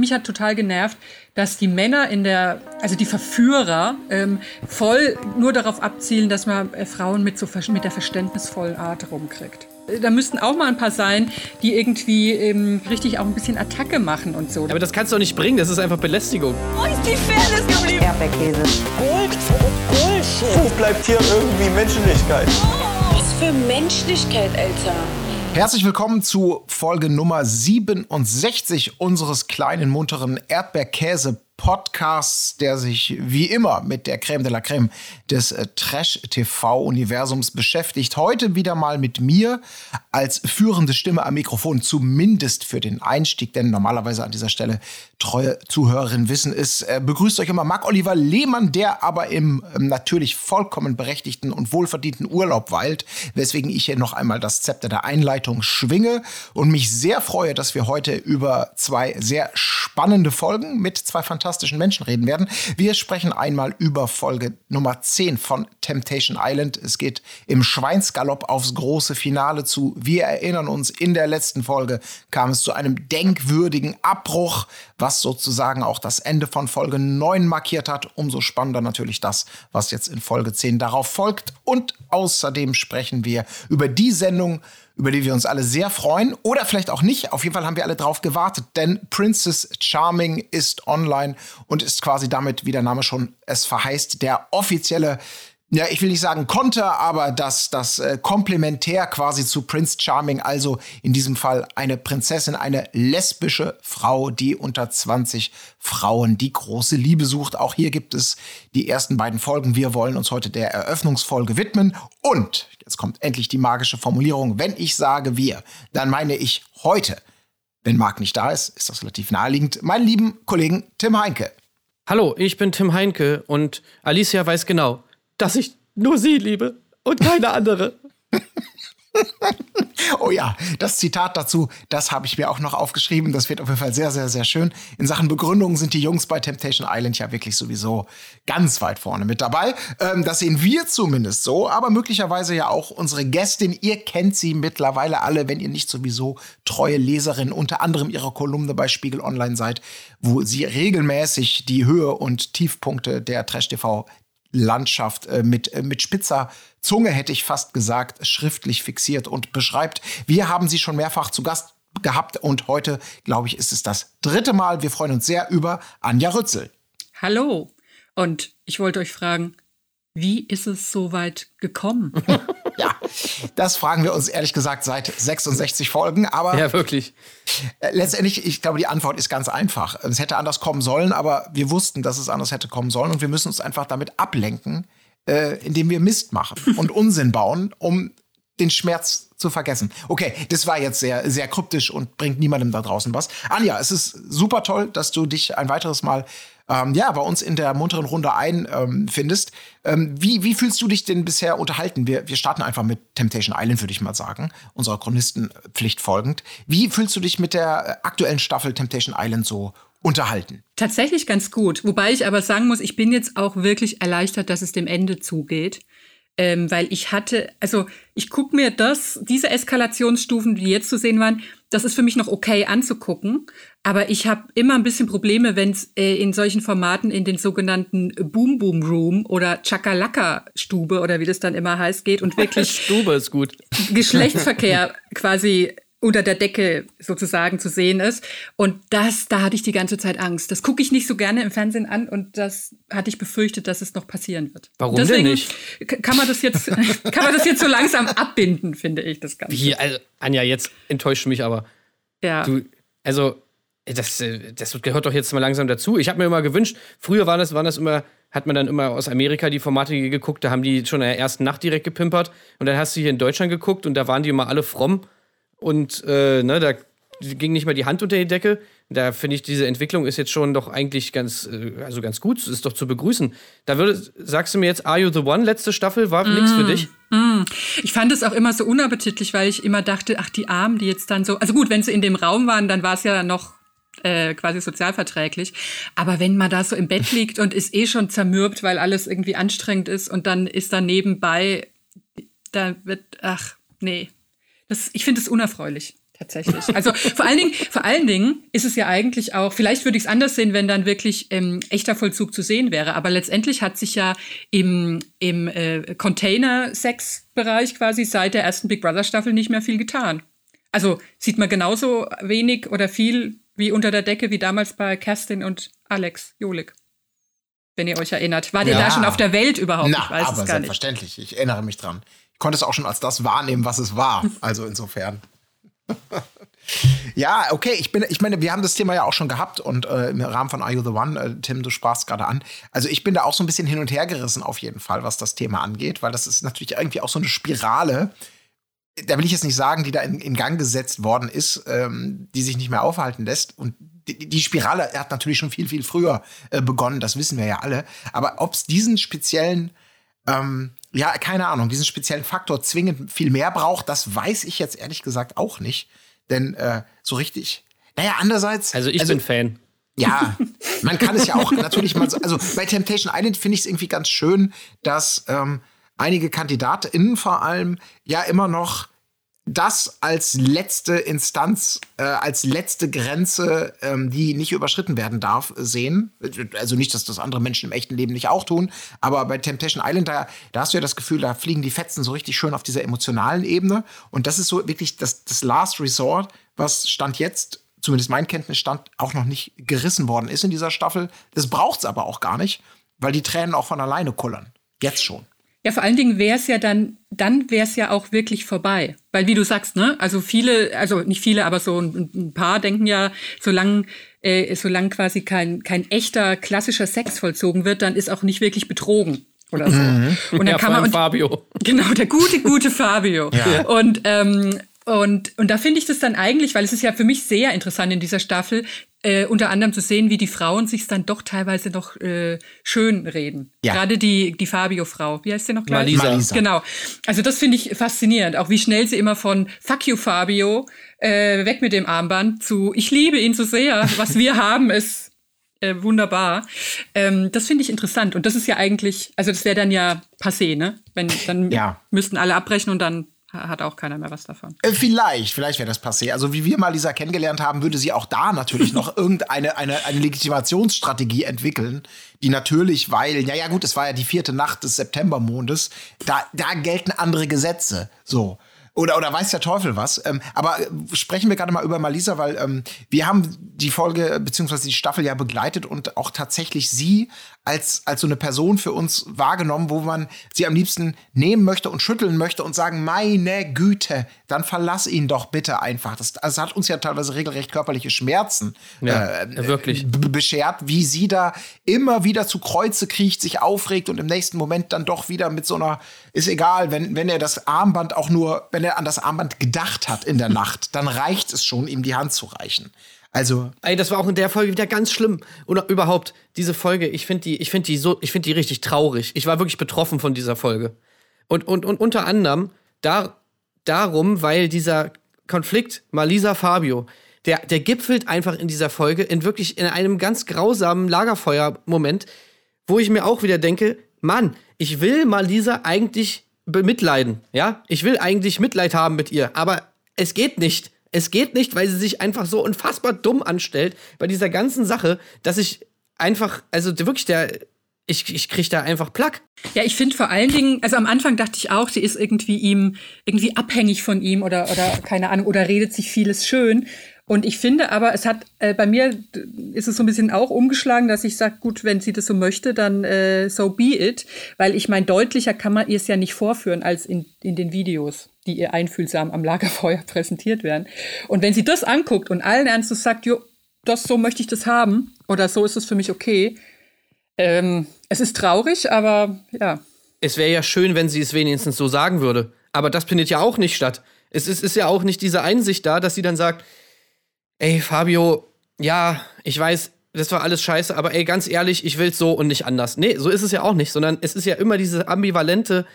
mich hat total genervt, dass die Männer in der, also die Verführer, ähm, voll nur darauf abzielen, dass man äh, Frauen mit, so, mit der verständnisvollen Art rumkriegt. Da müssten auch mal ein paar sein, die irgendwie ähm, richtig auch ein bisschen Attacke machen und so. Aber das kannst du doch nicht bringen, das ist einfach Belästigung. Wo ist die Fairness geblieben? Erdbeerkäse. Gold, Bullshit. Wo bleibt hier irgendwie Menschlichkeit? Was für Menschlichkeit, Alter. Herzlich willkommen zu Folge Nummer 67 unseres kleinen, munteren Erdbeerkäse Podcasts, der sich wie immer mit der Creme de la Creme des äh, Trash-TV-Universums beschäftigt. Heute wieder mal mit mir als führende Stimme am Mikrofon, zumindest für den Einstieg, denn normalerweise an dieser Stelle treue Zuhörerinnen wissen es, äh, begrüßt euch immer Marc-Oliver Lehmann, der aber im ähm, natürlich vollkommen berechtigten und wohlverdienten Urlaub weilt, weswegen ich hier noch einmal das Zepter der Einleitung schwinge und mich sehr freue, dass wir heute über zwei sehr spannende Folgen mit zwei fantastischen fantastischen Menschen reden werden. Wir sprechen einmal über Folge Nummer 10 von Temptation Island. Es geht im Schweinsgalopp aufs große Finale zu. Wir erinnern uns, in der letzten Folge kam es zu einem denkwürdigen Abbruch, was sozusagen auch das Ende von Folge 9 markiert hat. Umso spannender natürlich das, was jetzt in Folge 10 darauf folgt. Und außerdem sprechen wir über die Sendung, über die wir uns alle sehr freuen oder vielleicht auch nicht. Auf jeden Fall haben wir alle drauf gewartet, denn Princess Charming ist online und ist quasi damit, wie der Name schon es verheißt, der offizielle ja, ich will nicht sagen Konter, aber das, das äh, Komplementär quasi zu Prince Charming, also in diesem Fall eine Prinzessin, eine lesbische Frau, die unter 20 Frauen die große Liebe sucht. Auch hier gibt es die ersten beiden Folgen. Wir wollen uns heute der Eröffnungsfolge widmen. Und jetzt kommt endlich die magische Formulierung. Wenn ich sage wir, dann meine ich heute. Wenn Marc nicht da ist, ist das relativ naheliegend. Meinen lieben Kollegen Tim Heinke. Hallo, ich bin Tim Heinke und Alicia weiß genau, dass ich nur sie liebe und keine andere. oh ja, das Zitat dazu, das habe ich mir auch noch aufgeschrieben. Das wird auf jeden Fall sehr, sehr, sehr schön. In Sachen Begründung sind die Jungs bei Temptation Island ja wirklich sowieso ganz weit vorne mit dabei. Ähm, das sehen wir zumindest so, aber möglicherweise ja auch unsere Gästin. Ihr kennt sie mittlerweile alle, wenn ihr nicht sowieso treue Leserin unter anderem ihrer Kolumne bei Spiegel Online seid, wo sie regelmäßig die Höhe und Tiefpunkte der Trash TV Landschaft äh, mit, äh, mit spitzer Zunge, hätte ich fast gesagt, schriftlich fixiert und beschreibt. Wir haben sie schon mehrfach zu Gast gehabt und heute, glaube ich, ist es das dritte Mal. Wir freuen uns sehr über Anja Rützel. Hallo. Und ich wollte euch fragen, wie ist es so weit gekommen? ja, das fragen wir uns ehrlich gesagt seit 66 Folgen. Aber ja, wirklich. Äh, letztendlich, ich glaube, die Antwort ist ganz einfach. Es hätte anders kommen sollen, aber wir wussten, dass es anders hätte kommen sollen. Und wir müssen uns einfach damit ablenken, äh, indem wir Mist machen und Unsinn bauen, um den Schmerz zu vergessen. Okay, das war jetzt sehr, sehr kryptisch und bringt niemandem da draußen was. Anja, es ist super toll, dass du dich ein weiteres Mal ähm, ja, bei uns in der munteren Runde einfindest. Ähm, ähm, wie, wie fühlst du dich denn bisher unterhalten? Wir, wir starten einfach mit Temptation Island, würde ich mal sagen, unserer Chronistenpflicht folgend. Wie fühlst du dich mit der aktuellen Staffel Temptation Island so unterhalten? Tatsächlich ganz gut. Wobei ich aber sagen muss, ich bin jetzt auch wirklich erleichtert, dass es dem Ende zugeht. Ähm, weil ich hatte, also ich gucke mir das, diese Eskalationsstufen, die jetzt zu sehen waren, das ist für mich noch okay anzugucken. Aber ich habe immer ein bisschen Probleme, wenn es äh, in solchen Formaten in den sogenannten Boom Boom Room oder Chakalaka Stube oder wie das dann immer heißt geht und wirklich Stube ist gut. Geschlechtsverkehr quasi unter der Decke sozusagen zu sehen ist. Und das, da hatte ich die ganze Zeit Angst. Das gucke ich nicht so gerne im Fernsehen an und das hatte ich befürchtet, dass es noch passieren wird. Warum Deswegen denn nicht? Kann man das jetzt, kann man das jetzt so langsam abbinden, finde ich, das Ganze. Wie, also, Anja, jetzt enttäuscht mich aber. Ja. Du, also, das, das gehört doch jetzt mal langsam dazu. Ich habe mir immer gewünscht, früher war das, waren das immer, hat man dann immer aus Amerika die Formate geguckt, da haben die schon in der ersten Nacht direkt gepimpert und dann hast du hier in Deutschland geguckt und da waren die immer alle fromm und äh, ne, da ging nicht mal die Hand unter die Decke. Da finde ich, diese Entwicklung ist jetzt schon doch eigentlich ganz, äh, also ganz gut, ist doch zu begrüßen. Da würde, sagst du mir jetzt, Are You the One, letzte Staffel, war mm, nichts für dich? Mm. Ich fand es auch immer so unappetitlich, weil ich immer dachte, ach, die Armen, die jetzt dann so, also gut, wenn sie in dem Raum waren, dann war es ja noch äh, quasi sozialverträglich. Aber wenn man da so im Bett liegt und ist eh schon zermürbt, weil alles irgendwie anstrengend ist und dann ist da nebenbei, da wird, ach, nee. Das, ich finde es unerfreulich. tatsächlich. Also vor allen Dingen, vor allen Dingen ist es ja eigentlich auch, vielleicht würde ich es anders sehen, wenn dann wirklich ähm, echter Vollzug zu sehen wäre. Aber letztendlich hat sich ja im, im äh, Container-Sex-Bereich quasi seit der ersten Big Brother-Staffel nicht mehr viel getan. Also sieht man genauso wenig oder viel wie unter der Decke wie damals bei Kerstin und Alex Jolik. Wenn ihr euch erinnert. Ihr Ja. da schon auf der Welt überhaupt? Na, ich weiß aber es gar nicht. selbstverständlich. Ich erinnere mich dran. Ich konnte es auch schon als das wahrnehmen, was es war. Also insofern. ja, okay. Ich bin, ich meine, wir haben das Thema ja auch schon gehabt und äh, im Rahmen von Are You the One, äh, Tim, du sprachst gerade an. Also ich bin da auch so ein bisschen hin und her gerissen auf jeden Fall, was das Thema angeht, weil das ist natürlich irgendwie auch so eine Spirale. Da will ich jetzt nicht sagen, die da in, in Gang gesetzt worden ist, ähm, die sich nicht mehr aufhalten lässt. Und die, die Spirale hat natürlich schon viel, viel früher äh, begonnen, das wissen wir ja alle. Aber ob es diesen speziellen ähm, ja, keine Ahnung, diesen speziellen Faktor zwingend viel mehr braucht, das weiß ich jetzt ehrlich gesagt auch nicht. Denn äh, so richtig. Naja, andererseits. Also ich bin Fan. Ja, man kann es ja auch natürlich mal so. Also bei Temptation Island finde ich es irgendwie ganz schön, dass ähm, einige KandidatInnen vor allem ja immer noch das als letzte Instanz, äh, als letzte Grenze, ähm, die nicht überschritten werden darf, sehen. Also nicht, dass das andere Menschen im echten Leben nicht auch tun, aber bei Temptation Island, da, da hast du ja das Gefühl, da fliegen die Fetzen so richtig schön auf dieser emotionalen Ebene. Und das ist so wirklich das, das Last Resort, was Stand jetzt, zumindest mein Kenntnisstand, auch noch nicht gerissen worden ist in dieser Staffel. Das braucht es aber auch gar nicht, weil die Tränen auch von alleine kullern. Jetzt schon. Ja, vor allen Dingen wäre es ja dann, dann wäre es ja auch wirklich vorbei. Weil wie du sagst, ne, also viele, also nicht viele, aber so ein, ein paar denken ja, solange äh, solange quasi kein, kein echter klassischer Sex vollzogen wird, dann ist auch nicht wirklich betrogen oder so. Und dann ja, kann man und, Fabio. Genau, der gute, gute Fabio. Und, ähm, und, und da finde ich das dann eigentlich, weil es ist ja für mich sehr interessant in dieser Staffel, äh, unter anderem zu sehen, wie die Frauen sich dann doch teilweise noch äh, schön reden. Ja. Gerade die, die Fabio-Frau. Wie heißt sie noch gleich? Malisa. Malisa. Genau. Also das finde ich faszinierend. Auch wie schnell sie immer von Fuck you, Fabio, äh, weg mit dem Armband zu Ich liebe ihn so sehr. Was wir haben, ist äh, wunderbar. Ähm, das finde ich interessant. Und das ist ja eigentlich, also das wäre dann ja passé, ne? Wenn, dann Ja. müssten alle abbrechen und dann hat auch keiner mehr was davon. Äh, Vielleicht, vielleicht wäre das passé. Also wie wir mal Lisa kennengelernt haben, würde sie auch da natürlich noch irgendeine eine, eine Legitimationsstrategie entwickeln, die natürlich, weil, ja, ja gut, es war ja die vierte Nacht des Septembermondes, da, da gelten andere Gesetze. So. Oder, oder weiß der Teufel was. Ähm, aber äh, sprechen wir gerade mal über Malisa, weil ähm, wir haben die Folge äh, beziehungsweise die Staffel ja begleitet und auch tatsächlich sie als, als so eine Person für uns wahrgenommen, wo man sie am liebsten nehmen möchte und schütteln möchte und sagen, meine Güte, dann verlass ihn doch bitte einfach. Das, also hat uns ja teilweise regelrecht körperliche Schmerzen Ja, äh, wirklich. beschert, wie sie da immer wieder zu Kreuze kriecht, sich aufregt und im nächsten Moment dann doch wieder mit so einer, ist egal, wenn, wenn er das Armband auch nur, wenn er an das Armband gedacht hat in der Nacht, dann reicht es schon, ihm die Hand zu reichen. Also, Ey, das war auch in der Folge wieder ganz schlimm. Oder überhaupt, diese Folge, ich finde die, ich finde die so, ich finde die richtig traurig. Ich war wirklich betroffen von dieser Folge. Und, und, und unter anderem da, darum, weil dieser Konflikt Malisa Fabio, der, der gipfelt einfach in dieser Folge in wirklich in einem ganz grausamen Lagerfeuer-Moment, wo ich mir auch wieder denke, Mann, ich will Malisa eigentlich bemitleiden, ja? Ich will eigentlich Mitleid haben mit ihr, aber es geht nicht. Es geht nicht, weil sie sich einfach so unfassbar dumm anstellt bei dieser ganzen Sache, dass ich einfach, also wirklich der, ich, ich krieg da einfach Plack. Ja, ich finde vor allen Dingen, also am Anfang dachte ich auch, sie ist irgendwie ihm, irgendwie abhängig von ihm oder, oder keine Ahnung, oder redet sich vieles schön. Und ich finde aber, es hat, äh, bei mir ist es so ein bisschen auch umgeschlagen, dass ich sage, gut, wenn sie das so möchte, dann äh, so be it. Weil ich meine, deutlicher kann man ihr es ja nicht vorführen als in, in den Videos, die ihr einfühlsam am Lagerfeuer präsentiert werden. Und wenn sie das anguckt und allen Ernstes sagt, jo, das, so möchte ich das haben, oder so ist es für mich okay, ähm, es ist traurig, aber ja. Es wäre ja schön, wenn sie es wenigstens so sagen würde. Aber das findet ja auch nicht statt. Es ist, ist ja auch nicht diese Einsicht da, dass sie dann sagt, ey, Fabio, ja, ich weiß, das war alles scheiße, aber ey, ganz ehrlich, ich will's so und nicht anders. Nee, so ist es ja auch nicht, sondern es ist ja immer diese ambivalente,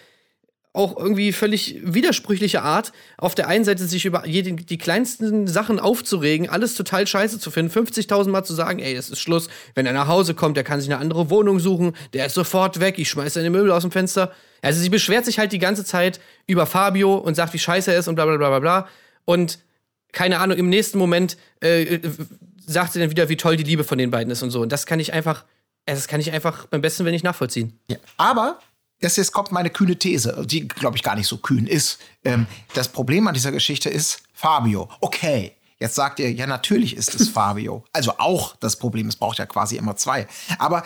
auch irgendwie völlig widersprüchliche Art, auf der einen Seite sich über jede, die kleinsten Sachen aufzuregen, alles total scheiße zu finden, 50.000 Mal zu sagen, ey, es ist Schluss, wenn er nach Hause kommt, der kann sich eine andere Wohnung suchen, der ist sofort weg, ich schmeiß seine Möbel aus dem Fenster. Also sie beschwert sich halt die ganze Zeit über Fabio und sagt, wie scheiße er ist und bla bla bla bla bla. Und keine Ahnung, im nächsten Moment äh, äh, sagt sie dann wieder, wie toll die Liebe von den beiden ist und so. Und das kann ich einfach, äh, das kann ich einfach beim besten Willen nicht nachvollziehen. Ja. Aber das jetzt kommt meine kühne These, die glaube ich gar nicht so kühn ist. Ähm, das Problem an dieser Geschichte ist Fabio. Okay. Jetzt sagt ihr, ja, natürlich ist es Fabio. Also auch das Problem, es braucht ja quasi immer zwei. Aber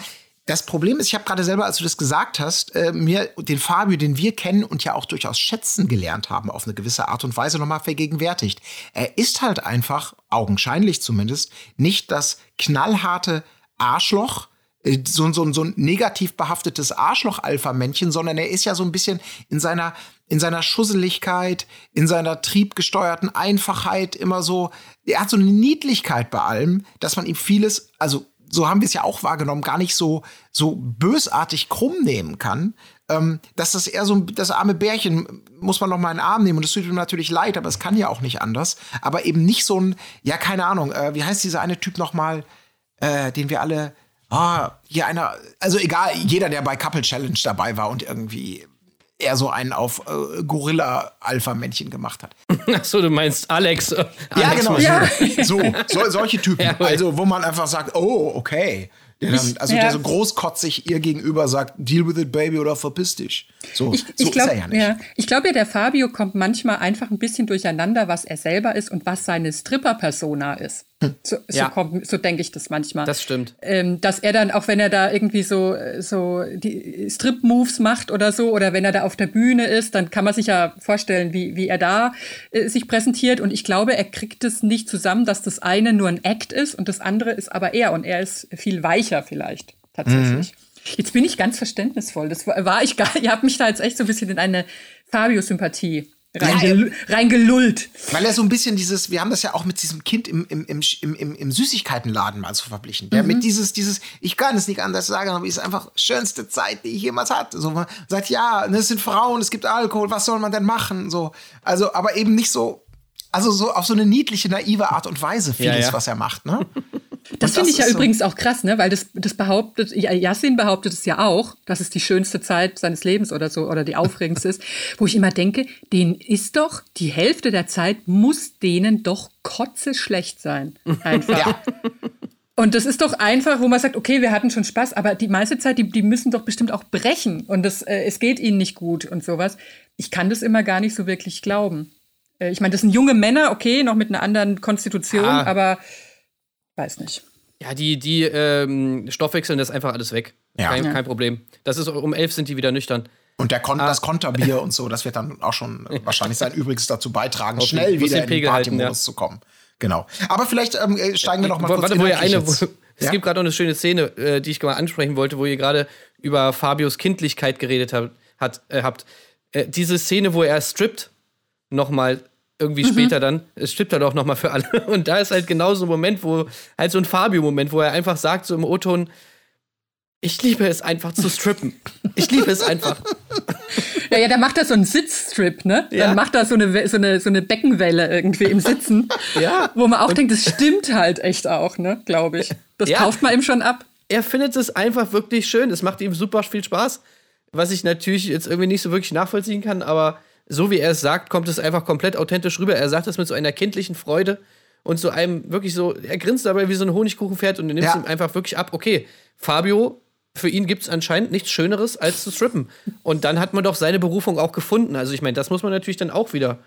das Problem ist, ich habe gerade selber, als du das gesagt hast, äh, mir den Fabio, den wir kennen und ja auch durchaus schätzen gelernt haben, auf eine gewisse Art und Weise nochmal vergegenwärtigt. Er ist halt einfach, augenscheinlich zumindest, nicht das knallharte Arschloch, so, so, so ein negativ behaftetes Arschloch-Alpha-Männchen, sondern er ist ja so ein bisschen in seiner, in seiner Schusseligkeit, in seiner triebgesteuerten Einfachheit immer so, er hat so eine Niedlichkeit bei allem, dass man ihm vieles, also so haben wir es ja auch wahrgenommen, gar nicht so, so bösartig krumm nehmen kann. Ähm, dass das eher so das arme Bärchen muss man noch mal in den Arm nehmen und es tut ihm natürlich leid, aber es kann ja auch nicht anders. Aber eben nicht so ein, ja, keine Ahnung, äh, wie heißt dieser eine Typ noch mal, äh, den wir alle, ah, hier einer, also egal, jeder, der bei Couple Challenge dabei war und irgendwie eher so einen auf äh, Gorilla-Alpha-Männchen gemacht hat. Achso, du meinst Alex. Äh, Ja, Alex genau. Maschine. So, so, solche Typen. Ja, also, wo man einfach sagt, oh, okay. Der dann, also, ja. der so großkotzig ihr gegenüber sagt, deal with it, baby, oder verpiss dich. So, Ich, so ich glaube, ist er ja nicht. ja, ich glaube ja, der Fabio kommt manchmal einfach ein bisschen durcheinander, was er selber ist und was seine Stripper-Persona ist. So, Ja. so, kommt- so denke ich das manchmal. Das stimmt. Ähm, dass er dann, auch wenn er da irgendwie so, so die Strip-Moves macht oder so, oder wenn er da auf der Bühne ist, dann kann man sich ja vorstellen, wie, wie er da äh, sich präsentiert. Und ich glaube, er kriegt es nicht zusammen, dass das eine nur ein Act ist und das andere ist aber er. Und er ist viel weicher vielleicht, tatsächlich. Jetzt bin ich ganz verständnisvoll. Das war, war ich gar, ihr habt mich da jetzt echt so ein bisschen in eine Fabio-Sympathie reingel reingelullt. Weil er so ein bisschen dieses, wir haben das ja auch mit diesem Kind im, im, im, im, im, Süßigkeitenladen mal so verglichen. Der mit dieses, dieses, ich kann es nicht anders sagen, aber es ist einfach schönste Zeit, die ich jemals hatte. So, man sagt, ja, ne, es sind Frauen, es gibt Alkohol, was soll man denn machen? So, also, aber eben nicht so, also so auf so eine niedliche, naive Art und Weise vieles, Ja, ja. was er macht, ne? Das finde ich ja so- übrigens auch krass, ne? Weil das, das behauptet, Yassin behauptet es ja auch, dass es die schönste Zeit seines Lebens oder so oder die aufregendste ist, wo ich immer denke, denen ist doch die Hälfte der Zeit muss denen doch kotze schlecht sein. Einfach. Ja. Und das ist doch einfach, wo man sagt, okay, wir hatten schon Spaß, aber die meiste Zeit, die, die müssen doch bestimmt auch brechen und das, äh, es geht ihnen nicht gut und sowas. Ich kann das immer gar nicht so wirklich glauben. Äh, ich meine, das sind junge Männer, okay, noch mit einer anderen Konstitution, Ja. aber weiß nicht. Ja, die, die ähm, stoffwechseln das einfach alles weg. Ja. Kein, Ja. kein Problem. Das ist um elf sind die wieder nüchtern. Und der Kon Ah. das Konterbier und so, das wird dann auch schon wahrscheinlich sein Übriges dazu beitragen, Okay, schnell wieder in den Partymodus zu kommen. Genau. Aber vielleicht ähm, äh, steigen wir noch mal Wo- kurz Warte, wo ihr eine, wo, jetzt. es Ja? gibt gerade noch eine schöne Szene, äh, die ich mal ansprechen wollte, wo ihr gerade über Fabios Kindlichkeit geredet habt. Hat, äh, habt. Äh, diese Szene, wo er strippt, nochmal irgendwie Mhm. später dann, es strippt er doch nochmal für alle. Und da ist halt genau so ein Moment, wo, halt so ein Fabio-Moment, wo er einfach sagt, so im O-Ton, ich liebe es einfach zu strippen. Ich liebe es einfach. Ja, ja, da macht er so einen Sitzstrip, ne? Ja. Dann macht er so eine, so eine, so eine Beckenwelle irgendwie im Sitzen. Ja. Wo man auch denkt, das stimmt halt echt auch, ne? Glaube ich. Das Ja. kauft man ihm schon ab. er findet es einfach wirklich schön. Es macht ihm super viel Spaß. Was ich natürlich jetzt irgendwie nicht so wirklich nachvollziehen kann, aber so wie er es sagt, kommt es einfach komplett authentisch rüber. Er sagt es mit so einer kindlichen Freude und so einem wirklich so, er grinst dabei wie so ein Honigkuchenpferd und du nimmst Ja. ihm einfach wirklich ab, okay, Fabio, für ihn gibt es anscheinend nichts Schöneres als zu strippen. Und dann hat man doch seine Berufung auch gefunden. Also ich meine, das muss man natürlich dann auch wieder,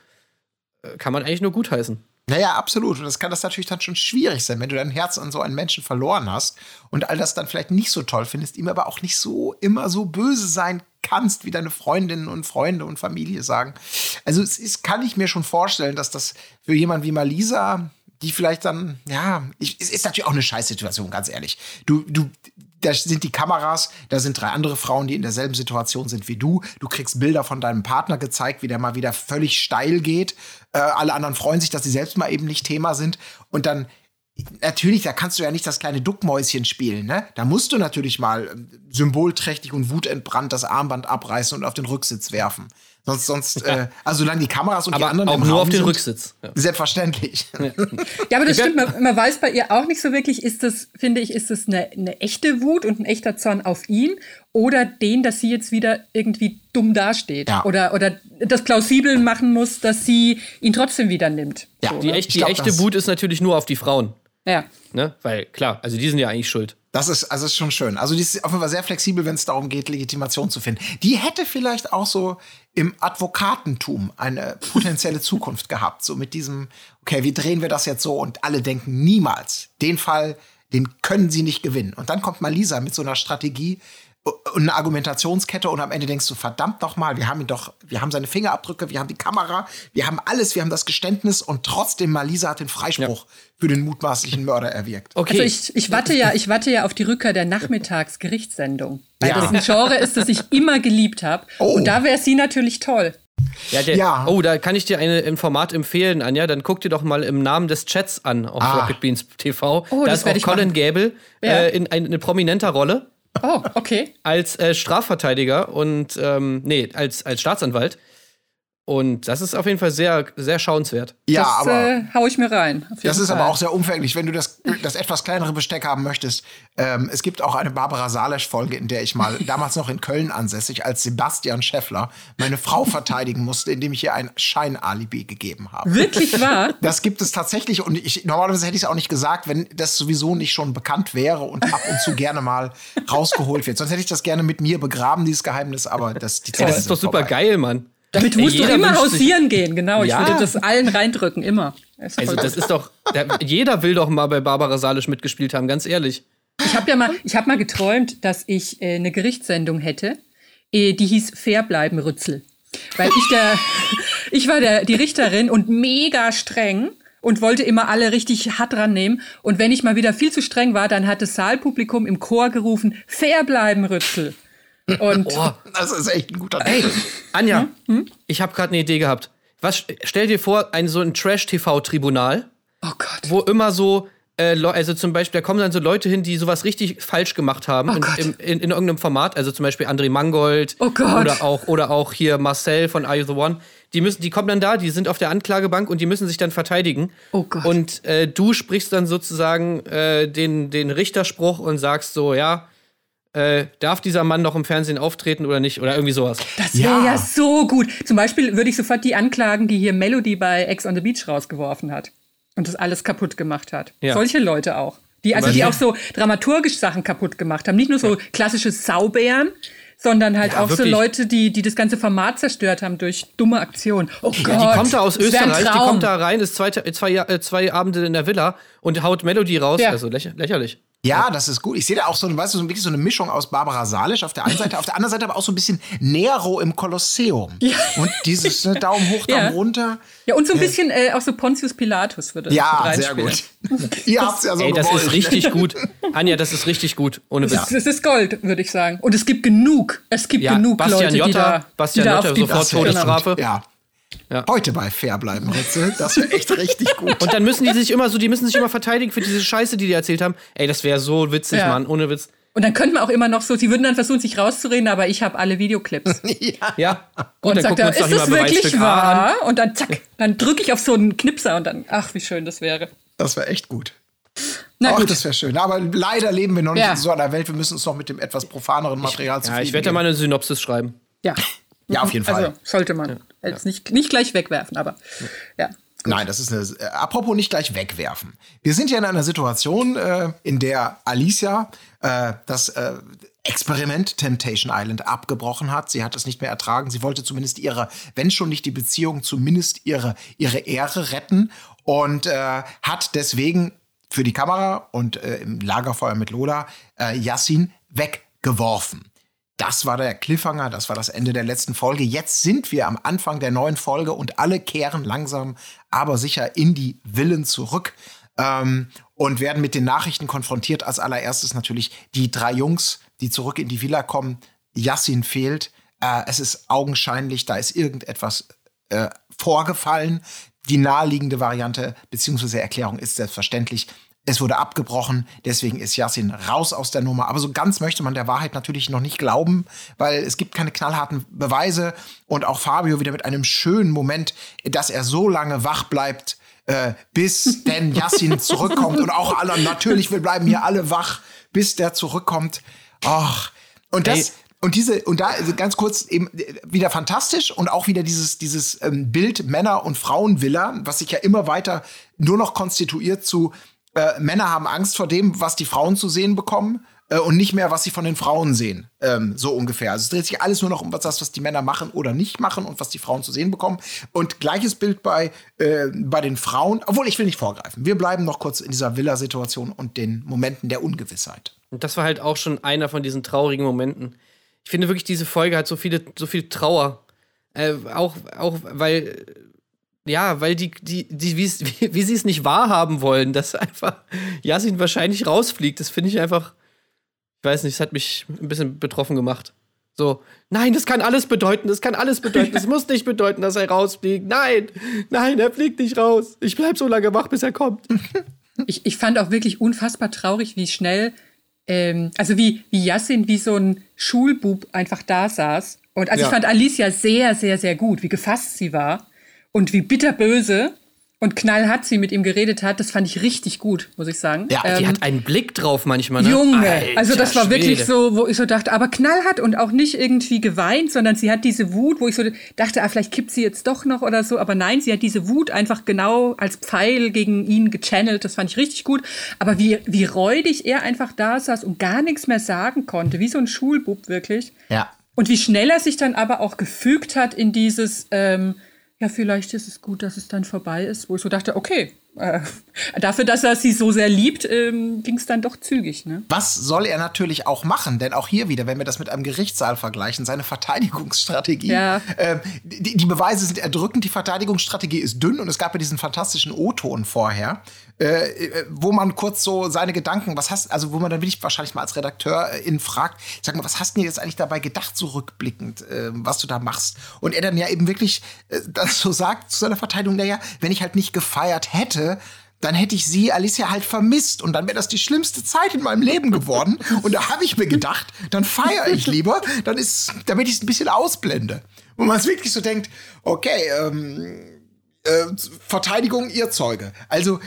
äh, kann man eigentlich nur gutheißen. Naja, absolut. Und das kann das natürlich dann schon schwierig sein, wenn du dein Herz an so einen Menschen verloren hast und all das dann vielleicht nicht so toll findest, ihm aber auch nicht so immer so böse sein kannst, wie deine Freundinnen und Freunde und Familie sagen. Also es ist, kann ich mir schon vorstellen, dass das für jemanden wie Malisa, die vielleicht dann, ja, ich, es ist natürlich auch eine Scheißsituation, ganz ehrlich. Du, du, da sind die Kameras, da sind drei andere Frauen, die in derselben Situation sind wie du. Du kriegst Bilder von deinem Partner gezeigt, wie der mal wieder völlig steil geht. Äh, alle anderen freuen sich, dass sie selbst mal eben nicht Thema sind. Und dann, natürlich, da kannst du ja nicht das kleine Duckmäuschen spielen, ne? Da musst du natürlich mal ähm, symbolträchtig und wutentbrannt das Armband abreißen und auf den Rücksitz werfen. Sonst, sonst, äh, also solange die Kameras und die Aber anderen auch im nur Raum auf den sind, Rücksitz. Ja. Selbstverständlich. Ja, aber das stimmt. Man, man weiß bei ihr auch nicht so wirklich, ist das, finde ich, ist das eine, eine echte Wut und ein echter Zorn auf ihn oder den, dass sie jetzt wieder irgendwie dumm dasteht Ja. oder, oder das plausibel machen muss, dass sie ihn trotzdem wieder nimmt. Ja, so, Die, ne? echt, die glaub, echte das- Wut ist natürlich nur auf die Frauen. Ja. Ne? Weil klar, also die sind ja eigentlich schuld. Das ist, also ist schon schön. Also die ist auf jeden Fall sehr flexibel, wenn es darum geht, Legitimation zu finden. Die hätte vielleicht auch so im Advokatentum eine potenzielle Zukunft gehabt. So mit diesem, okay, wie drehen wir das jetzt so? Und alle denken niemals, den Fall, den können sie nicht gewinnen. Und dann kommt mal Lisa mit so einer Strategie und eine Argumentationskette und am Ende denkst du, verdammt doch mal, wir haben ihn doch, wir haben seine Fingerabdrücke, wir haben die Kamera, wir haben alles, wir haben das Geständnis und trotzdem Malisa hat den Freispruch für den mutmaßlichen Mörder erwirkt. Okay. Also ich, ich warte ja, ich warte ja auf die Rückkehr der Nachmittagsgerichtssendung. Weil Ja. das ein Genre ist, das ich immer geliebt habe. Oh. Und da wäre sie natürlich toll. Ja, der, Ja. Oh, da kann ich dir eine, ein Format empfehlen, Anja. Dann guck dir doch mal im Namen des Chats an auf Ah. Rocket Beans TV. Oh, da das ist auch Colin machen. Gable Ja. äh, in ein, eine prominenter Rolle Oh, okay. als äh, Strafverteidiger und ähm, nee, als, als Staatsanwalt. Und das ist auf jeden Fall sehr, sehr schauenswert. Ja, das aber äh, hau ich mir rein. Das ist aber Fall. auch sehr umfänglich, wenn du das, das etwas kleinere Besteck haben möchtest. Ähm, es gibt auch eine Barbara Salesch-Folge, in der ich mal damals noch in Köln ansässig als Sebastian Scheffler meine Frau verteidigen musste, indem ich ihr ein Scheinalibi gegeben habe. Wirklich wahr? Das gibt es tatsächlich und ich, normalerweise hätte ich es auch nicht gesagt, wenn das sowieso nicht schon bekannt wäre und ab und zu gerne mal rausgeholt wird. Sonst hätte ich das gerne mit mir begraben, dieses Geheimnis, aber das, die Ey, Zeiten das ist doch super vorbei. geil, Mann. Damit musst du immer hausieren gehen, genau. Ich Ja. würde das allen reindrücken, immer. Das ist Also, das ist doch. Der, jeder will doch mal bei Barbara Salisch mitgespielt haben, ganz ehrlich. ich habe ja mal, ich habe mal geträumt, dass ich äh, eine Gerichtssendung hätte, äh, die hieß Fair bleiben Rützel. Weil ich der, ich war der, die Richterin und mega streng und wollte immer alle richtig hart dran nehmen. Und wenn ich mal wieder viel zu streng war, dann hat das Saalpublikum im Chor gerufen, fair bleiben Rützel. Und Oh, Das ist echt ein guter ey, Anja, Hm? ich habe gerade eine Idee gehabt. Was, stell dir vor, ein so ein Trash-TV-Tribunal, oh Gott. wo immer so, äh, also zum Beispiel, da kommen dann so Leute hin, die sowas richtig falsch gemacht haben Oh in, Gott. in, in, in irgendeinem Format, also zum Beispiel André Mangold Oh Gott. oder auch oder auch hier Marcel von Are You the One. Die müssen, die kommen dann da, die sind auf der Anklagebank und die müssen sich dann verteidigen. Oh Gott. Und äh, du sprichst dann sozusagen äh, den, den Richterspruch und sagst so, ja, äh, darf dieser Mann noch im Fernsehen auftreten oder nicht? Oder irgendwie sowas. Das wäre Ja. ja. so gut. Zum Beispiel würde ich sofort die anklagen, die hier Melody bei Ex on the Beach rausgeworfen hat und das alles kaputt gemacht hat. Ja. Solche Leute auch. Die, also die ja. auch so dramaturgisch Sachen kaputt gemacht haben. Nicht nur so klassische Saubären, sondern halt Ja, auch so wirklich. Leute, die, die das ganze Format zerstört haben durch dumme Aktionen. Oh Gott. Die kommt da aus Österreich, die kommt da rein, ist zwei, zwei, zwei Abende in der Villa und haut Melody raus. Ja. Also lächer, lächerlich. Ja, das ist gut. Ich sehe da auch so, eine- weißt du, so wirklich so eine Mischung aus Barbara Salisch auf der einen Seite, auf der anderen Seite aber auch so ein bisschen Nero im Kolosseum. Und dieses ne, Daumen hoch, Daumen Ja. runter. Ja, und so ein bisschen äh, auch so Pontius Pilatus würde Ja, sehr gut. Ihr habt's ja so Ey, das ist richtig gut. Anja, das ist richtig gut. Ohne Witz. Das, das ist Gold, würde ich sagen. Und es gibt genug. Es gibt Ja, genug Bastian Leute, die Jotta, da, Bastian die da Jotta auf die sofort Todesstrafe. Ja. Ja. Heute bei Fair bleiben, Ritze. Das wäre echt richtig gut. Und dann müssen die sich immer so, die müssen sich immer verteidigen für diese Scheiße, die die erzählt haben. Ey, das wäre so witzig, Ja. Mann, ohne Witz. Und dann könnte man auch immer noch so, sie würden dann versuchen, sich rauszureden, aber ich habe alle Videoclips. Ja. Und, dann sagt gucken wir er, uns ist das mal wirklich A an. wahr? Und dann zack, dann drücke ich auf so einen Knipser und dann, ach, wie schön das wäre. Das wäre echt gut. Na Ach, gut. das wäre schön. Aber leider leben wir noch nicht Ja. in so einer Welt. Wir müssen uns noch mit dem etwas profaneren Material Ja, zufrieden ich werde ja geben. mal eine Synopsis schreiben. ja. Ja, auf jeden Fall. Also sollte man. Jetzt nicht, nicht gleich wegwerfen, aber ja. Nein, das ist eine. Äh, apropos nicht gleich wegwerfen. Wir sind ja in einer Situation, äh, in der Alicia äh, das äh, Experiment Temptation Island abgebrochen hat. Sie hat es nicht mehr ertragen. Sie wollte zumindest ihre, wenn schon nicht die Beziehung, zumindest ihre, ihre Ehre retten und äh, hat deswegen für die Kamera und äh, im Lagerfeuer mit Lola Yassin weggeworfen. Das war der Cliffhanger, das war das Ende der letzten Folge. Jetzt sind wir am Anfang der neuen Folge und alle kehren langsam, aber sicher in die Villen zurück ähm, und werden mit den Nachrichten konfrontiert. Als allererstes natürlich die drei Jungs, die zurück in die Villa kommen. Yassin fehlt. Äh, es ist augenscheinlich, da ist irgendetwas äh, vorgefallen. Die naheliegende Variante bzw. Erklärung ist selbstverständlich, Es wurde abgebrochen, deswegen ist Yassin raus aus der Nummer. Aber so ganz möchte man der Wahrheit natürlich noch nicht glauben, weil es gibt keine knallharten Beweise. Und auch Fabio wieder mit einem schönen Moment, dass er so lange wach bleibt, äh, bis denn Yassin zurückkommt. Und auch alle, natürlich, wir bleiben hier alle wach, bis der zurückkommt. Ach, und das. Hey. Und diese, und da also ganz kurz eben wieder fantastisch und auch wieder dieses, dieses ähm, Bild Männer- und Frauenvilla, was sich ja immer weiter nur noch konstituiert zu äh, Männer haben Angst vor dem, was die Frauen zu sehen bekommen äh, und nicht mehr, was sie von den Frauen sehen. Ähm, so ungefähr. Also es dreht sich alles nur noch um was, das, was die Männer machen oder nicht machen und was die Frauen zu sehen bekommen. Und gleiches Bild bei, äh, bei den Frauen, obwohl ich will nicht vorgreifen. Wir bleiben noch kurz in dieser Villa-Situation und den Momenten der Ungewissheit. Und das war halt auch schon einer von diesen traurigen Momenten. Ich finde wirklich, diese Folge hat so viele, so viel Trauer. Äh, auch, auch weil, ja, weil die, die, die wie, wie, sie es nicht wahrhaben wollen, dass einfach Yasin wahrscheinlich rausfliegt. Das finde ich einfach, ich weiß nicht, es hat mich ein bisschen betroffen gemacht. So, nein, das kann alles bedeuten, das kann alles bedeuten. Das muss nicht bedeuten, dass er rausfliegt. Nein, nein, er fliegt nicht raus. Ich bleib so lange wach, bis er kommt. Ich, ich fand auch wirklich unfassbar traurig, wie schnell, ähm, also wie, wie Yassin wie so ein Schulbub einfach da saß. Und also Ja. ich fand Alicia sehr, sehr, sehr gut, wie gefasst sie war und wie bitterböse und knallhart sie mit ihm geredet hat. Das fand ich richtig gut, muss ich sagen. Ja, Die Ähm, hat einen Blick drauf manchmal, ne? Junge, Alter also das war wirklich Schwede. so, wo ich so dachte, aber knallhart und auch nicht irgendwie geweint, sondern sie hat diese Wut, wo ich so dachte, ah, vielleicht kippt sie jetzt doch noch oder so, aber nein, sie hat diese Wut einfach genau als Pfeil gegen ihn gechannelt, das fand ich richtig gut, aber wie, wie räudig er einfach da saß und gar nichts mehr sagen konnte, wie so ein Schulbub wirklich. Ja. Und wie schnell er sich dann aber auch gefügt hat in dieses, ähm, ja, vielleicht ist es gut, dass es dann vorbei ist, wo ich so dachte, okay, äh, dafür, dass er sie so sehr liebt, ähm, ging es dann doch zügig, ne? Was soll er natürlich auch machen? Denn auch hier wieder, wenn wir das mit einem Gerichtssaal vergleichen, seine Verteidigungsstrategie. Ja. Ähm, die, die Beweise sind erdrückend, die Verteidigungsstrategie ist dünn und es gab ja diesen fantastischen O-Ton vorher, äh, äh, wo man kurz so seine Gedanken, was hast, also wo man dann wirklich wahrscheinlich mal als Redakteur äh, ihn fragt, sag mal, was hast du dir jetzt eigentlich dabei gedacht, so rückblickend, äh, was du da machst? Und er dann ja eben wirklich äh, das so sagt zu seiner Verteidigung, naja, wenn ich halt nicht gefeiert hätte, dann hätte ich sie, Alicia, halt vermisst und dann wäre das die schlimmste Zeit in meinem Leben geworden. Und da habe ich mir gedacht, dann feiere ich lieber, dann ist, damit ich es ein bisschen ausblende. Und man es wirklich so denkt, okay, ähm, äh, Verteidigung, ihr Zeuge. Also,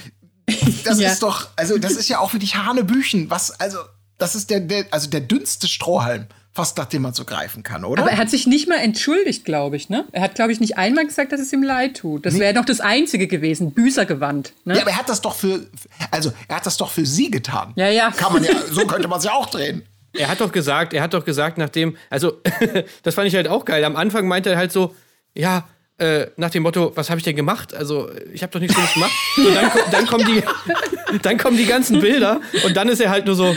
das Ja. ist doch, also das ist ja auch wirklich Hanebüchen, was, also, das ist der, der, also der dünnste Strohhalm, fast nach dem man so greifen kann, oder? Aber er hat sich nicht mal entschuldigt, glaube ich, ne? Er hat, glaube ich, nicht einmal gesagt, dass es ihm leid tut. Das wäre doch das Einzige gewesen, Büßergewand, ne? ja, aber er hat das doch für, also er hat das doch für sie getan. Ja, ja. Kann man ja, so könnte man es ja auch drehen. Er hat doch gesagt, er hat doch gesagt, nachdem, also, das fand ich halt auch geil. Am Anfang meinte er halt so, ja, äh, nach dem Motto, was habe ich denn gemacht? Also, ich habe doch nichts Schlimmes gemacht. Und dann, dann, kommen die, dann kommen die ganzen Bilder und dann ist er halt nur so,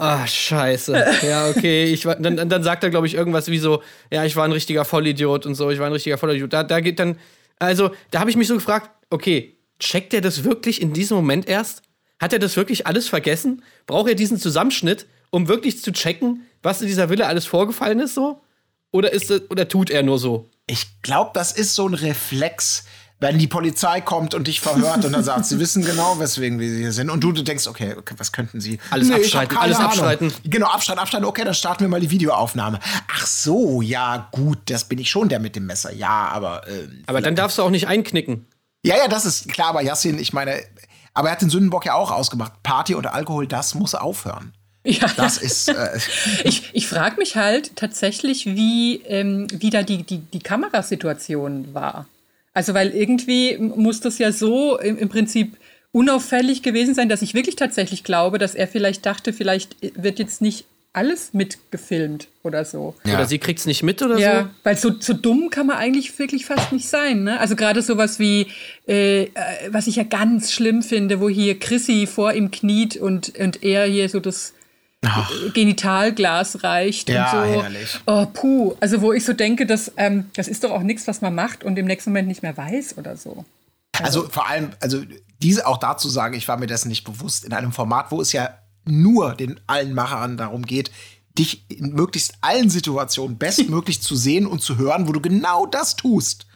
ah, scheiße. Ja, okay. Ich war, dann, dann sagt er, glaube ich, irgendwas wie so, ja, ich war ein richtiger Vollidiot und so, ich war ein richtiger Vollidiot. Da, da geht dann, also, da habe ich mich so gefragt, okay, checkt er das wirklich in diesem Moment erst? Hat er das wirklich alles vergessen? Braucht er diesen Zusammenschnitt, um wirklich zu checken, was in dieser Villa alles vorgefallen ist so? Oder ist es, oder tut er nur so? Ich glaube, das ist so ein Reflex, wenn die Polizei kommt und dich verhört und dann sagt, sie wissen genau, weswegen wir hier sind. Und du, du denkst, okay, was könnten sie? Alles hab abschalten, alles Ahnung. abschalten. Genau, abschalten, abschalten. Okay, dann starten wir mal die Videoaufnahme. Ach so, ja, gut, das bin ich schon der mit dem Messer. Ja, aber. ähm, Aber dann darfst du auch nicht einknicken. ja, ja, das ist klar, aber Yassin, ich meine, aber er hat den Sündenbock ja auch ausgemacht. Party oder Alkohol, das muss aufhören. Ja. Das ist. Äh, Ich, ich frage mich halt tatsächlich, wie, ähm, wie da die, die, die Kamerasituation war. Also, weil irgendwie muss das ja so im, im Prinzip unauffällig gewesen sein, dass ich wirklich tatsächlich glaube, dass er vielleicht dachte, vielleicht wird jetzt nicht alles mitgefilmt oder so. Ja. Oder sie kriegt's nicht mit oder Ja, so. weil so, so dumm kann man eigentlich wirklich fast nicht sein. Ne? Also gerade sowas wie, äh, äh, was ich ja ganz schlimm finde, wo hier Chrissy vor ihm kniet und, und er hier so das äh, Genitalglas reicht Ja, und so. herrlich. Oh, puh. Also wo ich so denke, dass, ähm, das ist doch auch nichts, was man macht und im nächsten Moment nicht mehr weiß oder so. Also vor allem, also diese auch dazu sagen, ich war mir dessen nicht bewusst, in einem Format, wo es ja nur den allen Machern darum geht, dich in möglichst allen Situationen bestmöglich zu sehen und zu hören, wo du genau das tust,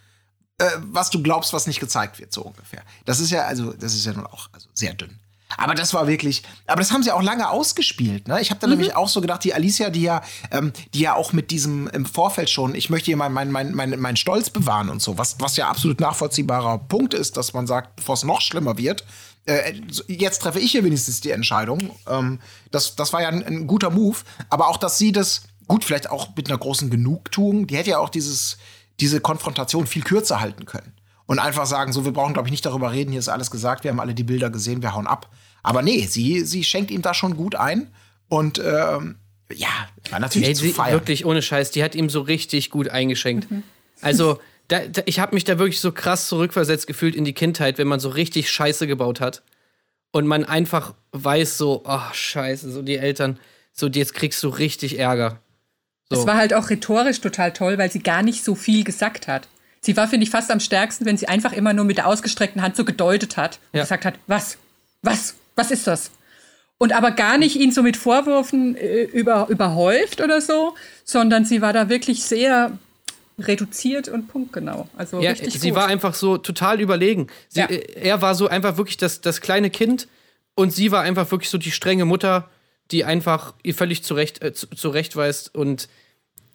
äh, was du glaubst, was nicht gezeigt wird, so ungefähr. Das ist ja, also, das ist ja nun auch also sehr dünn. Aber das war wirklich, aber das haben sie auch lange ausgespielt. Ne? Ich habe da nämlich auch so gedacht, die Alicia, die ja, ähm, die ja auch mit diesem im Vorfeld schon, ich möchte hier meinen mein, mein, mein, mein Stolz bewahren und so, was, was ja absolut nachvollziehbarer Punkt ist, dass man sagt, bevor es noch schlimmer wird, äh, jetzt treffe ich hier wenigstens die Entscheidung. Ähm, das, das war ja ein, ein guter Move, aber auch, dass sie das, gut, vielleicht auch mit einer großen Genugtuung, die hätte ja auch dieses, diese Konfrontation viel kürzer halten können und einfach sagen, so, wir brauchen, glaube ich, nicht darüber reden, hier ist alles gesagt, wir haben alle die Bilder gesehen, wir hauen ab. Aber nee, sie, sie schenkt ihm da schon gut ein und ähm, ja, war natürlich Ey, zu feiern. wirklich ohne Scheiß, die hat ihm so richtig gut eingeschenkt. Also, da, da, ich habe mich da wirklich so krass zurückversetzt gefühlt in die Kindheit, wenn man so richtig Scheiße gebaut hat und man einfach weiß so, oh Scheiße, so die Eltern, so jetzt kriegst du richtig Ärger. So. Es war halt auch rhetorisch total toll, weil sie gar nicht so viel gesagt hat. Sie war, finde ich, fast am stärksten, wenn sie einfach immer nur mit der ausgestreckten Hand so gedeutet hat und Ja. gesagt hat, was, was, was ist das? Und aber gar nicht ihn so mit Vorwürfen äh, über, überhäuft oder so, sondern sie war da wirklich sehr reduziert und punktgenau. Also Ja, richtig sie gut. war einfach so total überlegen. Sie, Ja. äh, Er war so einfach wirklich das, das kleine Kind und sie war einfach wirklich so die strenge Mutter, die einfach ihr völlig zurecht, äh, zu- zurechtweist und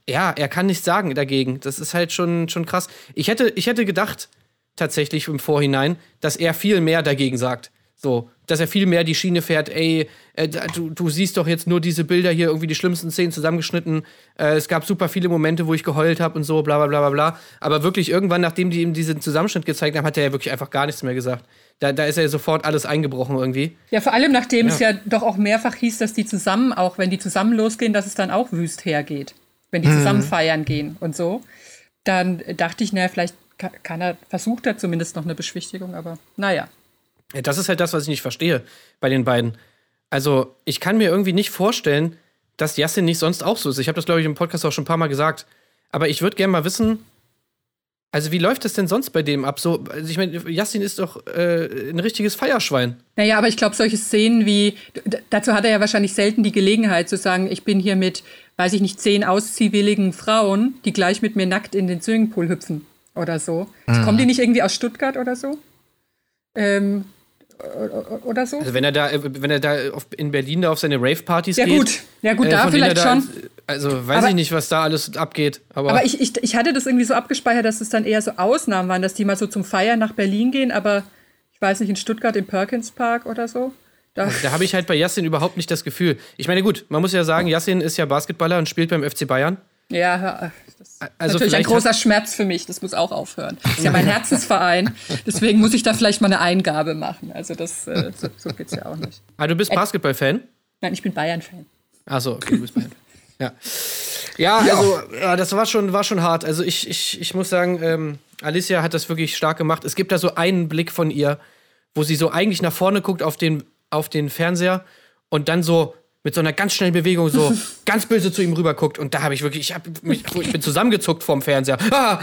ja, er kann nichts sagen dagegen. Das ist halt schon, schon krass. Ich hätte, ich hätte gedacht, tatsächlich im Vorhinein, dass er viel mehr dagegen sagt. So, dass er viel mehr die Schiene fährt, ey, äh, du, du siehst doch jetzt nur diese Bilder hier, irgendwie die schlimmsten Szenen zusammengeschnitten. Äh, es gab super viele Momente, wo ich geheult habe und so, bla bla bla bla bla. Aber wirklich irgendwann, nachdem die ihm diesen Zusammenschnitt gezeigt haben, hat er ja wirklich einfach gar nichts mehr gesagt. Da, da ist er sofort alles eingebrochen irgendwie. Ja, vor allem nachdem es ja doch auch mehrfach hieß, dass die zusammen, auch wenn die zusammen losgehen, dass es dann auch wüst hergeht. Wenn die zusammen feiern gehen und so. Dann dachte ich, naja, vielleicht ka- kann er, versucht er zumindest noch eine Beschwichtigung, aber naja. Das ist halt das, was ich nicht verstehe bei den beiden. Also, ich kann mir irgendwie nicht vorstellen, dass Yassin nicht sonst auch so ist. Ich habe das, glaube ich, im Podcast auch schon ein paar Mal gesagt. Aber ich würde gerne mal wissen, also wie läuft das denn sonst bei dem ab? So, also ich meine, Yassin ist doch äh, ein richtiges Feierschwein. Naja, aber ich glaube, solche Szenen wie, dazu hat er ja wahrscheinlich selten die Gelegenheit zu sagen, ich bin hier mit, weiß ich nicht, zehn ausziehwilligen Frauen, die gleich mit mir nackt in den Swimmingpool hüpfen oder so. Kommen die nicht irgendwie aus Stuttgart oder so? Ähm, oder so? Also wenn er da, äh, wenn er da in Berlin da auf seine Rave-Partys Ja, geht. gut. Ja, gut, da von denen er vielleicht da- schon. Also weiß Aber- ich nicht, was da alles abgeht. Aber, Aber ich, ich, ich hatte das irgendwie so abgespeichert, dass es dann eher so Ausnahmen waren, dass die mal so zum Feiern nach Berlin gehen, aber ich weiß nicht, in Stuttgart im Perkins Park oder so. Da, da habe ich halt bei Yassin überhaupt nicht das Gefühl. Ich meine, gut, man muss ja sagen, Yassin ist ja Basketballer und spielt beim FC Bayern. Ja, ja, das ist Also natürlich ein großer Schmerz für mich. Das muss auch aufhören. Das ist ja mein Herzensverein. Deswegen muss ich da vielleicht mal eine Eingabe machen. Also das, äh, so, so geht's ja auch nicht. Ah, du bist Basketball-Fan? Nein, ich bin Bayern-Fan. Achso, okay, du bist Bayern. Ja. Ja, also, ja, das war schon, war schon hart. Also, ich, ich, ich muss sagen, ähm, Alicia hat das wirklich stark gemacht. Es gibt da so einen Blick von ihr, wo sie so eigentlich nach vorne guckt auf den, auf den Fernseher und dann so mit so einer ganz schnellen Bewegung so ganz böse zu ihm rüber guckt. Und da habe ich wirklich, ich, hab mich, ich bin zusammengezuckt vorm Fernseher. Ah!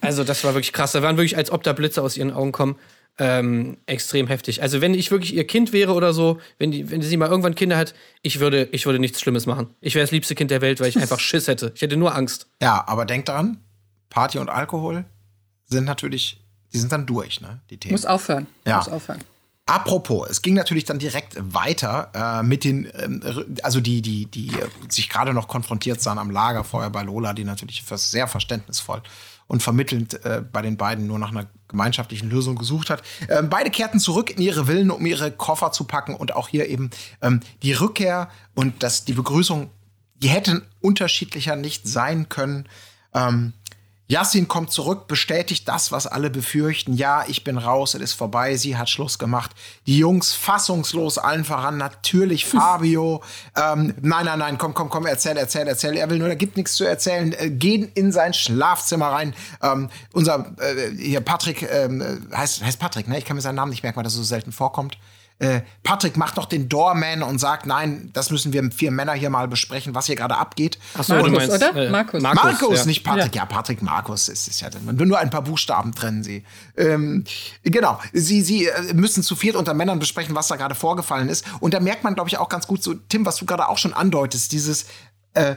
Also, das war wirklich krass. Da waren wirklich, als ob da Blitze aus ihren Augen kommen. Ähm, extrem heftig. Also, wenn ich wirklich ihr Kind wäre oder so, wenn, die, wenn sie mal irgendwann Kinder hat, ich würde, ich würde nichts Schlimmes machen. Ich wäre das liebste Kind der Welt, weil ich einfach Schiss hätte. Ich hätte nur Angst. Ja, aber denk daran, Party und Alkohol sind natürlich, die sind dann durch, ne? Die Themen. Muss aufhören. Ja. Muss aufhören. Apropos, es ging natürlich dann direkt weiter äh, mit den, ähm, also die, die, die äh, sich gerade noch konfrontiert sahen am Lagerfeuer bei Lola, die natürlich für sehr verständnisvoll und vermittelnd äh, bei den beiden nur nach einer gemeinschaftlichen Lösung gesucht hat. Ähm, beide kehrten zurück in ihre Villen, um ihre Koffer zu packen und auch hier eben ähm, die Rückkehr und das, die Begrüßung, die hätten unterschiedlicher nicht sein können. Ähm, Yassin kommt zurück, bestätigt das, was alle befürchten. Ja, ich bin raus, es ist vorbei, sie hat Schluss gemacht. Die Jungs fassungslos, allen voran, natürlich Fabio. ähm, nein, nein, nein, komm, komm, komm, erzähl, erzähl, erzähl. Er will nur, da gibt nichts zu erzählen. Äh, gehen in sein Schlafzimmer rein. Ähm, unser, äh, hier Patrick, äh, heißt, heißt Patrick, ne? Ich kann mir seinen Namen nicht merken, weil das so selten vorkommt. Äh, Patrick macht noch den Doorman und sagt, nein, das müssen wir vier Männer hier mal besprechen, was hier gerade abgeht. Achso, Markus, oder? Markus. Markus, ja. nicht Patrick. Ja. Patrick Markus ist es ja. Nur ein paar Buchstaben trennen sie. Ähm, genau. Sie, sie äh, müssen zu viert unter Männern besprechen, was da gerade vorgefallen ist. Und da merkt man, glaube ich, auch ganz gut so, Tim, was du gerade auch schon andeutest, dieses, äh,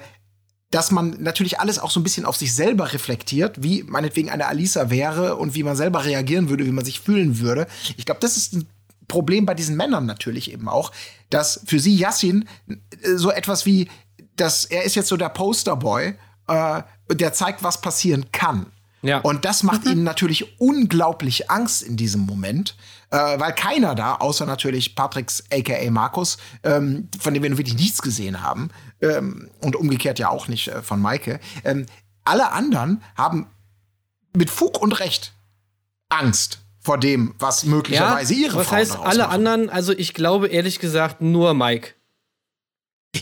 dass man natürlich alles auch so ein bisschen auf sich selber reflektiert, wie meinetwegen eine Alisa wäre und wie man selber reagieren würde, wie man sich fühlen würde. Ich glaube, das ist ein Problem bei diesen Männern natürlich eben auch, dass für sie Yassin äh, so etwas wie, dass er ist jetzt so der Posterboy, äh, der zeigt, was passieren kann. Ja. Und das macht ihnen natürlich unglaublich Angst in diesem Moment, äh, weil keiner da, außer natürlich Patricks aka Markus, ähm, von dem wir wirklich nichts gesehen haben, ähm, und umgekehrt ja auch nicht äh, von Maike, ähm, alle anderen haben mit Fug und Recht Angst vor dem, was möglicherweise ihre was Frauen heißt alle machen. anderen? Also ich glaube ehrlich gesagt nur Mike.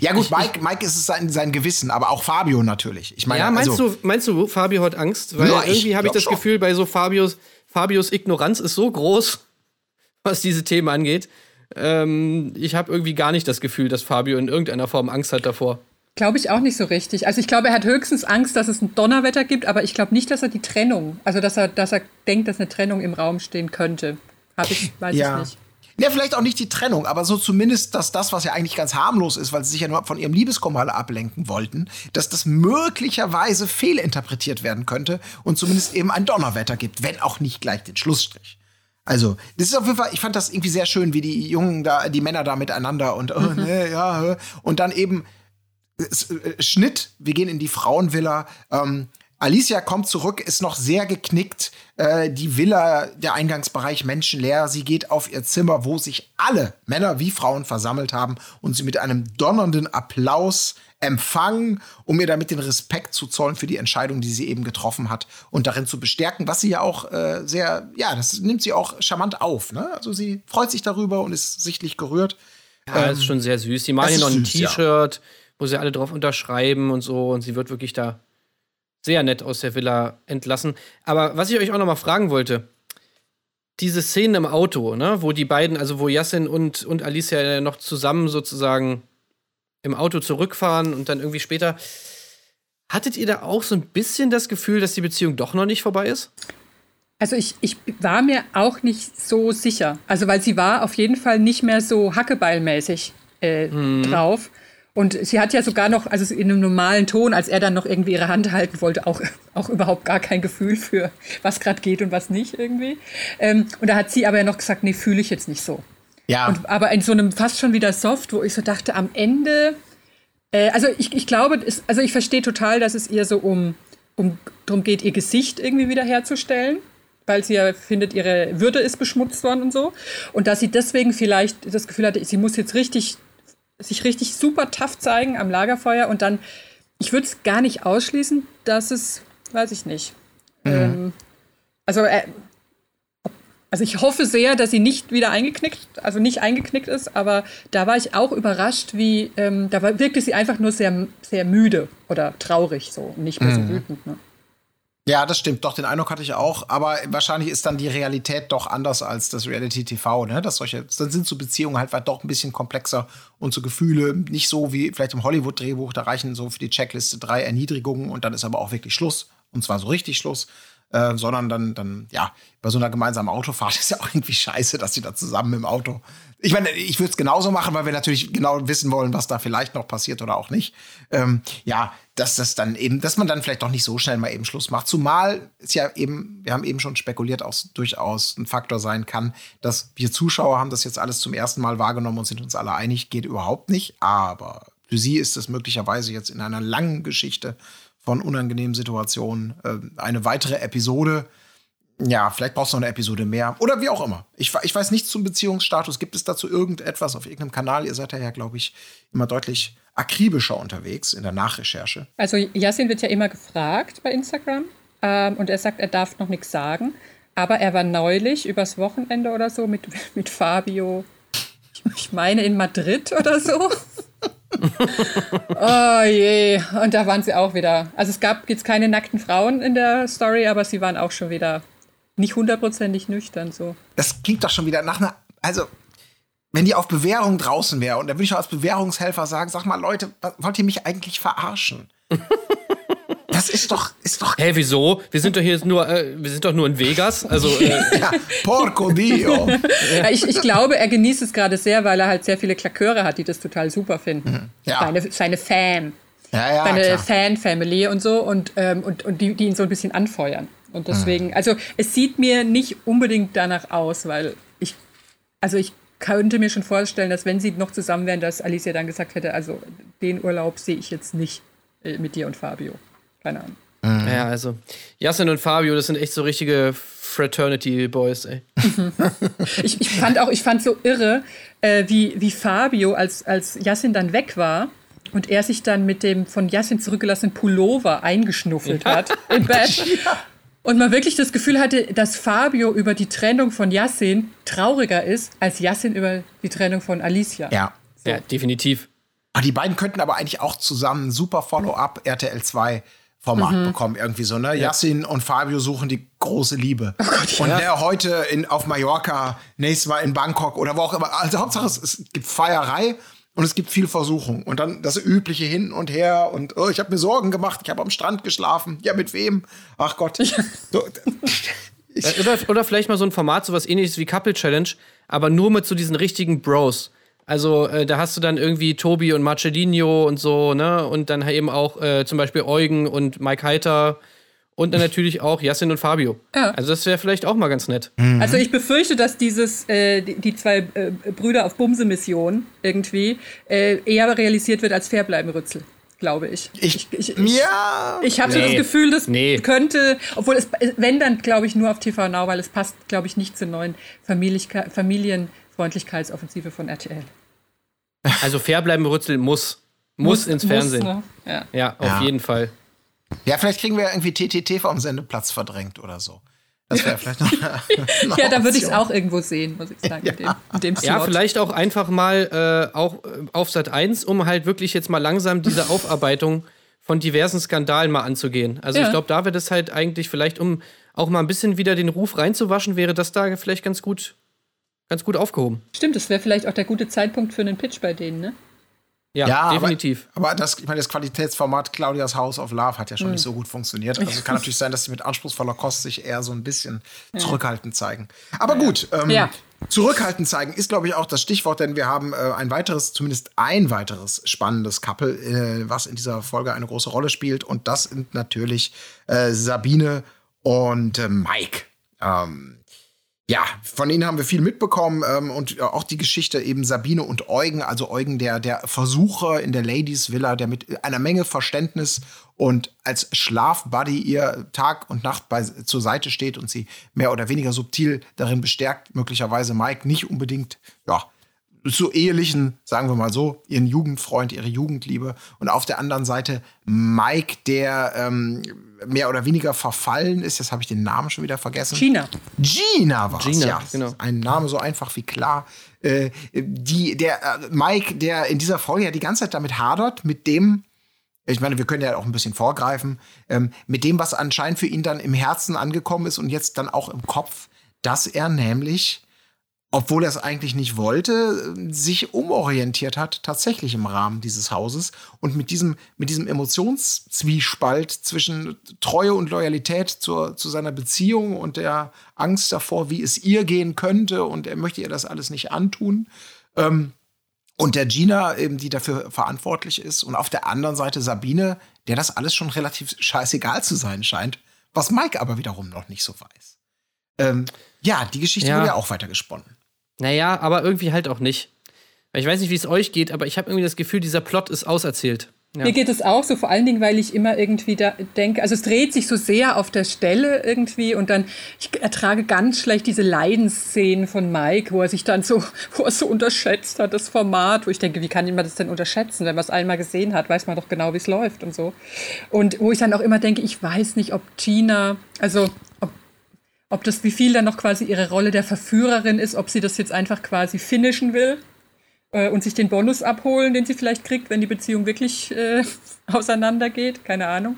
Ja gut, Mike, Mike ist es sein, sein Gewissen, aber auch Fabio natürlich. Ich meine, Ja, meinst also, du, meinst du, Fabio hat Angst? Weil Ja, ich irgendwie habe ich das schon. Gefühl, bei so Fabios, Fabios Ignoranz ist so groß, was diese Themen angeht. Ähm, ich habe irgendwie gar nicht das Gefühl, dass Fabio in irgendeiner Form Angst hat davor. Glaube ich auch nicht so richtig. Also ich glaube, er hat höchstens Angst, dass es ein Donnerwetter gibt, aber ich glaube nicht, dass er die Trennung, also dass er, dass er denkt, dass eine Trennung im Raum stehen könnte. Habe ich, weiß ja. ich nicht. Ja, vielleicht auch nicht die Trennung, aber so zumindest, dass das, was ja eigentlich ganz harmlos ist, weil sie sich ja nur von ihrem Liebeskummer ablenken wollten, dass das möglicherweise fehlinterpretiert werden könnte und zumindest eben ein Donnerwetter gibt, wenn auch nicht gleich den Schlussstrich. Also, das ist auf jeden Fall, ich fand das irgendwie sehr schön, wie die Jungen da, die Männer da miteinander und, oh, nee, ja, äh, und dann eben äh, Schnitt, wir gehen in die Frauenvilla. Ähm, Alicia kommt zurück, ist noch sehr geknickt. Äh, die Villa, der Eingangsbereich menschenleer. Sie geht auf ihr Zimmer, wo sich alle Männer wie Frauen versammelt haben und sie mit einem donnernden Applaus empfangen, um ihr damit den Respekt zu zollen für die Entscheidung, die sie eben getroffen hat und darin zu bestärken, was sie ja auch äh, sehr, ja, das nimmt sie auch charmant auf. Ne? Also sie freut sich darüber und ist sichtlich gerührt. Ja, das ist schon sehr süß. Die machen das hier noch ein süß, ja. Wo sie alle drauf unterschreiben und so. Und sie wird wirklich da sehr nett aus der Villa entlassen. Aber was ich euch auch noch mal fragen wollte, diese Szenen im Auto, ne, wo die beiden, also wo Yassin und, und Alicia noch zusammen sozusagen im Auto zurückfahren und dann irgendwie später. Hattet ihr da auch so ein bisschen das Gefühl, dass die Beziehung doch noch nicht vorbei ist? Also ich, ich war mir auch nicht so sicher. Also weil sie war auf jeden Fall nicht mehr so hackebeilmäßig äh, drauf. Und sie hat ja sogar noch, also in einem normalen Ton, als er dann noch irgendwie ihre Hand halten wollte, auch, auch überhaupt gar kein Gefühl für, was gerade geht und was nicht irgendwie. Ähm, und da hat sie aber ja noch gesagt, nee, fühle ich jetzt nicht so. Ja. Und, aber in so einem fast schon wieder Soft, wo ich so dachte, am Ende, äh, also ich, ich glaube, es, also ich verstehe total, dass es ihr so um, um darum geht, ihr Gesicht irgendwie wiederherzustellen, weil sie ja findet, ihre Würde ist beschmutzt worden und so. Und dass sie deswegen vielleicht das Gefühl hatte, sie muss jetzt richtig, sich richtig super tough zeigen am Lagerfeuer und dann, ich würde es gar nicht ausschließen, dass es, weiß ich nicht. Ähm, also, äh, also ich hoffe sehr, dass sie nicht wieder eingeknickt, also nicht eingeknickt ist, aber da war ich auch überrascht, wie, ähm, da war, wirkte sie einfach nur sehr, sehr müde oder traurig so, nicht mehr so wütend. Ne? Ja, das stimmt. Doch, den Eindruck hatte ich auch. Aber wahrscheinlich ist dann die Realität doch anders als das Reality-TV, ne? Dass solche, dann sind so Beziehungen halt doch ein bisschen komplexer und so Gefühle nicht so wie vielleicht im Hollywood-Drehbuch. Da reichen so für die Checkliste drei Erniedrigungen und dann ist aber auch wirklich Schluss. Und zwar so richtig Schluss. Äh, sondern dann, dann, ja, bei so einer gemeinsamen Autofahrt ist ja auch irgendwie scheiße, dass sie da zusammen im Auto. Ich meine, ich würde es genauso machen, weil wir natürlich genau wissen wollen, was da vielleicht noch passiert oder auch nicht. Ähm, ja, dass das dann eben, dass man dann vielleicht doch nicht so schnell mal eben Schluss macht. Zumal es ja eben, wir haben eben schon spekuliert, auch durchaus ein Faktor sein kann, dass wir Zuschauer haben das jetzt alles zum ersten Mal wahrgenommen und sind uns alle einig, geht überhaupt nicht. Aber für sie ist es möglicherweise jetzt in einer langen Geschichte von unangenehmen Situationen äh, eine weitere Episode. Ja, vielleicht brauchst du noch eine Episode mehr. Oder wie auch immer. Ich, ich weiß nichts zum Beziehungsstatus. Gibt es dazu irgendetwas auf irgendeinem Kanal? Ihr seid ja, glaube ich, immer deutlich akribischer unterwegs in der Nachrecherche. Also Yasin wird ja immer gefragt bei Instagram ähm, und er sagt, er darf noch nichts sagen. Aber er war neulich übers Wochenende oder so mit, mit Fabio, ich, ich meine in Madrid oder so. oh je, und da waren sie auch wieder. Also es gab jetzt keine nackten Frauen in der Story, aber sie waren auch schon wieder nicht hundertprozentig nüchtern so. Das klingt doch schon wieder nach einer. Also, wenn die auf Bewährung draußen wäre, und da würde ich auch als Bewährungshelfer sagen: Sag mal, Leute, wollt ihr mich eigentlich verarschen? Das ist doch, ist doch. Hä, wieso? Wir sind doch hier nur, äh, wir sind doch nur in Vegas. Also, äh, Ja, porco Dio. Ja, ich, ich glaube, er genießt es gerade sehr, weil er halt sehr viele Klaköre hat, die das total super finden. Ja. Seine, seine Fan. Ja, ja, seine. Fan-Family und so und, ähm, und, und die, die ihn so ein bisschen anfeuern. Und deswegen, also es sieht mir nicht unbedingt danach aus, weil ich, also ich könnte mir schon vorstellen, dass wenn sie noch zusammen wären, dass Alicia dann gesagt hätte, also den Urlaub sehe ich jetzt nicht äh, mit dir und Fabio. Keine Ahnung. Ja, also Jassen und Fabio, das sind echt so richtige Fraternity Boys, ey. Ich, ich fand auch, ich fand so irre, äh, wie, wie Fabio, als, als Yassin dann weg war und er sich dann mit dem von Yassin zurückgelassenen Pullover eingeschnuffelt hat im Bett. Und man wirklich das Gefühl hatte, dass Fabio über die Trennung von Yassin trauriger ist, als Yassin über die Trennung von Alicia. Ja. Ja, definitiv. Ah, Die beiden könnten aber eigentlich auch zusammen super Follow-up RTL 2 Format Mhm. bekommen, irgendwie so, ne? Yassin und Fabio suchen die große Liebe. Oh und der heute in, auf Mallorca, nächstes Mal in Bangkok oder wo auch immer. Also Hauptsache, es, es gibt Feierei und es gibt viel Versuchung. Und dann das übliche hin und her und oh, ich habe mir Sorgen gemacht, ich habe am Strand geschlafen. Ja, mit wem? Ach Gott. So, Äh, Oder, oder vielleicht mal so ein Format, sowas ähnliches wie Couple Challenge, aber nur mit so diesen richtigen Bros. Also äh, da hast du dann irgendwie Tobi und Marcelino und so, ne? Und dann eben auch äh, zum Beispiel Eugen und Mike Heiter und dann natürlich auch Yassin und Fabio. Ja. Also das wäre vielleicht auch mal ganz nett. Also ich befürchte, dass dieses, äh, die, die zwei äh, Brüder auf Bumse-Mission irgendwie äh, eher realisiert wird als Fairbleiben-Rützel, glaube ich. ich, ich, ich, ja. Ich habe so Nee. das Gefühl, das Nee. könnte, obwohl es, wenn dann, glaube ich, nur auf TV Now, weil es passt, glaube ich, nicht zur neuen Familichka- Familienfreundlichkeitsoffensive von RTL. Also fair bleiben Rützel muss. Muss, ins Fernsehen. ne? ja. Ja, auf Ja. jeden Fall. ja, vielleicht kriegen wir irgendwie TTT vom Sendeplatz verdrängt oder so. Das wäre vielleicht noch eine, eine ja, da würde ich es auch irgendwo sehen, muss ich sagen, mit dem, mit dem Ja, vielleicht auch einfach mal äh, auch äh, auf Sat 1, um halt wirklich jetzt mal langsam diese Aufarbeitung von diversen Skandalen mal anzugehen. Also Ja. ich glaube, da wäre das halt eigentlich vielleicht, um auch mal ein bisschen wieder den Ruf reinzuwaschen, wäre das da vielleicht ganz gut, ganz gut aufgehoben. Stimmt, das wäre vielleicht auch der gute Zeitpunkt für einen Pitch bei denen, ne? Ja, Ja, definitiv. Aber, aber das, ich meine, das Qualitätsformat Claudias House of Love hat ja schon nicht so gut funktioniert. Also es kann natürlich sein, dass sie mit anspruchsvoller Kost sich eher so ein bisschen zurückhaltend zeigen. Aber gut, ähm, Ja. zurückhaltend zeigen ist, glaube ich, auch das Stichwort, denn wir haben äh, ein weiteres, zumindest ein weiteres spannendes Couple, äh, was in dieser Folge eine große Rolle spielt. Und das sind natürlich äh, Sabine und äh, Mike. Ähm, ja, von ihnen haben wir viel mitbekommen ähm, und äh, auch die Geschichte eben Sabine und Eugen, also Eugen, der, der Versucher in der Ladies Villa, der mit einer Menge Verständnis und als Schlafbuddy ihr Tag und Nacht bei, zur Seite steht und sie mehr oder weniger subtil darin bestärkt, möglicherweise Mike nicht unbedingt, ja, zu ehelichen, sagen wir mal so, ihren Jugendfreund, ihre Jugendliebe. Und auf der anderen Seite Mike, der ähm, mehr oder weniger verfallen ist. Jetzt habe ich den Namen schon wieder vergessen. China. Gina war Gina, ja. genau. Ein Name so einfach wie klar. Äh, die, der äh, Mike, der in dieser Folge ja die ganze Zeit damit hadert, mit dem, ich meine, wir können ja auch ein bisschen vorgreifen, ähm, mit dem, was anscheinend für ihn dann im Herzen angekommen ist und jetzt dann auch im Kopf, dass er nämlich, obwohl er es eigentlich nicht wollte, äh, sich umorientiert hat, tatsächlich im Rahmen dieses Hauses und mit diesem, mit diesem Emotionszwiespalt zwischen Treue und Loyalität zur, zu seiner Beziehung und der Angst davor, wie es ihr gehen könnte und er möchte ihr das alles nicht antun. Ähm, und der Gina, eben, die dafür verantwortlich ist. Und auf der anderen Seite Sabine, der das alles schon relativ scheißegal zu sein scheint. Was Mike aber wiederum noch nicht so weiß. Ähm, ja, die Geschichte Ja. wurde ja auch weitergesponnen. Naja, aber irgendwie halt auch nicht. Ich weiß nicht, wie es euch geht, aber ich habe irgendwie das Gefühl, dieser Plot ist auserzählt. Ja. Mir geht es auch so, vor allen Dingen, weil ich immer irgendwie da denke, also es dreht sich so sehr auf der Stelle irgendwie und dann, ich ertrage ganz schlecht diese Leidensszenen von Mike, wo er sich dann so, wo er so unterschätzt hat, das Format, wo ich denke, wie kann man das denn unterschätzen? Wenn man es einmal gesehen hat, weiß man doch genau, wie es läuft und so. Und wo ich dann auch immer denke, ich weiß nicht, ob Gina, also ob ob das, wie viel dann noch quasi ihre Rolle der Verführerin ist, ob sie das jetzt einfach quasi finishen will äh, und sich den Bonus abholen, den sie vielleicht kriegt, wenn die Beziehung wirklich äh, auseinandergeht, keine Ahnung.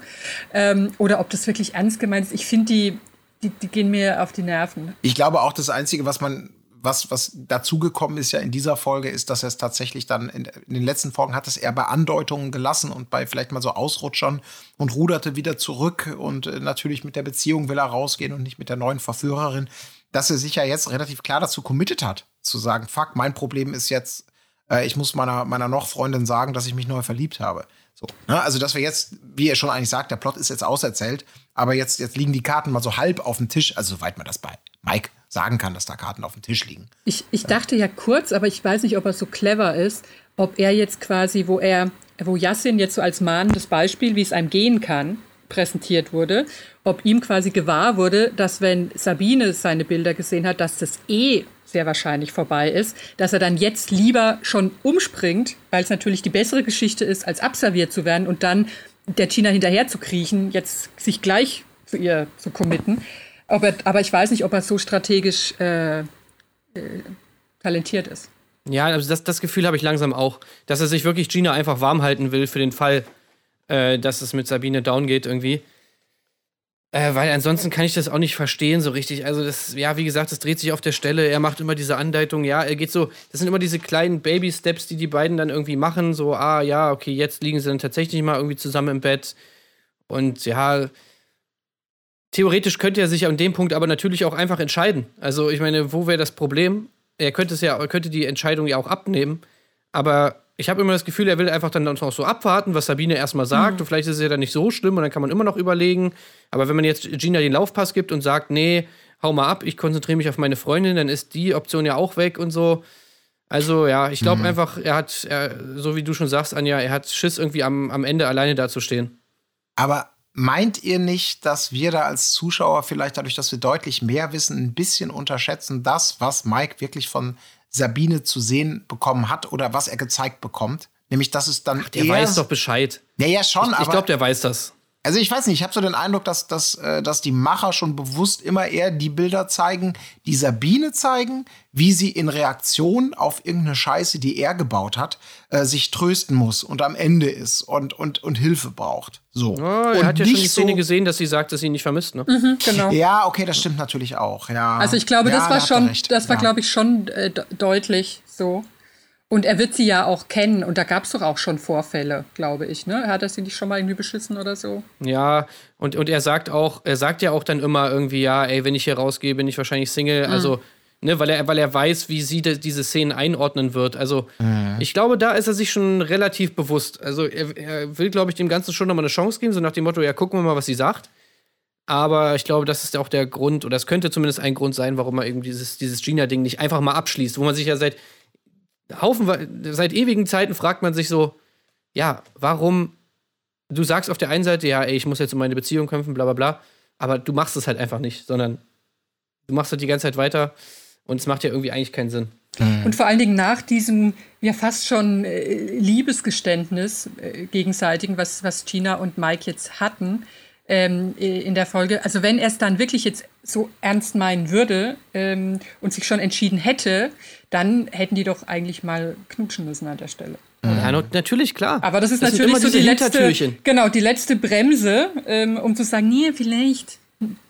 Ähm, oder ob das wirklich ernst gemeint ist. Ich finde, die, die, die gehen mir auf die Nerven. Ich glaube auch, das Einzige, was man, was, was dazugekommen ist ja in dieser Folge, ist, dass er es tatsächlich dann in, in den letzten Folgen hat es eher bei Andeutungen gelassen und bei vielleicht mal so Ausrutschern und ruderte wieder zurück und äh, natürlich mit der Beziehung will er rausgehen und nicht mit der neuen Verführerin, dass er sich ja jetzt relativ klar dazu committed hat, zu sagen, fuck, mein Problem ist jetzt, äh, ich muss meiner, meiner noch Freundin sagen, dass ich mich neu verliebt habe. So, ne? Also, dass wir jetzt, wie er schon eigentlich sagt, der Plot ist jetzt auserzählt, aber jetzt, jetzt liegen die Karten mal so halb auf dem Tisch, also soweit man das bei Mike sagen kann, dass da Karten auf dem Tisch liegen. Ich, ich dachte ja kurz, aber ich weiß nicht, ob er so clever ist, ob er jetzt quasi, wo er, wo Yassin jetzt so als mahnendes Beispiel, wie es einem gehen kann, präsentiert wurde, ob ihm quasi gewahr wurde, dass wenn Sabine seine Bilder gesehen hat, dass das eh sehr wahrscheinlich vorbei ist, dass er dann jetzt lieber schon umspringt, weil es natürlich die bessere Geschichte ist, als abserviert zu werden und dann der Tina hinterher zu kriechen, jetzt sich gleich zu ihr zu committen. Aber, aber ich weiß nicht, ob er so strategisch äh, äh, talentiert ist. Ja, also das, das Gefühl habe ich langsam auch, dass er sich wirklich Gina einfach warm halten will für den Fall, äh, dass es mit Sabine down geht irgendwie. Äh, weil ansonsten kann ich das auch nicht verstehen so richtig. Also das, ja, wie gesagt, das dreht sich auf der Stelle. Er macht immer diese Andeutung, ja, er geht so, das sind immer diese kleinen Baby-Steps, die die beiden dann irgendwie machen. So, ah, ja, okay, jetzt liegen sie dann tatsächlich mal irgendwie zusammen im Bett. Und ja, theoretisch könnte er sich an dem Punkt aber natürlich auch einfach entscheiden. Also ich meine, wo wäre das Problem? Er könnte es ja, er könnte die Entscheidung ja auch abnehmen. Aber ich habe immer das Gefühl, er will einfach dann noch so abwarten, was Sabine erstmal sagt. Mhm. Und vielleicht ist es ja dann nicht so schlimm und dann kann man immer noch überlegen. Aber wenn man jetzt Gina den Laufpass gibt und sagt, nee, hau mal ab, ich konzentriere mich auf meine Freundin, dann ist die Option ja auch weg und so. Also ja, ich glaube mhm. einfach, er hat, er, so wie du schon sagst, Anja, er hat Schiss irgendwie am, am Ende alleine dazustehen. Aber meint ihr nicht, dass wir da als Zuschauer vielleicht dadurch, dass wir deutlich mehr wissen, ein bisschen unterschätzen, das, was Mike wirklich von Sabine zu sehen bekommen hat oder was er gezeigt bekommt. Nämlich, dass es dann. Ach, der weiß doch Bescheid. Ja, ja, schon, ich, aber. Ich glaube, der weiß das. Also ich weiß nicht, ich habe so den Eindruck, dass, dass, äh, dass die Macher schon bewusst immer eher die Bilder zeigen, die Sabine zeigen, wie sie in Reaktion auf irgendeine Scheiße, die er gebaut hat, äh, sich trösten muss und am Ende ist und, und, und Hilfe braucht. So. Oh, er und hat ja schon die Szene so gesehen, dass sie sagt, dass sie ihn nicht vermisst, ne? Mhm, genau. Ja, okay, das stimmt natürlich auch. Ja. Also ich glaube, ja, das war schon, das war, ja. glaube ich, schon äh, deutlich so. Und er wird sie ja auch kennen. Und da gab es doch auch schon Vorfälle, glaube ich. Ne? Hat er sie nicht schon mal irgendwie beschissen oder so? Ja, und, und er sagt auch, er sagt ja auch dann immer irgendwie, ja, ey, wenn ich hier rausgehe, bin ich wahrscheinlich Single. Mhm. Also, ne, weil er, weil er weiß, wie sie de, diese Szenen einordnen wird. Also, mhm. ich glaube, da ist er sich schon relativ bewusst. Also, er, er will, glaube ich, dem Ganzen schon nochmal eine Chance geben, so nach dem Motto, ja, gucken wir mal, was sie sagt. Aber ich glaube, das ist auch der Grund, oder es könnte zumindest ein Grund sein, warum er irgendwie dieses, dieses Gina-Ding nicht einfach mal abschließt, wo man sich ja seit Haufen, seit ewigen Zeiten fragt man sich so, ja, warum, du sagst auf der einen Seite, ja, ey, ich muss jetzt um meine Beziehung kämpfen, bla bla bla, aber du machst es halt einfach nicht, sondern du machst halt die ganze Zeit weiter und es macht ja irgendwie eigentlich keinen Sinn. Und vor allen Dingen nach diesem ja fast schon äh, Liebesgeständnis äh, gegenseitigen, was, was Gina und Mike jetzt hatten, ähm, in der Folge. Also wenn er es dann wirklich jetzt so ernst meinen würde ähm, und sich schon entschieden hätte, dann hätten die doch eigentlich mal knutschen müssen an der Stelle. Ja, natürlich, klar. Aber das ist das natürlich so die letzte, genau, die letzte Bremse, ähm, um zu sagen, nee, vielleicht.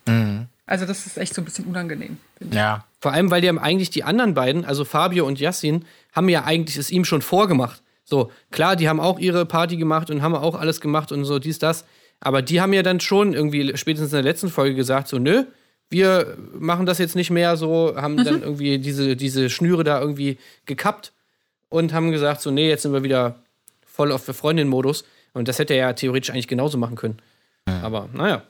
Mhm. Also das ist echt so ein bisschen unangenehm. Ja. Vor allem, weil die haben eigentlich die anderen beiden, also Fabio und Yassin, haben ja eigentlich es ihm schon vorgemacht. So, klar, die haben auch ihre Party gemacht und haben auch alles gemacht und so dies, das. Aber die haben ja dann schon irgendwie spätestens in der letzten Folge gesagt, so, nö, wir machen das jetzt nicht mehr so, haben mhm. dann irgendwie diese, diese Schnüre da irgendwie gekappt und haben gesagt, so, nee, jetzt sind wir wieder voll auf Freundin-Modus. Und das hätte er ja theoretisch eigentlich genauso machen können. Mhm. Aber naja.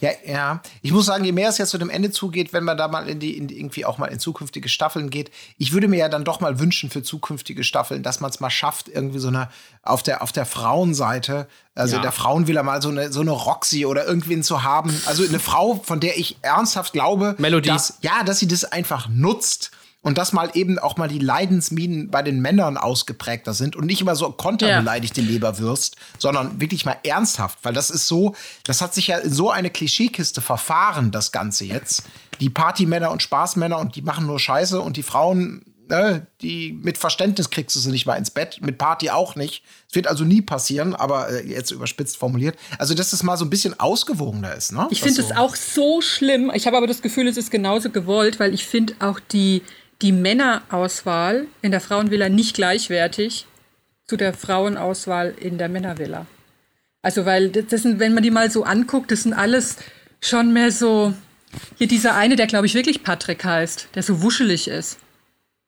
Ja, ja. Ich muss sagen, je mehr es jetzt zu dem Ende zugeht, wenn man da mal in die, in die, irgendwie auch mal in zukünftige Staffeln geht, ich würde mir ja dann doch mal wünschen für zukünftige Staffeln, dass man es mal schafft, irgendwie so eine auf der auf der Frauenseite, also ja. der Frauenvilla mal so eine so eine Roxy oder irgendwen zu haben, also eine Frau, von der ich ernsthaft glaube, dass ja, dass sie das einfach nutzt und dass mal eben auch mal die Leidensminen bei den Männern ausgeprägter sind und nicht immer so konterbeleidigt ja. die Leberwürst, sondern wirklich mal ernsthaft, weil das ist so, das hat sich ja in so eine Klischeekiste verfahren, das Ganze jetzt. Die Partymänner und Spaßmänner und die machen nur Scheiße und die Frauen, ne, die mit Verständnis kriegst du sie nicht mal ins Bett, mit Party auch nicht. Es wird also nie passieren, aber äh, jetzt überspitzt formuliert. Also, dass es mal so ein bisschen ausgewogener ist, ne? Ich finde es so. auch so schlimm. Ich habe aber das Gefühl, es ist genauso gewollt, weil ich finde auch die die Männerauswahl in der Frauenvilla nicht gleichwertig zu der Frauenauswahl in der Männervilla. Also, weil das sind, wenn man die mal so anguckt, das sind alles schon mehr so. Hier dieser eine, der glaube ich wirklich Patrick heißt, der so wuschelig ist.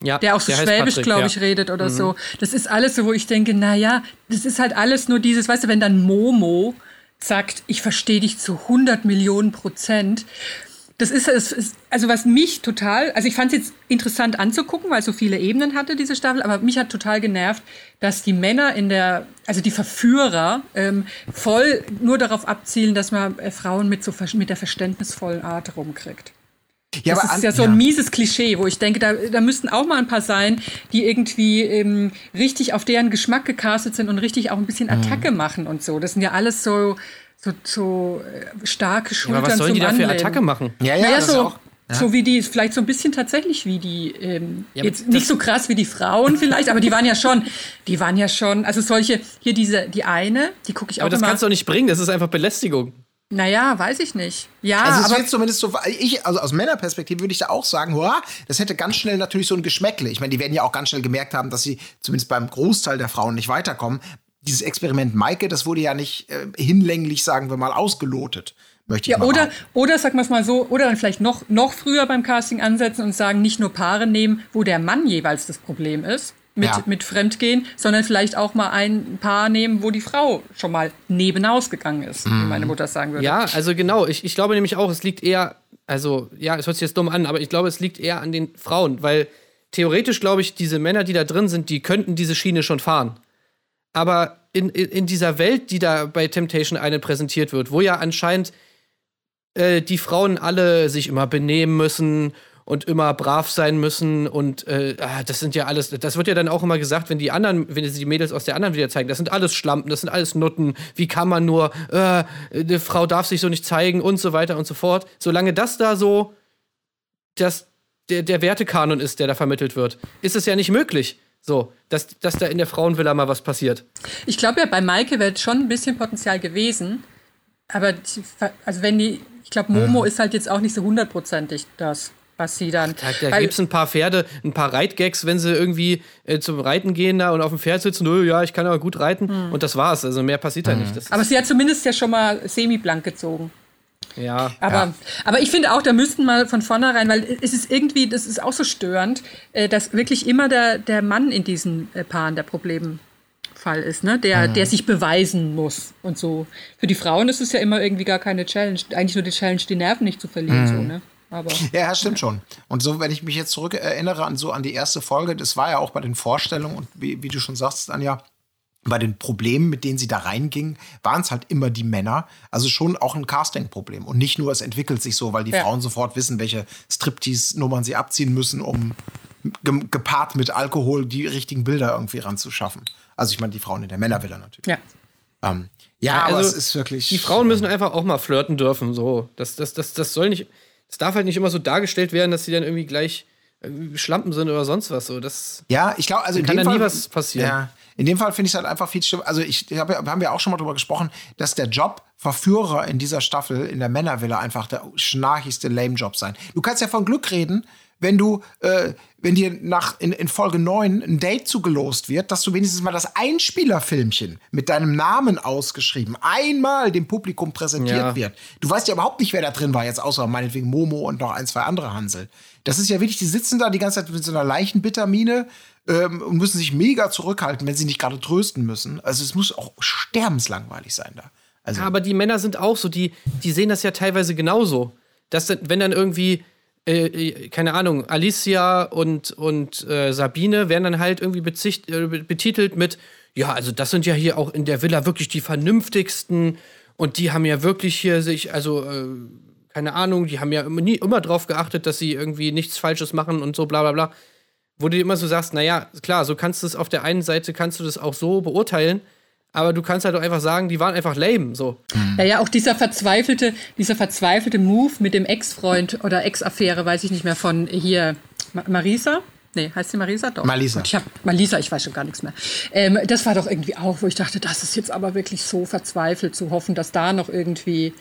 Ja, der auch so der schwäbisch, glaube ich, ja. redet oder mhm. so. Das ist alles so, wo ich denke, naja, das ist halt alles nur dieses, weißt du, wenn dann Momo sagt, ich verstehe dich zu 100 Millionen Prozent, das ist, es ist, also was mich total, also ich fand es jetzt interessant anzugucken, weil es so viele Ebenen hatte, diese Staffel, aber mich hat total genervt, dass die Männer in der, also die Verführer, ähm, voll nur darauf abzielen, dass man äh, Frauen mit, so, mit der verständnisvollen Art rumkriegt. Ja, Das ist ja so ein mieses Klischee, wo ich denke, da, da müssten auch mal ein paar sein, die irgendwie ähm, richtig auf deren Geschmack gecastet sind und richtig auch ein bisschen Mhm. Attacke machen und so. Das sind ja alles so, so, so äh, starke Schultern Aber was sollen zum die da für. Attacke machen? Ja, ja, Naja, das ist so, auch. so wie die, vielleicht so ein bisschen tatsächlich wie die, ähm, Ja, aber jetzt nicht so krass wie die Frauen vielleicht, aber die waren ja schon, die waren ja schon, also solche, hier diese, die eine, die gucke ich auch Aber das immer. kannst du doch nicht bringen, das ist einfach Belästigung. naja, weiß ich nicht. Ja, Also es aber wird zumindest so, ich, also aus Männerperspektive würde ich da auch sagen, hurra, das hätte ganz schnell natürlich so ein Geschmäckle. Ich meine, die werden ja auch ganz schnell gemerkt haben, dass sie zumindest beim Großteil der Frauen nicht weiterkommen. Dieses Experiment Maike, das wurde ja nicht äh, hinlänglich, sagen wir mal, ausgelotet. Möchte ich Ja, mal oder, oder sagen wir es mal so, oder dann vielleicht noch, noch früher beim Casting ansetzen und sagen, nicht nur Paare nehmen, wo der Mann jeweils das Problem ist mit, Ja. mit Fremdgehen, sondern vielleicht auch mal ein Paar nehmen, wo die Frau schon mal nebenaus gegangen ist, wie meine Mutter sagen würde. Ja, also genau. Ich, ich glaube nämlich auch, es liegt eher, also ja, es hört sich jetzt dumm an, aber ich glaube, es liegt eher an den Frauen, weil theoretisch glaube ich, diese Männer, die da drin sind, die könnten diese Schiene schon fahren. Aber in, in, in dieser Welt, die da bei Temptation Island präsentiert wird, wo ja anscheinend äh, die Frauen alle sich immer benehmen müssen und immer brav sein müssen und äh, ah, das sind ja alles, das wird ja dann auch immer gesagt, wenn die anderen, wenn sie die Mädels aus der anderen wieder zeigen, das sind alles Schlampen, das sind alles Nutten, wie kann man nur, äh, eine Frau darf sich so nicht zeigen und so weiter und so fort. Solange das da so das, der, der Wertekanon ist, der da vermittelt wird, ist es ja nicht möglich, so, dass, dass da in der Frauenvilla mal was passiert. Ich glaube ja, bei Maike wäre schon ein bisschen Potenzial gewesen. Aber die, also wenn die, ich glaube, Momo ist halt jetzt auch nicht so hundertprozentig das, was sie dann. Da, da gibt es ein paar Pferde, ein paar Reitgags, wenn sie irgendwie äh, zum Reiten gehen da und auf dem Pferd sitzen, oh, ja, ich kann aber gut reiten. Und das war's. Also mehr passiert da nicht. Das aber sie hat zumindest ja schon mal semi-blank gezogen. Ja. Aber, aber ich finde auch, da müssten mal von vornherein, weil es ist irgendwie, das ist auch so störend, äh, dass wirklich immer der, der Mann in diesen äh, Paaren der Problemfall ist, ne? Der, der sich beweisen muss und so. Für die Frauen ist es ja immer irgendwie gar keine Challenge. Eigentlich nur die Challenge, die Nerven nicht zu verlieren, so, ne? Aber. Ja, ja, stimmt schon. Und so, wenn ich mich jetzt zurück erinnere an so an die erste Folge, das war ja auch bei den Vorstellungen und wie, wie du schon sagst, Anja, bei den Problemen, mit denen sie da reinging, waren es halt immer die Männer. Also schon auch ein Casting-Problem. Und nicht nur, es entwickelt sich so, weil die Ja. Frauen sofort wissen, welche Striptease-Nummern sie abziehen müssen, um ge gepaart mit Alkohol die richtigen Bilder irgendwie ranzuschaffen. Also ich meine, die Frauen in der Männervilla natürlich. Ja. Ähm, ja, aber also, es ist wirklich. Die Frauen müssen einfach auch mal flirten dürfen. So. Das, das, das, das soll nicht. Es darf halt nicht immer so dargestellt werden, dass sie dann irgendwie gleich irgendwie Schlampen sind oder sonst was. So. Das, Ja, ich glaube, also in Kann dem da Fall nie was passieren. Ja, in dem Fall finde ich es halt einfach viel schlimmer. Also ich hab, ja- haben wir auch schon mal drüber gesprochen, dass der Job Verführer in dieser Staffel in der Männervilla einfach der schnarchigste Lame-Job sein. Du kannst ja von Glück reden, wenn du, äh, wenn dir nach in, in Folge 9 ein Date zugelost wird, dass du wenigstens mal das Einspielerfilmchen mit deinem Namen ausgeschrieben einmal dem Publikum präsentiert Ja. wird. Du weißt ja überhaupt nicht, wer da drin war, jetzt außer meinetwegen Momo und noch ein, zwei andere Hansel. Das ist ja wirklich, die sitzen da die ganze Zeit mit so einer Leichenbittermine ähm, und müssen sich mega zurückhalten, wenn sie nicht gerade trösten müssen. Also es muss auch sterbenslangweilig sein da. Also, Ja, aber die Männer sind auch so, die, die sehen das ja teilweise genauso. Dass, wenn dann irgendwie, äh, äh, keine Ahnung, Alicia und, und äh, Sabine werden dann halt irgendwie bezicht, äh, be- betitelt mit, ja, also das sind ja hier auch in der Villa wirklich die vernünftigsten und die haben ja wirklich hier sich, also, äh, keine Ahnung, die haben ja immer, nie, immer drauf geachtet, dass sie irgendwie nichts Falsches machen und so, bla bla bla. Wo du immer so sagst, naja, klar, so kannst du es auf der einen Seite, kannst du das auch so beurteilen, aber du kannst halt auch einfach sagen, die waren einfach lame, so. Ja, ja, auch dieser verzweifelte, dieser verzweifelte Move mit dem Ex-Freund oder Ex-Affäre, weiß ich nicht mehr, von hier Ma Marisa. Nee, heißt sie Marisa? Doch. Malisa. Und Ich hab, Malisa, ich weiß schon gar nichts mehr. Ähm, das war doch irgendwie auch, wo ich dachte, das ist jetzt aber wirklich so verzweifelt zu hoffen, dass da noch irgendwie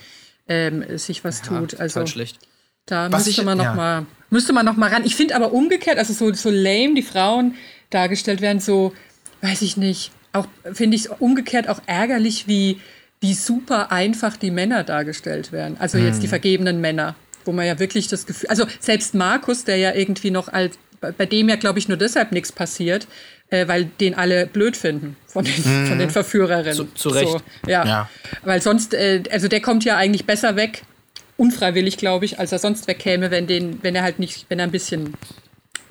ähm, sich was tut. Also Halt schlecht. da Was müsste ich- man noch ja. mal, müsste man noch mal ran. Ich finde aber umgekehrt, also so, so lame die Frauen dargestellt werden, so, weiß ich nicht. Auch finde ich umgekehrt auch ärgerlich, wie, wie super einfach die Männer dargestellt werden. Also jetzt Mhm. die vergebenen Männer, wo man ja wirklich das Gefühl, also selbst Markus, der ja irgendwie noch als, bei dem ja, glaube ich, nur deshalb nichts passiert, äh, weil den alle blöd finden von den, von den Verführerinnen. Zu- zu Recht. So, ja. Ja. Weil sonst, äh, also der kommt ja eigentlich besser weg unfreiwillig, glaube ich, als er sonst wegkäme, wenn, den, wenn er halt nicht, wenn er ein bisschen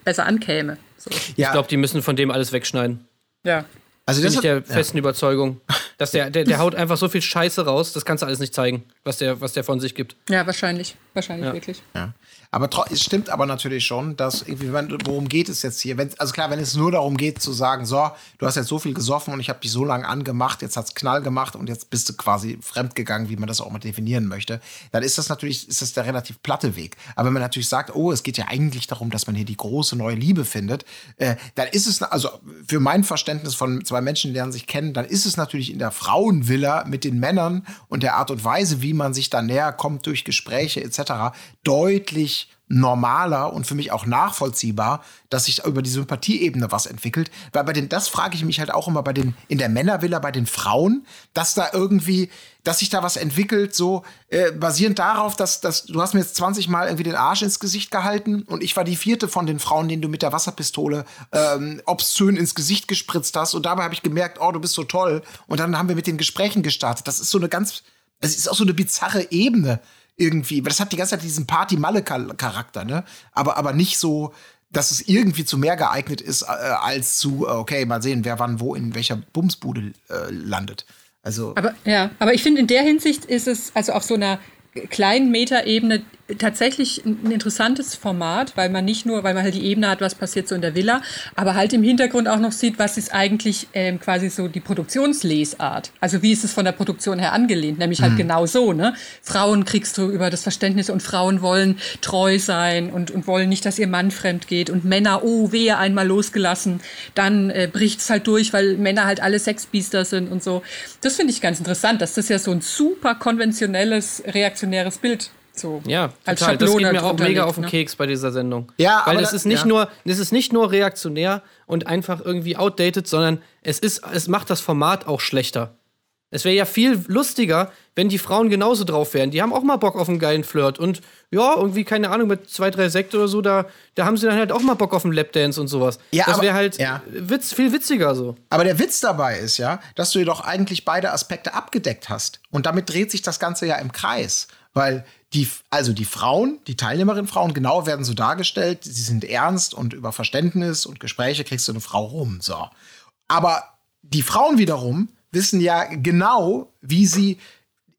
besser ankäme. So. Ja, Ich glaube, die müssen von dem alles wegschneiden. Ja. Also Bin das ich hat, der festen Überzeugung. Dass der, der, der haut einfach so viel Scheiße raus, das kannst du alles nicht zeigen, was der, was der von sich gibt. ja, wahrscheinlich. Wahrscheinlich Ja. wirklich. Ja. Aber es stimmt aber natürlich schon, dass irgendwie, worum geht es jetzt hier? Wenn, also klar, wenn es nur darum geht zu sagen, so, du hast jetzt so viel gesoffen und ich habe dich so lange angemacht, jetzt hat's Knall gemacht und jetzt bist du quasi fremdgegangen, wie man das auch mal definieren möchte, dann ist das natürlich, ist das der relativ platte Weg. Aber wenn man natürlich sagt, oh, es geht ja eigentlich darum, dass man hier die große neue Liebe findet, äh, dann ist es, also für mein Verständnis von zwei Menschen, die lernen sich kennen, dann ist es natürlich in der Frauenvilla mit den Männern und der Art und Weise, wie man sich da näher kommt durch Gespräche etc., deutlich normaler und für mich auch nachvollziehbar, dass sich über die Sympathieebene was entwickelt. Weil bei den, das frage ich mich halt auch immer bei den, in der Männervilla bei den Frauen, dass da irgendwie, dass sich da was entwickelt, so äh, basierend darauf, dass, dass du hast mir jetzt 20 Mal irgendwie den Arsch ins Gesicht gehalten und ich war die vierte von den Frauen, denen du mit der Wasserpistole ähm, obszön ins Gesicht gespritzt hast und dabei habe ich gemerkt, oh, du bist so toll und dann haben wir mit den Gesprächen gestartet. Das ist so eine ganz, es ist auch so eine bizarre Ebene irgendwie, das hat die ganze Zeit diesen Party-Malle-Charakter, ne? Aber, aber nicht so, dass es irgendwie zu mehr geeignet ist, äh, als zu, äh, okay, mal sehen, wer wann wo in welcher Bumsbude äh, landet. Also, Aber ja, aber ich finde in der Hinsicht ist es also auf so einer kleinen Metaebene tatsächlich ein interessantes Format, weil man nicht nur, weil man halt die Ebene hat, was passiert so in der Villa, aber halt im Hintergrund auch noch sieht, was ist eigentlich ähm, quasi so die Produktionslesart. Also wie ist es von der Produktion her angelehnt, nämlich halt genau so, ne? Frauen kriegst du über das Verständnis und Frauen wollen treu sein und, und wollen nicht, dass ihr Mann fremd geht und Männer, oh, wehe, einmal losgelassen, dann äh, bricht's halt durch, weil Männer halt alle Sexbiester sind und so. Das finde ich ganz interessant, dass das ja so ein super konventionelles, reaktionäres Bild so Ja, als total. Das geht mir auch drunter mega auf den ne? Keks bei dieser Sendung. Ja, Weil aber es da- ist nicht ja. nur, es ist nicht nur reaktionär und einfach irgendwie outdated, sondern es ist, es macht das Format auch schlechter. Es wäre ja viel lustiger, wenn die Frauen genauso drauf wären. Die haben auch mal Bock auf einen geilen Flirt und ja, irgendwie, keine Ahnung, mit zwei, drei Sekt oder so, da, da haben sie dann halt auch mal Bock auf einen Lapdance und sowas. Ja, das aber- wäre halt ja. Witz, viel witziger so. Aber der Witz dabei ist ja, dass du jedoch eigentlich beide Aspekte abgedeckt hast. Und damit dreht sich das Ganze ja im Kreis. Weil die, also die Frauen, die Teilnehmerinnen-Frauen, genau werden so dargestellt, sie sind ernst und über Verständnis und Gespräche kriegst du eine Frau rum. So. Aber die Frauen wiederum wissen ja genau, wie sie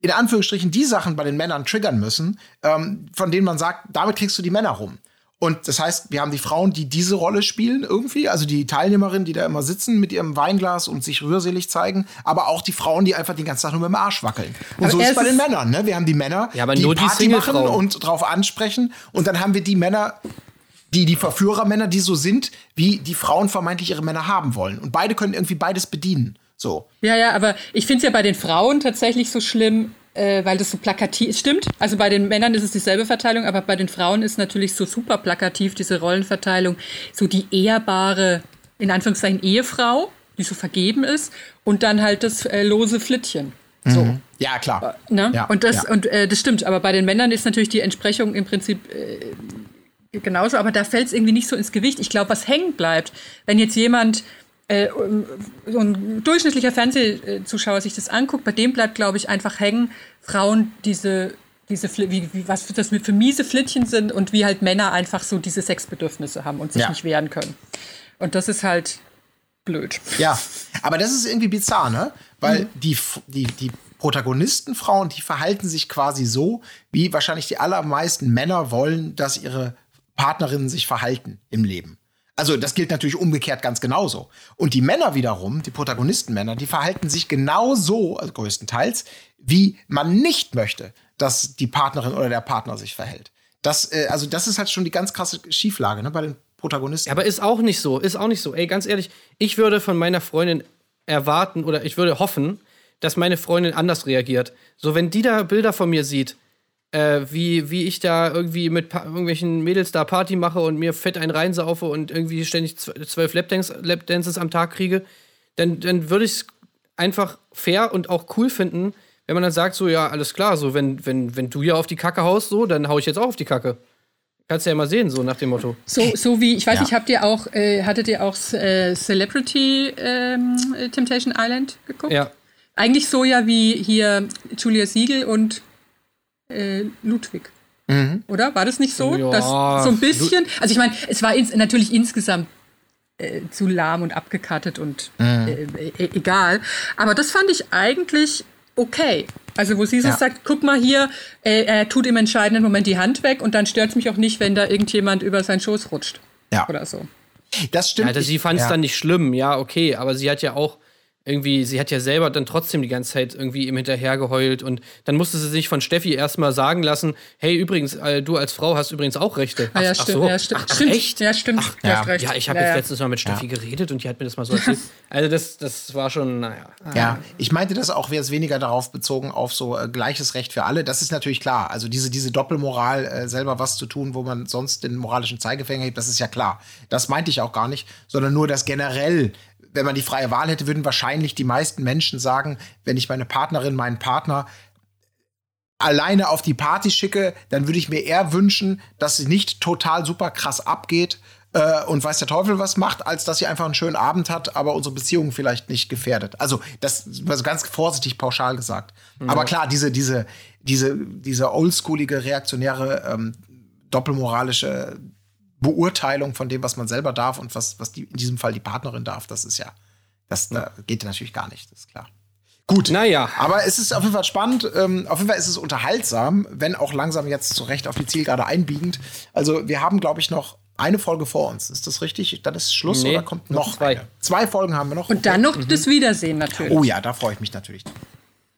in Anführungsstrichen die Sachen bei den Männern triggern müssen, ähm, von denen man sagt, damit kriegst du die Männer rum. Und das heißt, wir haben die Frauen, die diese Rolle spielen irgendwie, also die Teilnehmerinnen, die da immer sitzen mit ihrem Weinglas und sich rührselig zeigen, aber auch die Frauen, die einfach den ganzen Tag nur mit dem Arsch wackeln. Und Aber so ist es bei den Männern. Ne? Wir haben die Männer, Ja, aber die nur die Party machen und drauf ansprechen. Und dann haben wir die Männer, die die Verführermänner, die so sind, wie die Frauen vermeintlich ihre Männer haben wollen. Und beide können irgendwie beides bedienen. So. Ja, ja, aber ich finde es ja bei den Frauen tatsächlich so schlimm, äh, weil das so plakativ ist. Stimmt, also bei den Männern ist es dieselbe Verteilung, aber bei den Frauen ist natürlich so super plakativ diese Rollenverteilung. So die ehrbare, in Anführungszeichen, Ehefrau, die so vergeben ist, und dann halt das äh, lose Flittchen. So. Ja, klar. Ne? Ja, und das, ja. und äh, das stimmt, aber bei den Männern ist natürlich die Entsprechung im Prinzip äh, genauso, aber da fällt es irgendwie nicht so ins Gewicht. Ich glaube, was hängen bleibt, wenn jetzt jemand, äh, so ein durchschnittlicher Fernsehzuschauer sich das anguckt, bei dem bleibt, glaube ich, einfach hängen, Frauen diese, diese wie, wie, was das für miese Flittchen sind und wie halt Männer einfach so diese Sexbedürfnisse haben und sich Ja. nicht wehren können. Und das ist halt blöd. Ja, aber das ist irgendwie bizarr, ne? Weil die, F- die, die Protagonistenfrauen, die verhalten sich quasi so, wie wahrscheinlich die allermeisten Männer wollen, dass ihre Partnerinnen sich verhalten im Leben. Also das gilt natürlich umgekehrt ganz genauso. Und die Männer wiederum, die Protagonistenmänner, die verhalten sich genauso, also größtenteils, wie man nicht möchte, dass die Partnerin oder der Partner sich verhält. Das, äh, also das ist halt schon die ganz krasse Schieflage ne, bei den Protagonisten. Aber ist auch nicht so, ist auch nicht so. Ey, ganz ehrlich, ich würde von meiner Freundin erwarten oder ich würde hoffen, dass meine Freundin anders reagiert. So, wenn die da Bilder von mir sieht, äh, wie, wie ich da irgendwie mit pa irgendwelchen Mädels da Party mache und mir fett einen reinsaufe und irgendwie ständig zw- zwölf Lapdance Lapdances am Tag kriege, dann, dann würde ich es einfach fair und auch cool finden, wenn man dann sagt, so, ja, alles klar, so, wenn, wenn, wenn du ja auf die Kacke haust, so, dann hau ich jetzt auch auf die Kacke. Kannst du ja mal sehen, so nach dem Motto. So, so wie, ich weiß Ja. nicht, habt ihr auch, äh, hattet ihr auch äh, Celebrity ähm, Temptation Island geguckt? Ja. Eigentlich so ja wie hier Julia Siegel und äh, Ludwig. Oder? War das nicht so? Ja, dass so ein bisschen. Also ich meine, es war ins, natürlich insgesamt äh, zu lahm und abgekartet und äh, e egal. Aber das fand ich eigentlich okay. Also wo sie so Ja. sagt, guck mal hier, äh, er tut im entscheidenden Moment die Hand weg und dann stört es mich auch nicht, wenn da irgendjemand über seinen Schoß rutscht. Ja. Oder so. Das stimmt. Also sie fand es ja. dann nicht schlimm, ja, okay, aber sie hat ja auch irgendwie, sie hat ja selber dann trotzdem die ganze Zeit irgendwie ihm hinterher geheult und dann musste sie sich von Steffi erstmal sagen lassen, hey, übrigens, äh, du als Frau hast übrigens auch Rechte. Ah, ja, Ach- ach stimmt. so. Ja, stimmt. Ach, stimmt. echt? Ja, stimmt. Du ja. hast recht. Ja, ich habe Ja, jetzt ja. letztens mal mit Steffi geredet und die hat mir das mal so erzählt. Also das, das war schon, naja. Ja, ich meinte das auch jetzt weniger darauf bezogen auf so äh, gleiches Recht für alle. Das ist natürlich klar. Also diese, diese Doppelmoral, äh, selber was zu tun, wo man sonst den moralischen Zeigefinger hebt, das ist ja klar. Das meinte ich auch gar nicht, sondern nur, dass generell, wenn man die freie Wahl hätte, würden wahrscheinlich die meisten Menschen sagen, wenn ich meine Partnerin, meinen Partner alleine auf die Party schicke, dann würde ich mir eher wünschen, dass sie nicht total super krass abgeht äh, und weiß der Teufel was macht, als dass sie einfach einen schönen Abend hat, aber unsere Beziehung vielleicht nicht gefährdet. Also das war ganz vorsichtig pauschal gesagt. Aber klar, diese, diese, diese, diese oldschoolige, reaktionäre, ähm, doppelmoralische Beurteilung von dem, was man selber darf und was, was die, in diesem Fall die Partnerin darf, das ist ja, das da geht natürlich gar nicht, das ist klar. Gut. Naja. Aber es ist auf jeden Fall spannend. Ähm, auf jeden Fall ist es unterhaltsam, wenn auch langsam jetzt zurecht auf die Zielgerade einbiegend. Also, wir haben, glaube ich, noch eine Folge vor uns. Ist das richtig? Dann ist Schluss Nee, oder kommt noch noch zwei. eine? Zwei Folgen haben wir noch. Und dann noch das Wiedersehen natürlich. Oh ja, da freue ich mich natürlich.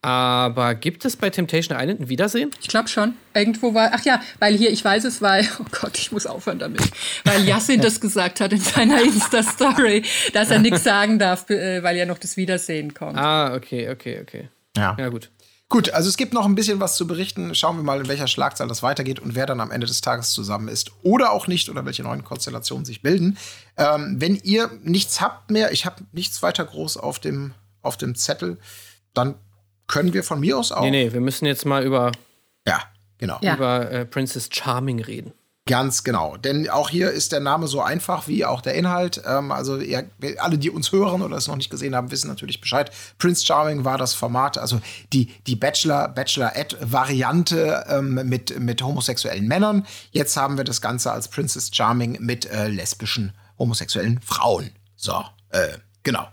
Aber gibt es bei Temptation Island ein Wiedersehen? Ich glaube schon. Irgendwo war, ach ja, weil hier, ich weiß es, weil, oh Gott, ich muss aufhören damit. Weil Yassin das gesagt hat in seiner Insta-Story, dass er nichts sagen darf, äh, weil ja noch das Wiedersehen kommt. Ah, okay, okay, okay. Ja. Ja, gut. Gut, also es gibt noch ein bisschen was zu berichten. Schauen wir mal, in welcher Schlagzahl das weitergeht und wer dann am Ende des Tages zusammen ist oder auch nicht oder welche neuen Konstellationen sich bilden. Ähm, wenn ihr nichts habt mehr, ich habe nichts weiter groß auf dem, auf dem Zettel, dann können wir von mir aus auch. Nee, nee, wir müssen jetzt mal über, Ja, genau. Ja. über äh, Princess Charming reden. Ganz genau. Denn auch hier ist der Name so einfach wie auch der Inhalt. Ähm, also ihr, alle, die uns hören oder es noch nicht gesehen haben, wissen natürlich Bescheid. Prince Charming war das Format, also die, die Bachelor, Bachelorette-Variante ähm, mit, mit homosexuellen Männern. Jetzt haben wir das Ganze als Princess Charming mit äh, lesbischen, homosexuellen Frauen. So, äh, genau.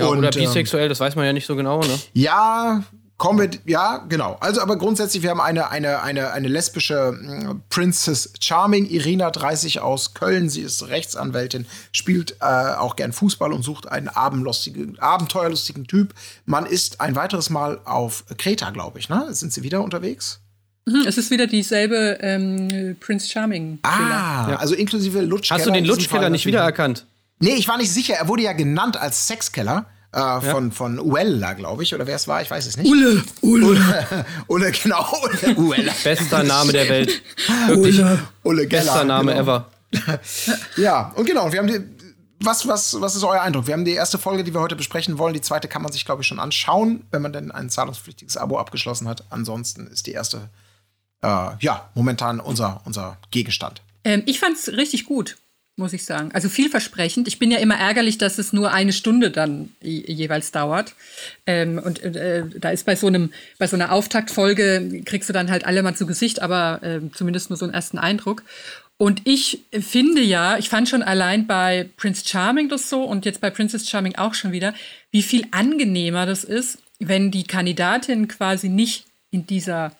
Ja, oder ähm, bisexuell, das weiß man ja nicht so genau, ne? ja, kommen wir, ja, genau. Also, aber grundsätzlich, wir haben eine, eine, eine, eine lesbische mm, Princess Charming, Irina 30 aus Köln. Sie ist Rechtsanwältin, spielt äh, auch gern Fußball und sucht einen abendlustigen, abenteuerlustigen Typ. Man ist ein weiteres Mal auf Kreta, glaube ich, ne? Sind sie wieder unterwegs? Mhm, Es ist wieder dieselbe ähm, Prince Charming. Ah, also inklusive Lutschkeller. Hast du den Lutschkeller nicht wiedererkannt? Nee, ich war nicht sicher. Er wurde ja genannt als Sexkeller. Äh, von, von Uella, glaube ich, oder wer es war, ich weiß es nicht. Ulle, Ulle. Ulle, genau. Ulle, Uella. Bester Name der Welt. Wirklich. Ulle Geller. Bester Name genau. ever. Ja, und genau, wir haben die. Was, was, was ist euer Eindruck? Wir haben die erste Folge, die wir heute besprechen wollen. Die zweite kann man sich, glaube ich, schon anschauen, wenn man denn ein zahlungspflichtiges Abo abgeschlossen hat. Ansonsten ist die erste, äh, ja, momentan unser, unser Gegenstand. Ähm, ich fand es richtig gut, muss ich sagen. Also vielversprechend. Ich bin ja immer ärgerlich, dass es nur eine Stunde dann je- jeweils dauert. Ähm, und äh, da ist bei so einem, bei so einer Auftaktfolge kriegst du dann halt alle mal zu Gesicht, aber äh, zumindest nur so einen ersten Eindruck. Und ich finde ja, ich fand schon allein bei Prince Charming das so und jetzt bei Princess Charming auch schon wieder, wie viel angenehmer das ist, wenn die Kandidatin quasi nicht in dieser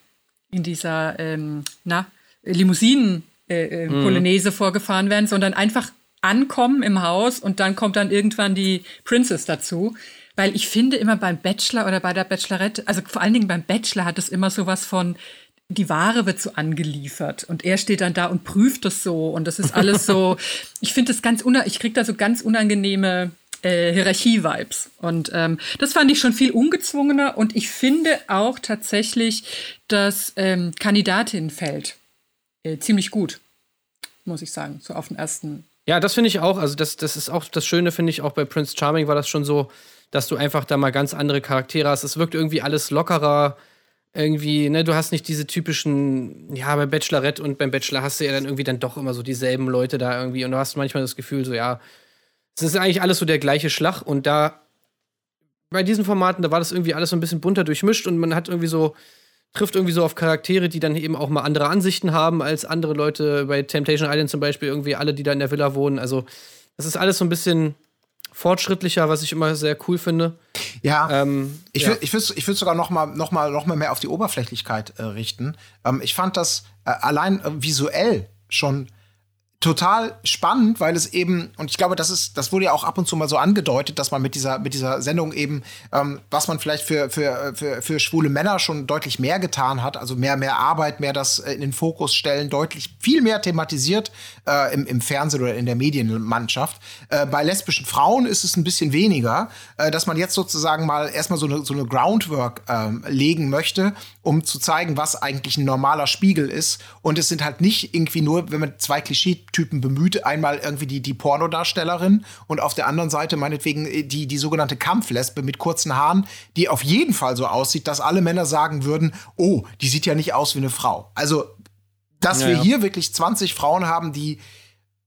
in dieser ähm, na, Limousinen äh, äh, Polonaise vorgefahren werden, sondern einfach ankommen im Haus und dann kommt dann irgendwann die Princess dazu. Weil ich finde immer beim Bachelor oder bei der Bachelorette, also vor allen Dingen beim Bachelor hat es immer sowas von, die Ware wird so angeliefert und er steht dann da und prüft das so und das ist alles so, ich finde das ganz, ich kriege da so ganz unangenehme äh, Hierarchie-Vibes. Und ähm, das fand ich schon viel ungezwungener. Und ich finde auch tatsächlich das ähm, Kandidatinnenfeld äh, ziemlich gut, muss ich sagen, so auf den ersten. Ja, das finde ich auch. Also, das, das ist auch das Schöne, finde ich, auch bei Prince Charming war das schon so, dass du einfach da mal ganz andere Charaktere hast. Es wirkt irgendwie alles lockerer. Irgendwie, ne, du hast nicht diese typischen, ja, bei Bachelorette und beim Bachelor hast du ja dann irgendwie dann doch immer so dieselben Leute da irgendwie und du hast manchmal das Gefühl, so, ja, es ist eigentlich alles so der gleiche Schlag und da bei diesen Formaten, da war das irgendwie alles so ein bisschen bunter durchmischt und man hat irgendwie so, trifft irgendwie so auf Charaktere, die dann eben auch mal andere Ansichten haben als andere Leute. Bei Temptation Island zum Beispiel irgendwie alle, die da in der Villa wohnen. Also, das ist alles so ein bisschen fortschrittlicher, was ich immer sehr cool finde. Ja, Ähm, ich ja. würde ich würd, ich sogar noch mal, noch, mal, noch mal mehr auf die Oberflächlichkeit äh, richten. Ähm, ich fand das äh, allein äh, visuell schon total spannend, weil es eben, und ich glaube, das ist, das wurde ja auch ab und zu mal so angedeutet, dass man mit dieser, mit dieser Sendung eben, ähm, was man vielleicht für, für, für, für schwule Männer schon deutlich mehr getan hat, also mehr, mehr Arbeit, mehr das äh, in den Fokus stellen, deutlich viel mehr thematisiert äh, im, im Fernsehen oder in der Medienmannschaft. Äh, bei lesbischen Frauen ist es ein bisschen weniger, äh, dass man jetzt sozusagen mal erstmal so eine, so eine Groundwork ähm, legen möchte, um zu zeigen, was eigentlich ein normaler Spiegel ist. Und es sind halt nicht irgendwie nur, wenn man zwei Klischeetypen bemüht, einmal irgendwie die, die Pornodarstellerin und auf der anderen Seite meinetwegen äh, die, die sogenannte Kampflesbe mit kurzen Haaren, die auf jeden Fall so aussieht, dass alle Männer sagen würden, oh, die sieht ja nicht aus wie eine Frau. Also, dass Ja, wir ja. hier wirklich 20 Frauen haben, die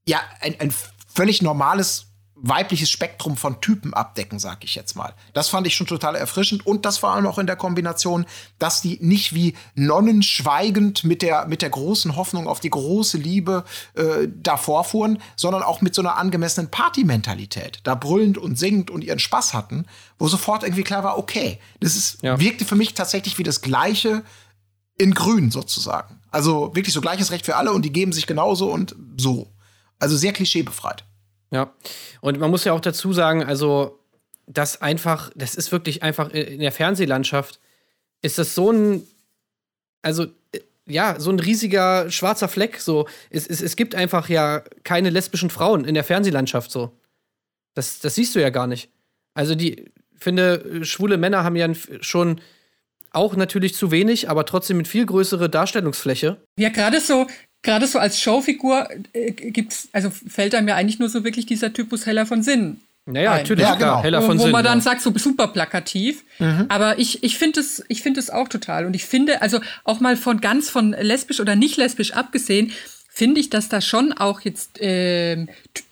ja ein, ein völlig normales weibliches Spektrum von Typen abdecken, sag ich jetzt mal. Das fand ich schon total erfrischend und das vor allem auch in der Kombination, dass die nicht wie Nonnen schweigend mit der, mit der großen Hoffnung auf die große Liebe äh, davor fuhren, sondern auch mit so einer angemessenen Partymentalität, da brüllend und singend und ihren Spaß hatten, wo sofort irgendwie klar war, okay, das ist, Ja. wirkte für mich tatsächlich wie das Gleiche in Grün sozusagen. Also wirklich so gleiches Recht für alle und die geben sich genauso und so. Also sehr klischeebefreit. Ja. Und man muss ja auch dazu sagen, also, das einfach, das ist wirklich einfach in der Fernsehlandschaft, ist das so ein, also, äh, ja, so ein riesiger schwarzer Fleck. So, es, es, es gibt einfach ja keine lesbischen Frauen in der Fernsehlandschaft so. Das, das siehst du ja gar nicht. Also, die, ich finde, äh, schwule Männer haben ja schon auch natürlich zu wenig, aber trotzdem mit viel größere Darstellungsfläche. Ja, gerade so, gerade so als Showfigur äh, gibt's, also fällt einem ja eigentlich nur so wirklich dieser Typus Heller von Sinn. Naja, ein. natürlich, Ja, genau. heller wo, von wo Sinn. man dann ja. sagt, so super plakativ. Aber ich, ich finde es, ich finde es auch total. Und ich finde, also auch mal von ganz von lesbisch oder nicht lesbisch abgesehen, finde ich, dass da schon auch jetzt ähm,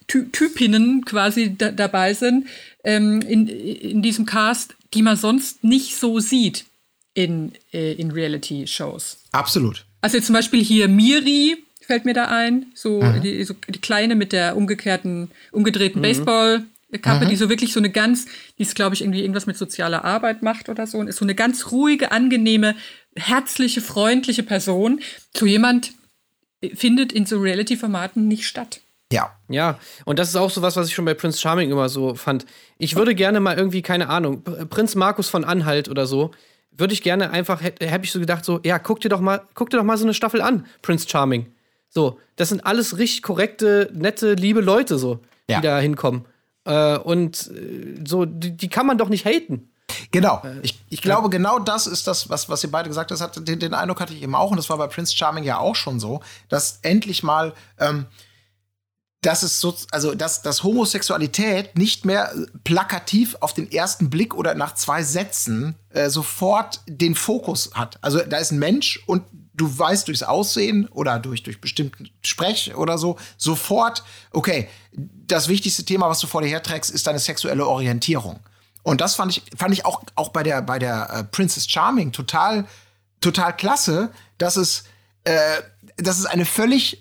Ty Typinnen quasi da, dabei sind ähm, in, in diesem Cast, die man sonst nicht so sieht in, äh, in Reality-Shows. Absolut. Also zum Beispiel hier Miri fällt mir da ein, so, die, so die kleine mit der umgekehrten, umgedrehten Baseballkappe, die so wirklich so eine ganz, die ist glaube ich irgendwie irgendwas mit sozialer Arbeit macht oder so und ist so eine ganz ruhige, angenehme, herzliche, freundliche Person. So jemand äh, findet in so Reality-Formaten nicht statt. Ja. Ja, und das ist auch so was, was ich schon bei Prince Charming immer so fand. Ich würde gerne mal irgendwie, keine Ahnung, Prinz Markus von Anhalt oder so, würde ich gerne einfach, habe ich so gedacht, so, ja, guck dir doch mal, guck dir doch mal so eine Staffel an, Prince Charming. So, das sind alles richtig korrekte, nette, liebe Leute, so, Ja. die da hinkommen. Äh, und äh, so, die, die kann man doch nicht haten. Genau. Ich, ich glaube, genau das ist das, was, was ihr beide gesagt habt. Den, den Eindruck hatte ich eben auch, und das war bei Prince Charming ja auch schon so, dass endlich mal, ähm, dass es so, also dass, dass Homosexualität nicht mehr plakativ auf den ersten Blick oder nach zwei Sätzen äh, sofort den Fokus hat. Also da ist ein Mensch und du weißt durchs Aussehen oder durch, durch bestimmten Sprech oder so sofort, okay, das wichtigste Thema, was du vor dir herträgst, ist deine sexuelle Orientierung. Und das fand ich, fand ich auch, auch bei der, bei der äh, Princess Charming total, total klasse, dass es, äh, dass es eine völlig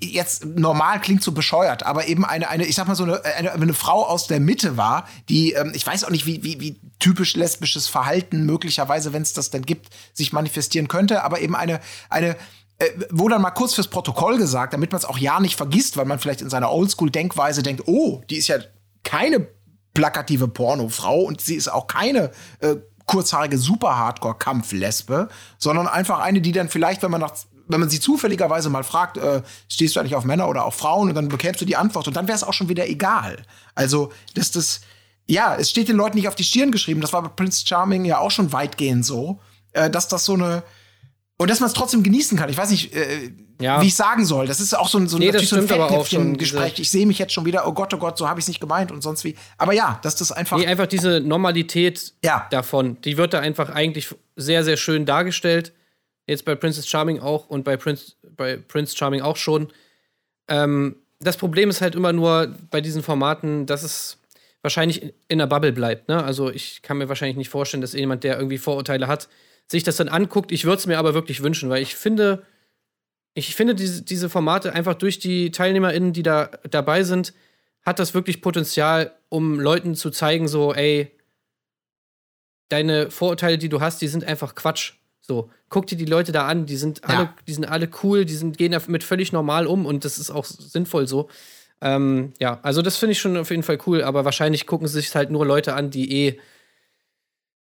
jetzt normal klingt so bescheuert, aber eben eine, eine ich sag mal so eine, eine, eine Frau aus der Mitte war, die, ähm, ich weiß auch nicht, wie, wie, wie typisch lesbisches Verhalten möglicherweise, wenn es das denn gibt, sich manifestieren könnte, aber eben eine, eine, äh, wo dann mal kurz fürs Protokoll gesagt, damit man es auch ja nicht vergisst, weil man vielleicht in seiner Oldschool-Denkweise denkt, oh, die ist ja keine plakative Pornofrau und sie ist auch keine äh, kurzhaarige Super-Hardcore-Kampflesbe, sondern einfach eine, die dann vielleicht, wenn man nach wenn man sie zufälligerweise mal fragt, äh, stehst du eigentlich auf Männer oder auf Frauen und dann bekämst du die Antwort und dann wäre es auch schon wieder egal. Also, dass das, ja, es steht den Leuten nicht auf die Stirn geschrieben, das war bei Prince Charming ja auch schon weitgehend so, äh, dass das so eine, und dass man es trotzdem genießen kann. Ich weiß nicht, äh, Ja. wie ich sagen soll. Das ist auch so ein, so Nee, das so ein Fettnäpfchen-Gespräch. Ich sehe mich jetzt schon wieder, oh Gott, oh Gott, so habe ich es nicht gemeint und sonst wie. Aber ja, dass das einfach. Nee, einfach diese Normalität Ja. davon, die wird da einfach eigentlich sehr, sehr schön dargestellt. Jetzt bei Princess Charming auch und bei Prince, bei Prince Charming auch schon. Ähm, das Problem ist halt immer nur bei diesen Formaten, dass es wahrscheinlich in der Bubble bleibt. Ne? Also ich kann mir wahrscheinlich nicht vorstellen, dass jemand, der irgendwie Vorurteile hat, sich das dann anguckt. Ich würde es mir aber wirklich wünschen, weil ich finde, ich finde diese, diese Formate einfach durch die TeilnehmerInnen, die da dabei sind, hat das wirklich Potenzial, um Leuten zu zeigen, so, ey, deine Vorurteile, die du hast, die sind einfach Quatsch. So, guck dir die Leute da an, die sind alle, Ja. die sind alle cool, die sind, gehen damit völlig normal um und das ist auch sinnvoll so. Ähm, ja, also das finde ich schon auf jeden Fall cool, aber wahrscheinlich gucken sich halt nur Leute an, die eh,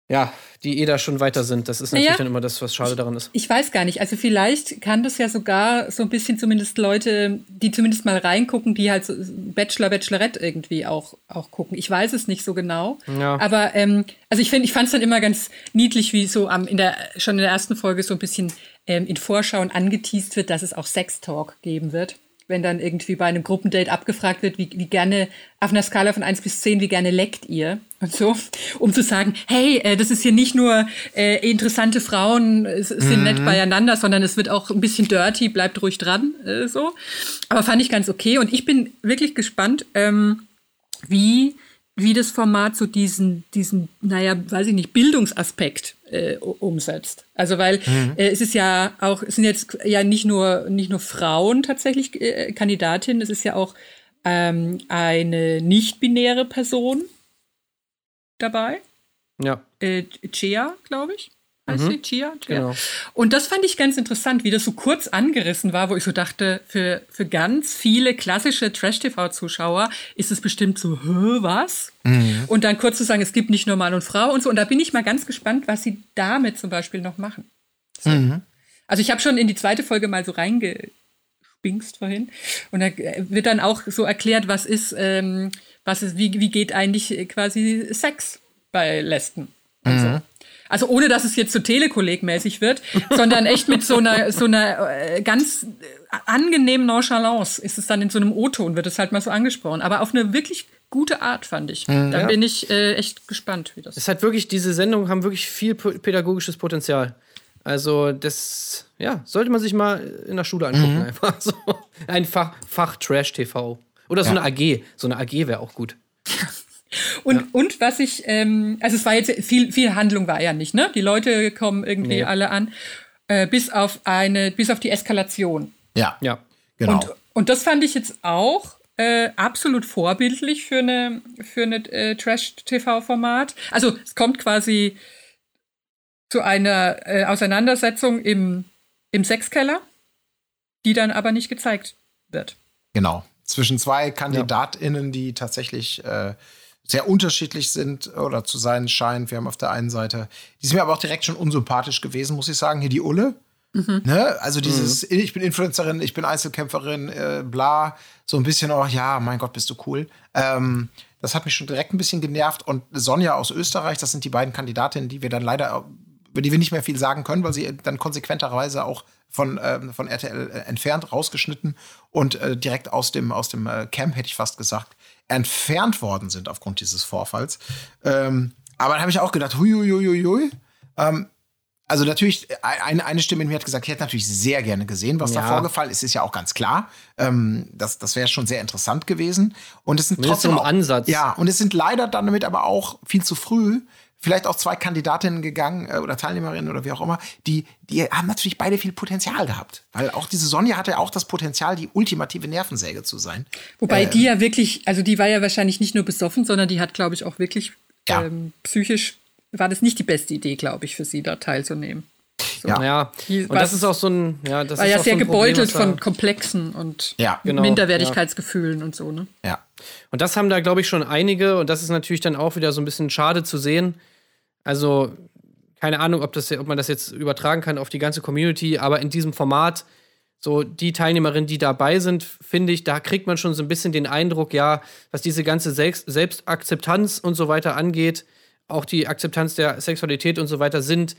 ja, die eh da schon weiter sind. Das ist natürlich Ja. dann immer das, was schade daran ist. Ich weiß gar nicht. Also vielleicht kann das ja sogar so ein bisschen zumindest Leute, die zumindest mal reingucken, die halt so Bachelor, Bachelorette irgendwie auch, auch gucken. Ich weiß es nicht so genau. Ja. Aber ähm, also ich finde, ich fand es dann immer ganz niedlich, wie so am, in der, schon in der ersten Folge so ein bisschen ähm, in Vorschauen angeteased wird, dass es auch Sex-Talk geben wird. Wenn dann irgendwie bei einem Gruppendate abgefragt wird, wie, wie gerne, auf einer Skala von 1 bis 10, wie gerne leckt ihr? Und so, um zu sagen, hey, äh, das ist hier nicht nur äh, interessante Frauen es, es sind nett beieinander, sondern es wird auch ein bisschen dirty, bleibt ruhig dran, äh, so. Aber fand ich ganz okay und ich bin wirklich gespannt, ähm, wie, wie das Format so diesen, diesen, naja, weiß ich nicht, Bildungsaspekt äh, umsetzt. Also weil äh, es ist ja auch, es sind jetzt ja nicht nur, nicht nur Frauen tatsächlich äh, Kandidatinnen, es ist ja auch ähm, eine nicht-binäre Person dabei. Ja. Äh, Chia, glaube ich. Heißt sie? Chia? Chia. Genau. Und das fand ich ganz interessant, wie das so kurz angerissen war, wo ich so dachte, für, für ganz viele klassische Trash-TV-Zuschauer ist es bestimmt so, Hö, was? Und dann kurz zu sagen, es gibt nicht nur Mann und Frau und so. Und da bin ich mal ganz gespannt, was sie damit zum Beispiel noch machen. So. Also ich habe schon in die zweite Folge mal so reingespinkst vorhin. Und da wird dann auch so erklärt, was ist, ähm, was ist, wie, wie geht eigentlich quasi Sex bei Lesben. Und so. Also ohne, dass es jetzt so telekollegmäßig wird, sondern echt mit so einer, so einer äh, ganz angenehmen Nonchalance ist es dann in so einem O-Ton, wird es halt mal so angesprochen. Aber auf eine wirklich gute Art, fand ich. Da bin ich äh, echt gespannt, wie das Es hat wirklich, diese Sendungen haben wirklich viel pädagogisches Potenzial. Also, das, ja, sollte man sich mal in der Schule angucken, einfach so. Ein Fach, Fach Trash TV. Oder so eine AG. So eine AG wäre auch gut. Und, und was ich, ähm, also es war jetzt viel, viel Handlung war ja nicht, ne? Die Leute kommen irgendwie Nee. alle an, äh, bis auf eine, bis auf die Eskalation. Ja, Ja. genau. Und, und das fand ich jetzt auch äh, absolut vorbildlich für eine, für eine äh, Trash-TV-Format. Also es kommt quasi zu einer äh, Auseinandersetzung im, im Sexkeller, die dann aber nicht gezeigt wird. Genau. Zwischen zwei KandidatInnen, die tatsächlich äh, sehr unterschiedlich sind oder zu sein scheinen. Wir haben auf der einen Seite, die ist mir aber auch direkt schon unsympathisch gewesen, muss ich sagen. Hier die Ulle. Ne? Also dieses, ich bin Influencerin, ich bin Einzelkämpferin, äh, bla, so ein bisschen auch, ja, mein Gott, bist du cool. Ähm, das hat mich schon direkt ein bisschen genervt. Und Sonja aus Österreich, das sind die beiden Kandidatinnen, die wir dann leider, über die wir nicht mehr viel sagen können, weil sie dann konsequenterweise auch von, ähm, von RTL entfernt, rausgeschnitten und äh, direkt aus dem, aus dem äh, Camp, hätte ich fast gesagt, entfernt worden sind aufgrund dieses Vorfalls. Ähm, aber dann habe ich auch gedacht, hui, hui, hui, hui. Ähm, also natürlich, eine, eine Stimme in mir hat gesagt, ich hätte natürlich sehr gerne gesehen, was da Ja. vorgefallen ist, ist ja auch ganz klar. Ähm, das das wäre schon sehr interessant gewesen. Und es sind trotzdem auch, Ansatz. Ja, und es sind leider dann damit aber auch viel zu früh vielleicht auch zwei Kandidatinnen gegangen äh, oder Teilnehmerinnen oder wie auch immer, die, die haben natürlich beide viel Potenzial gehabt. Weil auch diese Sonja hatte ja auch das Potenzial, die ultimative Nervensäge zu sein. Wobei die ja wirklich, also die war ja wahrscheinlich nicht nur besoffen, sondern die hat, glaube ich, auch wirklich Ja. ähm, psychisch, war das nicht die beste Idee, glaube ich, für sie da teilzunehmen. Ja. Ja. Die- Und was- das ist auch so ein, ja, das War ist ja auch sehr so ein Problem, gebeutelt da- von Komplexen und Ja, Genau, Minderwertigkeitsgefühlen und so, ne? Ja. Und das haben da, glaube ich, schon einige. Und das ist natürlich dann auch wieder so ein bisschen schade zu sehen. Also, keine Ahnung, ob, das, ob man das jetzt übertragen kann auf die ganze Community, aber in diesem Format, so die Teilnehmerinnen, die dabei sind, finde ich, da kriegt man schon so ein bisschen den Eindruck, ja, was diese ganze Selbst Selbstakzeptanz und so weiter angeht, auch die Akzeptanz der Sexualität und so weiter, sind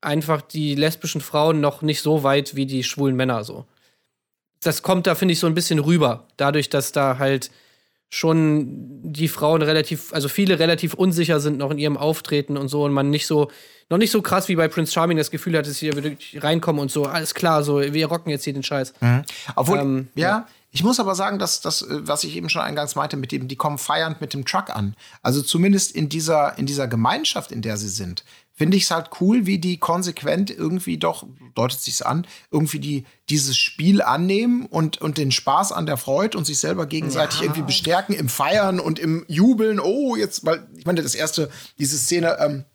einfach die lesbischen Frauen noch nicht so weit wie die schwulen Männer so. Das kommt da, finde ich, so ein bisschen rüber, dadurch, dass da halt schon die Frauen relativ, also viele relativ unsicher sind noch in ihrem Auftreten und so und man nicht so, noch nicht so krass wie bei Prince Charming das Gefühl hat, dass sie hier wirklich reinkommen und so, alles klar, so, wir rocken jetzt hier den Scheiß. Obwohl, Ähm, ja, Ich muss aber sagen, dass das, äh, was ich eben schon eingangs meinte, mit dem, die kommen feiernd mit dem Truck an. Also zumindest in dieser, in dieser Gemeinschaft, in der sie sind, finde ich es halt cool, wie die konsequent irgendwie doch, deutet sich's an, irgendwie die, dieses Spiel annehmen und, und den Spaß an der Freude und sich selber gegenseitig irgendwie bestärken im Feiern und im Jubeln. Oh, jetzt, weil, ich meine, das erste, diese Szene, ähm,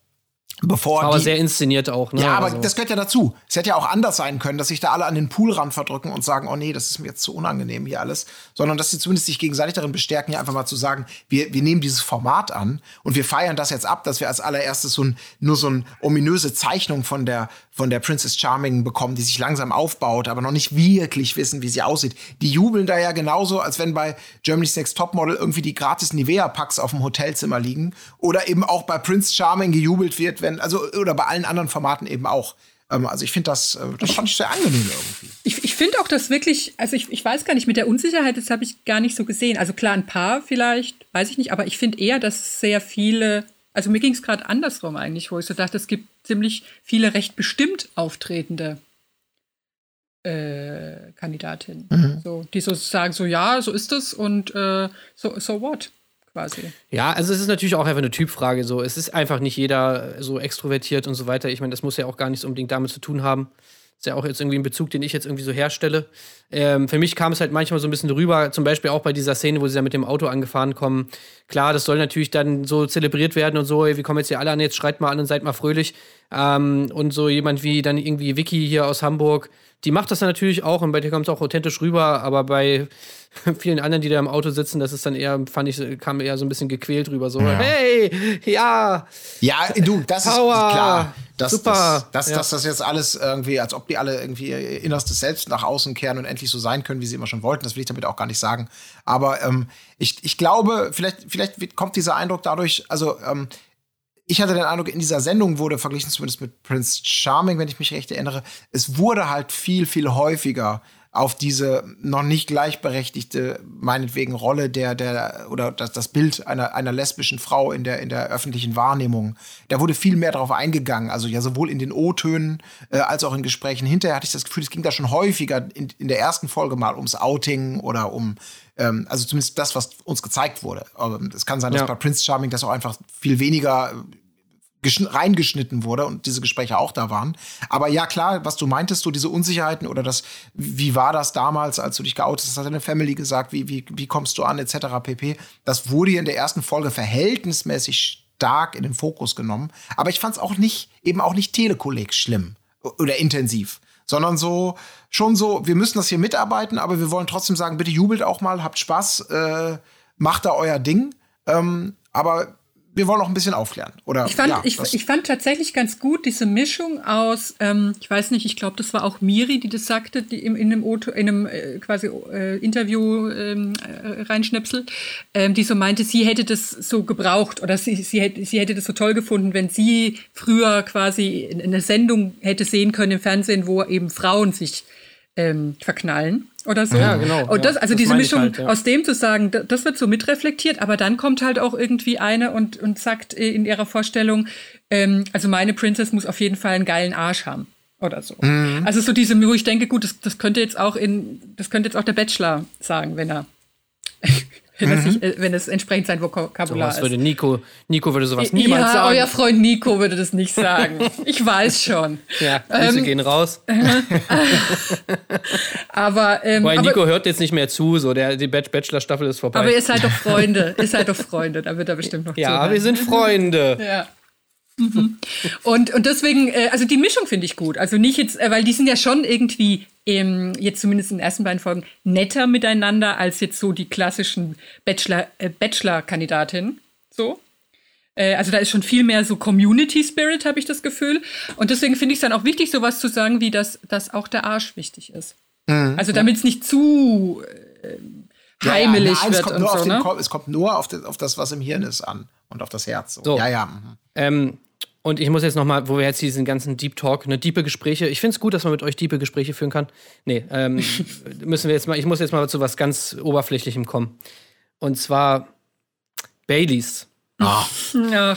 bevor Aber sehr inszeniert auch, ne? ja, aber Also- das gehört ja dazu. Es hätte ja auch anders sein können, dass sich da alle an den Poolrand verdrücken und sagen, oh nee, das ist mir jetzt zu unangenehm hier alles. Sondern dass sie zumindest sich gegenseitig darin bestärken, hier einfach mal zu sagen, wir, wir nehmen dieses Format an und wir feiern das jetzt ab, dass wir als allererstes so ein, nur so eine ominöse Zeichnung von der, von der Princess Charming bekommen, die sich langsam aufbaut, aber noch nicht wirklich wissen, wie sie aussieht. Die jubeln da ja genauso, als wenn bei Germany's Next Topmodel irgendwie die gratis Nivea-Packs auf dem Hotelzimmer liegen. Oder eben auch bei Prince Charming gejubelt wird, wenn, also, oder bei allen anderen Formaten eben auch. Ähm, also ich finde das, äh, das fand ich sehr angenehm irgendwie. Ich, ich finde auch das wirklich, also ich, ich weiß gar nicht, mit der Unsicherheit, das habe ich gar nicht so gesehen. Also klar, ein paar vielleicht, weiß ich nicht, aber ich finde eher, dass sehr viele, also mir ging es gerade andersrum eigentlich, wo ich so dachte, es gibt ziemlich viele recht bestimmt auftretende äh, Kandidatinnen. So, die so sagen, so ja, so ist es und äh, so, so what, quasi. Ja, also es ist natürlich auch einfach eine Typfrage. So, es ist einfach nicht jeder so extrovertiert und so weiter. Ich meine, das muss ja auch gar nichts unbedingt damit zu tun haben. Ist ja auch jetzt irgendwie ein Bezug, den ich jetzt irgendwie so herstelle. Ähm, für mich kam es halt manchmal so ein bisschen rüber, zum Beispiel auch bei dieser Szene, wo sie da mit dem Auto angefahren kommen. Klar, das soll natürlich dann so zelebriert werden und so, ey, wir kommen jetzt hier alle an, jetzt schreit mal an und seid mal fröhlich. Ähm, und so jemand wie dann irgendwie Vicky hier aus Hamburg, die macht das dann natürlich auch und bei dir kommt es auch authentisch rüber, aber bei vielen anderen, die da im Auto sitzen, das ist dann eher, fand ich, kam eher so ein bisschen gequält rüber. So, hey, ja, Ja, du, das Power. ist klar. Das, Super. Das, dass Ja. dass das jetzt alles irgendwie, als ob die alle irgendwie ihr innerstes Selbst nach außen kehren und endlich so sein können, wie sie immer schon wollten. Das will ich damit auch gar nicht sagen. Aber ähm, ich, ich glaube, vielleicht, vielleicht kommt dieser Eindruck dadurch, also ähm, ich hatte den Eindruck, in dieser Sendung wurde verglichen zumindest mit Prince Charming, wenn ich mich recht erinnere, es wurde halt viel, viel häufiger auf diese noch nicht gleichberechtigte, meinetwegen Rolle der, der, oder das, das Bild einer, einer lesbischen Frau in der, in der öffentlichen Wahrnehmung. Da wurde viel mehr darauf eingegangen. Also ja, sowohl in den O-Tönen äh, als auch in Gesprächen. Hinterher hatte ich das Gefühl, es ging da schon häufiger in, in der ersten Folge mal ums Outing oder um, ähm, also zumindest das, was uns gezeigt wurde. Aber es kann sein, dass Ja. bei Prince Charming das auch einfach viel weniger geschn- reingeschnitten wurde und diese Gespräche auch da waren. Aber ja, klar, was du meintest, so diese Unsicherheiten oder das, wie war das damals, als du dich geoutet hast, hat deine Family gesagt, wie, wie, wie kommst du an, etc. pp. Das wurde hier in der ersten Folge verhältnismäßig stark in den Fokus genommen. Aber ich fand es auch nicht, eben auch nicht Telekolleg schlimm oder intensiv. Sondern so, schon so, wir müssen das hier mitarbeiten, aber wir wollen trotzdem sagen, bitte jubelt auch mal, habt Spaß, äh, macht da euer Ding. Ähm, aber wir wollen auch ein bisschen aufklären. Oder, Ich fand, ja, ich, ich fand tatsächlich ganz gut diese Mischung aus, ähm, ich weiß nicht, ich glaube, das war auch Miri, die das sagte, die im, in einem, in einem äh, quasi äh, Interview ähm, äh, reinschnipselt, ähm, die so meinte, sie hätte das so gebraucht oder sie, sie, hätte, sie hätte das so toll gefunden, wenn sie früher quasi in, in eine Sendung hätte sehen können im Fernsehen, wo eben Frauen sich ähm, verknallen oder so. Ja, genau, Und das, also das diese Mischung halt, ja. aus dem zu sagen, da- das wird so mitreflektiert, aber dann kommt halt auch irgendwie eine und, und sagt äh, in ihrer Vorstellung, ähm, also meine Princess muss auf jeden Fall einen geilen Arsch haben oder so. Mhm. Also so diese, wo ich denke, gut, das, das könnte jetzt auch in, das könnte jetzt auch der Bachelor sagen, wenn er, wenn, er sich, äh, wenn es entsprechend sein Vokabular was ist. würde Nico, Nico würde sowas niemals ja, sagen. euer Freund Nico würde das nicht sagen. Ich weiß schon. ja, Grüße Ähm, gehen raus. Aber, ähm, Weil aber, Nico hört jetzt nicht mehr zu, so der, die Bach- Bachelor-Staffel ist vorbei. aber ihr seid doch Freunde. ihr seid doch Freunde. Da wird er bestimmt noch ja, zuhören. wir sind Freunde. Ja. Mhm. Und, und deswegen, äh, also die Mischung finde ich gut. Also nicht jetzt, äh, weil die sind ja schon irgendwie, ähm, jetzt zumindest in den ersten beiden Folgen, netter miteinander als jetzt so die klassischen Bachelor, äh, Bachelor-Kandidatinnen. So. Äh, also da ist schon viel mehr so Community Spirit, habe ich das Gefühl. Und deswegen finde ich es dann auch wichtig, sowas zu sagen, wie dass, dass auch der Arsch wichtig ist. Also damit es nicht zu äh, Ja, ja, heimelig nein, es wird kommt und nur auf so, den ne? Es kommt nur auf das, auf das, was im Hirn ist, an. Und auf das Herz. So. So. Ja, ja. mhm. Ähm, und ich muss jetzt noch mal, wo wir jetzt diesen ganzen Deep Talk, ne, diepe Gespräche, ich finde es gut, dass man mit euch diepe Gespräche führen kann. Nee, ähm, müssen wir jetzt mal, ich muss jetzt mal zu was ganz Oberflächlichem kommen. Und zwar Baileys. Ach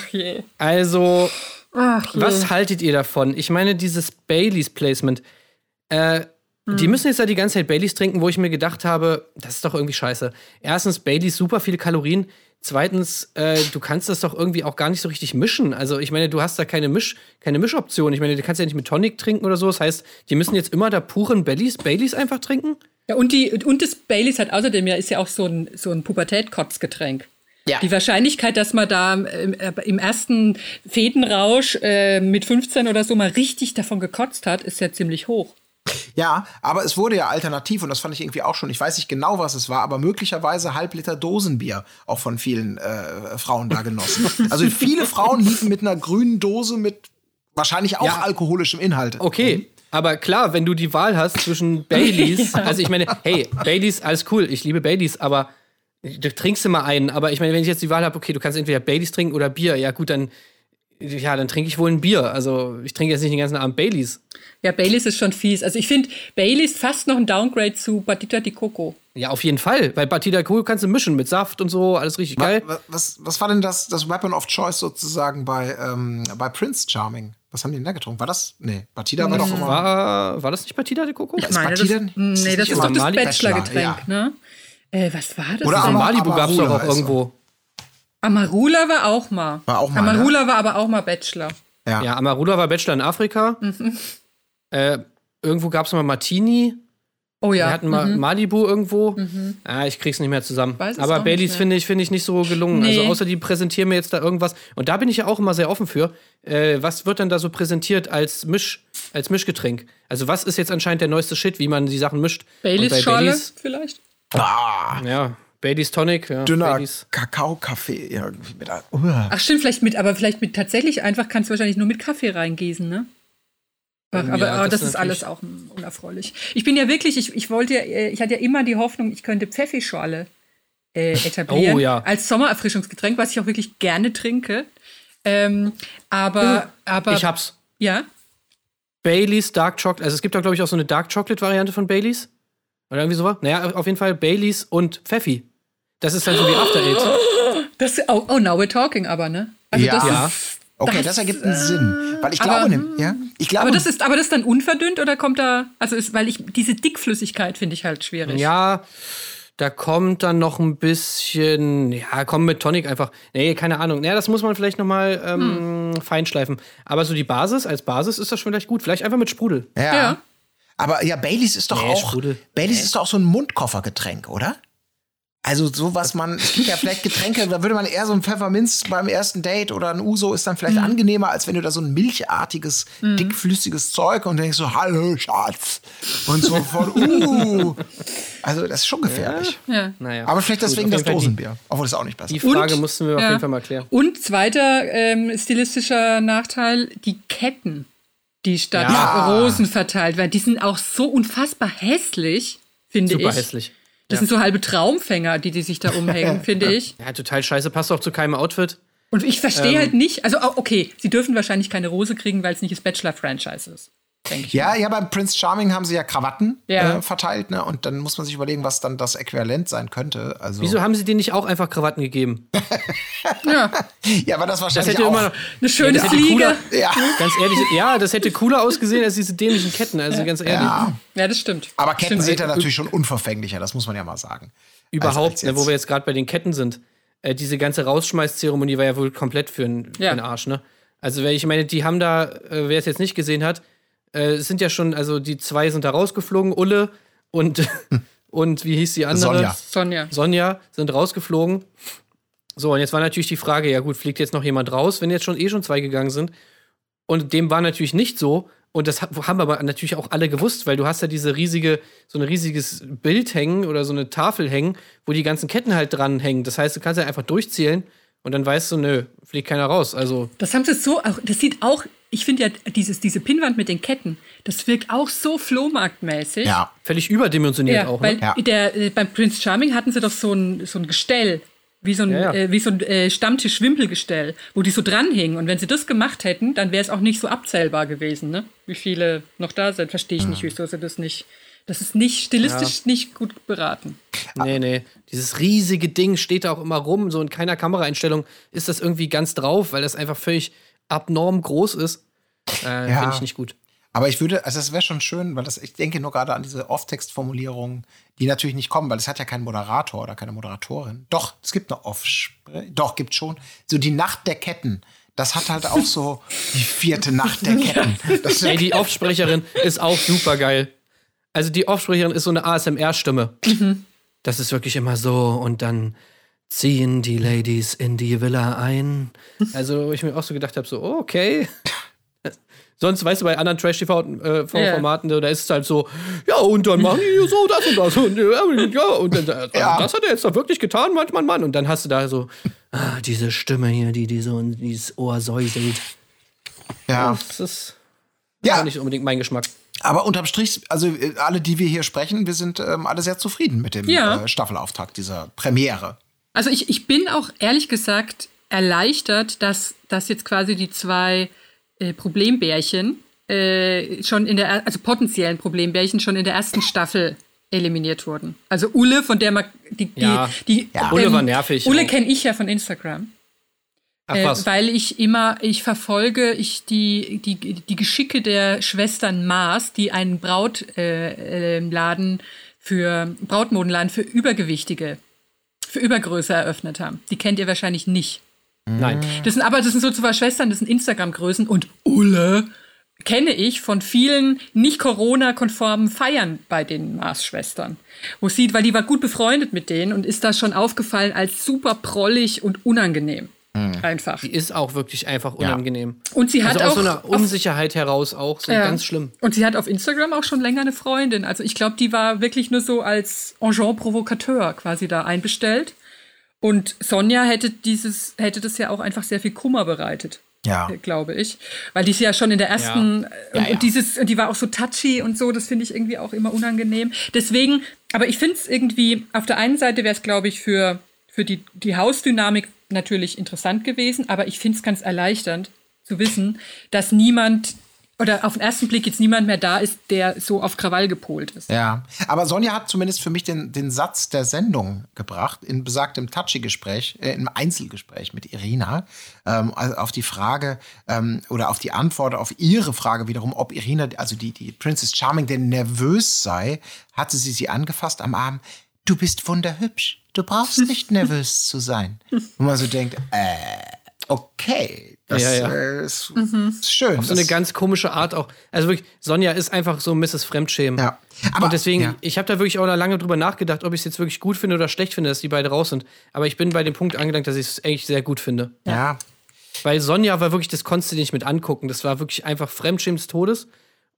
je. Also, Ach je. was haltet ihr davon? Ich meine, dieses Baileys Placement, äh, Die müssen jetzt ja die ganze Zeit Baileys trinken, wo ich mir gedacht habe, das ist doch irgendwie scheiße. Erstens, Baileys super viele Kalorien. Zweitens, äh, du kannst das doch irgendwie auch gar nicht so richtig mischen. Also ich meine, du hast da keine, Misch, keine Mischoption. Ich meine, du kannst ja nicht mit Tonic trinken oder so. Das heißt, die müssen jetzt immer da puren Baileys, Baileys einfach trinken? Ja, und, die, und das Baileys hat außerdem ja, ist ja auch so ein, so ein Pubertät-Kotzgetränk. Ja. Die Wahrscheinlichkeit, dass man da ähm, äh, im ersten Fädenrausch äh, mit 15 oder so mal richtig davon gekotzt hat, ist ja ziemlich hoch. Ja, aber es wurde ja alternativ und das fand ich irgendwie auch schon. Ich weiß nicht genau, was es war, aber möglicherweise Halbliter Dosenbier auch von vielen äh, Frauen da genossen. Also viele Frauen liefen mit einer grünen Dose mit wahrscheinlich auch Ja. alkoholischem Inhalt. Okay, aber klar, wenn du die Wahl hast zwischen Baileys, also ich meine, hey, Baileys, alles cool, ich liebe Baileys, aber du trinkst immer einen, aber ich meine, wenn ich jetzt die Wahl habe, okay, du kannst entweder Baileys trinken oder Bier, ja gut, dann ja, dann trinke ich wohl ein Bier. Also ich trinke jetzt nicht den ganzen Abend Baileys. Ja, Baileys ist schon fies. Also ich finde Baileys fast noch ein Downgrade zu Batita di Coco. Ja, auf jeden Fall, weil Batida Cool kannst du mischen mit Saft und so, alles richtig geil. Wa- Was, was war denn das, das Weapon of Choice sozusagen bei, ähm, bei Prince Charming? Was haben die denn da getrunken? War das? Nee, Batida war doch immer. War, war das nicht Batida de Coco? Ist Meine, das, Batida? nee, Ist das das ist doch das Bachelor-Getränk, Bachelor, ne? Äh, was war das? Oder Malibu gab es doch auch irgendwo. Amarula war auch mal. War auch mal, Amarula war aber auch mal Bachelor. Ja. Ja, Amarula war Bachelor in Afrika. Äh, irgendwo gab es mal Martini. Oh ja. Wir hatten mal Malibu irgendwo. Ah, ich krieg's nicht mehr zusammen. Aber Baileys finde ich, finde ich nicht so gelungen. Nee. Also außer die präsentieren mir jetzt da irgendwas. Und da bin ich ja auch immer sehr offen für. Äh, was wird denn da so präsentiert als Misch, als Mischgetränk? Also was ist jetzt anscheinend der neueste Shit, wie man die Sachen mischt? Und bei Baileys Schorle Baileys, vielleicht? Ah, ja, Baileys Tonic, ja, dünner Baileys. Kakao-Kaffee irgendwie mit. Uah. Ach stimmt, vielleicht mit, aber vielleicht mit tatsächlich einfach kannst du wahrscheinlich nur mit Kaffee reingießen, ne? Ach, aber ja, aber das das, ist alles auch unerfreulich. Ich bin ja wirklich, ich, ich wollte, ja, äh, ich hatte ja immer die Hoffnung, ich könnte Pfeffischorle äh, etablieren Oh, ja. als Sommererfrischungsgetränk, was ich auch wirklich gerne trinke. Ähm, aber, aber Ich hab's. ja, Baileys Dark Chocolate. Also es gibt da, glaube ich, auch so eine Dark Chocolate-Variante von Baileys. Oder irgendwie sowas. Naja, auf jeden Fall Baileys und Pfeffi. Das ist dann so wie After Eight. das oh, oh now we're talking, aber ne? Also Ja. das Ja. ist, Okay, das, das, ergibt einen äh, Sinn. Weil ich aber- glaube, ne, ja, ich glaube, aber das ist, aber das ist dann unverdünnt oder kommt da, also ist, weil ich diese Dickflüssigkeit finde ich halt schwierig. Ja, da kommt dann noch ein bisschen, ja, komm mit Tonic einfach. Nee, keine Ahnung. Ja, das muss man vielleicht noch mal ähm, feinschleifen. Aber so die Basis, als Basis ist das schon vielleicht gut. Vielleicht einfach mit Sprudel. ja. Ja. Aber ja, Baileys ist doch Nee, auch. Sprudel. Baileys ist doch auch so ein Mundkoffergetränk, oder? Also so was man, es gibt ja vielleicht Getränke, da würde man eher so ein Pfefferminz beim ersten Date oder ein Uso ist dann vielleicht Mhm. angenehmer, als wenn du da so ein milchartiges, dickflüssiges Zeug und denkst so, hallo Schatz. Und so von, uh. Also das ist schon gefährlich. Ja. Naja. Aber vielleicht Gut, deswegen auf das Dosenbier. Obwohl das auch nicht besser. Die, die Frage Und- mussten wir auf Ja. jeden Fall mal klären. Und zweiter ähm, stilistischer Nachteil, die Ketten, die statt Ja. Rosen verteilt werden, die sind auch so unfassbar hässlich, finde Super ich. hässlich. Das sind so halbe Traumfänger, die die sich da umhängen, finde ich. Ja, total scheiße. Passt auch zu keinem Outfit. Und ich verstehe Ähm. halt nicht, also oh, okay, sie dürfen wahrscheinlich keine Rose kriegen, weil es nicht das Bachelor-Franchise ist, denke ich. Ja, ja, beim Prince Charming haben sie ja Krawatten Ja. Äh, verteilt, ne? Und dann muss man sich überlegen, was dann das Äquivalent sein könnte. Also, Wieso haben sie denen nicht auch einfach Krawatten gegeben? Ja, ja, aber das Das wahrscheinlich hätte auch. immer noch. eine schöne das hätte Fliege. cooler- ja. Ganz ehrlich, ja, das hätte cooler ausgesehen als diese dämlichen Ketten. Also ganz ehrlich. ja. Ja, das stimmt. Aber Ketten Stimmt. sind ja natürlich schon unverfänglicher, das muss man ja mal sagen. Überhaupt, als ne, wo wir jetzt gerade bei den Ketten sind. Äh, diese ganze Rausschmeißzeremonie war ja wohl komplett für den Ja. Arsch, ne? Also, ich meine, die haben da, äh, wer es jetzt nicht gesehen hat, äh, es sind ja schon, also die zwei sind da rausgeflogen, Ulle und, und wie hieß die andere? Sonja. Sonja. Sonja sind rausgeflogen. So, und jetzt war natürlich die Frage, ja gut, fliegt jetzt noch jemand raus, wenn jetzt schon eh schon zwei gegangen sind? Und dem war natürlich nicht so. Und das ha- haben aber natürlich auch alle gewusst, weil du hast ja diese riesige, so ein riesiges Bild hängen oder so eine Tafel hängen, wo die ganzen Ketten halt dran hängen. Das heißt, du kannst ja einfach durchzählen und dann weißt du, nö, fliegt keiner raus. Also, Das haben sie so auch, das sieht auch, ich finde ja dieses, diese Pinnwand mit den Ketten, das wirkt auch so flohmarktmäßig. Ja. völlig überdimensioniert Ja, auch, weil ne? Ja. Der, äh, beim Prince Charming hatten sie doch so ein, so ein Gestell, wie so ein, Ja, ja. Äh, wie so ein äh, Stammtisch-Wimpelgestell, wo die so dranhingen. Und wenn sie das gemacht hätten, dann wäre es auch nicht so abzählbar gewesen, ne? Wie viele noch da sind, verstehe ich nicht, wieso sie das nicht. Das ist nicht stilistisch nicht gut beraten. Nee, nee. Dieses riesige Ding steht da auch immer rum. So in keiner Kameraeinstellung ist das irgendwie ganz drauf, weil das einfach völlig abnorm groß ist. Äh, Ja. Finde ich nicht gut. Aber ich würde, also es wäre schon schön, weil das, ich denke nur gerade an diese Off-Text-Formulierungen, die natürlich nicht kommen, weil es hat ja keinen Moderator oder keine Moderatorin. Doch, es gibt eine Off, doch, gibt schon. So die Nacht der Ketten. Das hat halt auch so die vierte Nacht der Ketten. Das Ey, die Offsprecherin ist auch super geil. Also die Offsprecherin ist so eine ASMR-Stimme. Das ist wirklich immer so und dann ziehen die Ladies in die Villa ein. Also wo ich mir auch so gedacht habe, so oh, okay. Sonst, weißt du, bei anderen Trash-TV-Formaten, da ist es halt so, ja, und dann machen die so das und das und ja, und dann, also, Ja. das hat er jetzt doch wirklich getan, manchmal, Mann. Und dann hast du da so, ah, diese Stimme hier, die, die so in dieses Ohr säuselt. ja. Das ist Ja. nicht unbedingt mein Geschmack. Aber unterm Strich, also äh, alle, die wir hier sprechen, wir sind ähm, alle sehr zufrieden mit dem Ja. äh, Staffelauftakt dieser Premiere. Also ich, ich bin auch ehrlich gesagt erleichtert, dass, dass jetzt quasi die zwei äh, Problembärchen äh, schon in der, er- also potenziellen Problembärchen schon in der ersten Staffel eliminiert wurden. Also Ulle, von der man die, die, Ja. die Ja. Ulle war nervig Ulle kenne ich ja von Instagram. Ach Äh, was. weil ich immer, ich verfolge ich die, die, die Geschicke der Schwestern Maas, die einen Brautladen äh, Laden für Brautmodenladen für Übergewichtige, für Übergröße eröffnet haben. Die kennt ihr wahrscheinlich nicht. Nein. Das sind aber, das sind so zwei Schwestern, das sind Instagram-Größen und Ulle kenne ich von vielen nicht Corona-konformen Feiern bei den Maas-Schwestern. Wo sie, weil die war gut befreundet mit denen und ist da schon aufgefallen als super prollig und unangenehm. Einfach. Die ist auch wirklich einfach unangenehm. Und sie hat also aus auch so einer auf- Unsicherheit heraus auch so Ja. ganz schlimm. Und sie hat auf Instagram auch schon länger eine Freundin. Also ich glaube, die war wirklich nur so als Engin-Provokateur quasi da einbestellt. Und Sonja hätte dieses, hätte das ja auch einfach sehr viel Kummer bereitet. Ja. äh, Glaube ich. Weil die ist ja schon in der ersten, äh, Ja, und, ja. und dieses, und die war auch so touchy und so, das finde ich irgendwie auch immer unangenehm. Deswegen, aber ich finde es irgendwie, auf der einen Seite wäre es, glaube ich, für, für die, die Hausdynamik natürlich interessant gewesen, aber ich finde es ganz erleichternd zu wissen, dass niemand oder auf den ersten Blick jetzt niemand mehr da ist, der so auf Krawall gepolt ist. Ja, aber Sonja hat zumindest für mich den, den Satz der Sendung gebracht, in besagtem Touchy-Gespräch, äh, im Einzelgespräch mit Irina, ähm, also auf die Frage ähm, oder auf die Antwort auf ihre Frage wiederum, ob Irina, also die, die Princess Charming, denn nervös sei, hatte sie sie angefasst am Arm. Du bist wunderhübsch. Du brauchst nicht nervös zu sein. Und man so denkt, äh, okay, das Ja, ja. Äh, ist, ist schön. Auf so eine ganz komische Art auch. Also wirklich, Sonja ist einfach so Mrs. Fremdschämen. Ja. Aber- und deswegen, ja. ich habe da wirklich auch lange drüber nachgedacht, ob ich es jetzt wirklich gut finde oder schlecht finde, dass die beide raus sind. Aber ich bin bei dem Punkt angelangt, dass ich es eigentlich sehr gut finde. ja, Weil Sonja war wirklich, das konntest du dir nicht mit angucken. Das war wirklich einfach Fremdschämen des Todes.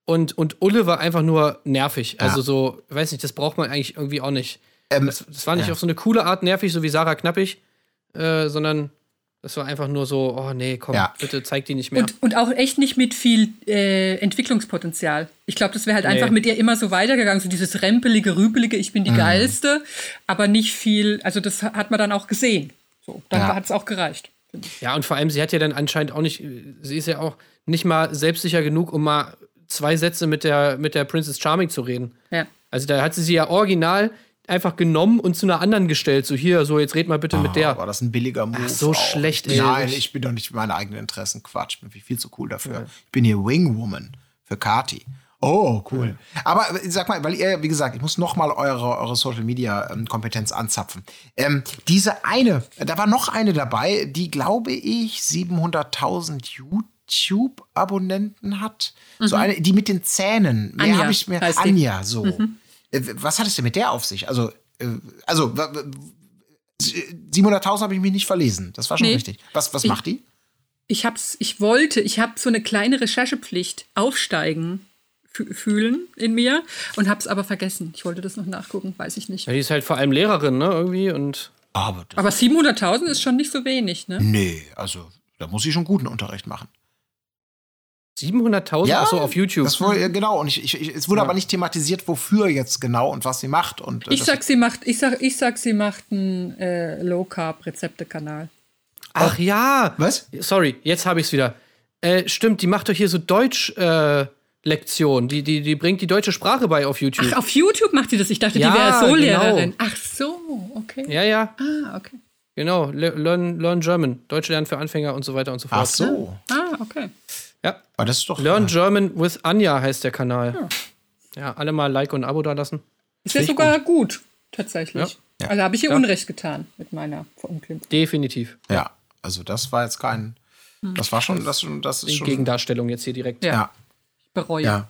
Und, und Ulle war einfach nur nervig. Also so, ich weiß nicht, das braucht man eigentlich irgendwie auch nicht. Ähm, das, das war nicht ja. auf so eine coole Art nervig, so wie Sarah Knappig, äh, sondern das war einfach nur so, oh nee, komm, Ja. bitte zeig die nicht mehr. Und, und auch echt nicht mit viel äh, Entwicklungspotenzial. Ich glaube, das wäre halt Nee. einfach mit ihr immer so weitergegangen. So dieses rempelige, rübelige, ich Mhm. bin die Geilste, aber nicht viel, also das hat man dann auch gesehen. So, dann Ja. hat es auch gereicht. Ja, und vor allem, sie hat ja dann anscheinend auch nicht, sie ist ja auch nicht mal selbstsicher genug, um mal zwei Sätze mit der, mit der Princess Charming zu reden. Ja. Also da hat sie sie ja original einfach genommen und zu einer anderen gestellt. So hier, so jetzt red mal bitte mit der. War das ein billiger Move? so auch. schlecht, ey. Nein, ich bin doch nicht für meine eigenen Interessen. Quatsch, bin viel zu cool dafür. Ich bin hier Wingwoman für Kati. Oh, cool. Aber äh, sag mal, weil ihr, wie gesagt, ich muss noch mal eure, eure Social Media ähm, Kompetenz anzapfen. Ähm, diese eine, da war noch eine dabei, die glaube ich 700.000 YouTube-Abonnenten hat. So eine, die mit den Zähnen. Mehr Anja habe ich mir. Anja, so. Äh, Was hat es denn mit der auf sich? Also, äh, also wa- wa- 700.000 habe ich mich nicht verlesen. Das war schon Nee. richtig. Was, was Ich- macht die? Ich hab's, ich wollte, ich habe so eine kleine Recherchepflicht aufsteigen fü- fühlen in mir und hab's aber vergessen. Ich wollte das noch nachgucken, weiß ich nicht. Ja, die ist halt vor allem Lehrerin, ne, irgendwie. Und Aber Aber 700.000 ist schon nicht so wenig, ne? nee, also da muss ich schon guten Unterricht machen. 700.000? Ach so, auf YouTube. Das ja, genau. Und ich, ich, ich, es wurde aber nicht thematisiert, wofür jetzt genau und was sie macht. Und, äh, Ich sag, sie macht, ich sag, ich sag, sie macht einen äh, Low Carb Rezeptekanal. Ach ja. Was? Sorry, jetzt habe ich's wieder. Äh, stimmt, die macht doch hier so Deutsch äh, Lektion. Die, die, die bringt die deutsche Sprache bei auf YouTube. Ach, auf YouTube macht sie das. Ich dachte, Ja, die wäre so Lehrerin. genau. Ach so, okay. ja, ja, Ah, okay. genau. Le learn, learn German. Deutsch lernen für Anfänger und so weiter und so fort. Ach so. Ah, okay. Ja. Aber das ist doch. Learn German with Anja heißt der Kanal. Ja, alle mal Like und Abo da lassen. Ist ja sogar gut, tatsächlich. Ja. Also habe ich ihr Ja. Unrecht getan mit meiner Verunglimpfung. Definitiv. ja, also das war jetzt kein. Das war schon, das, schon, das ist Die schon. Gegendarstellung jetzt hier direkt. Ja. Ja. Ich bereue. ja.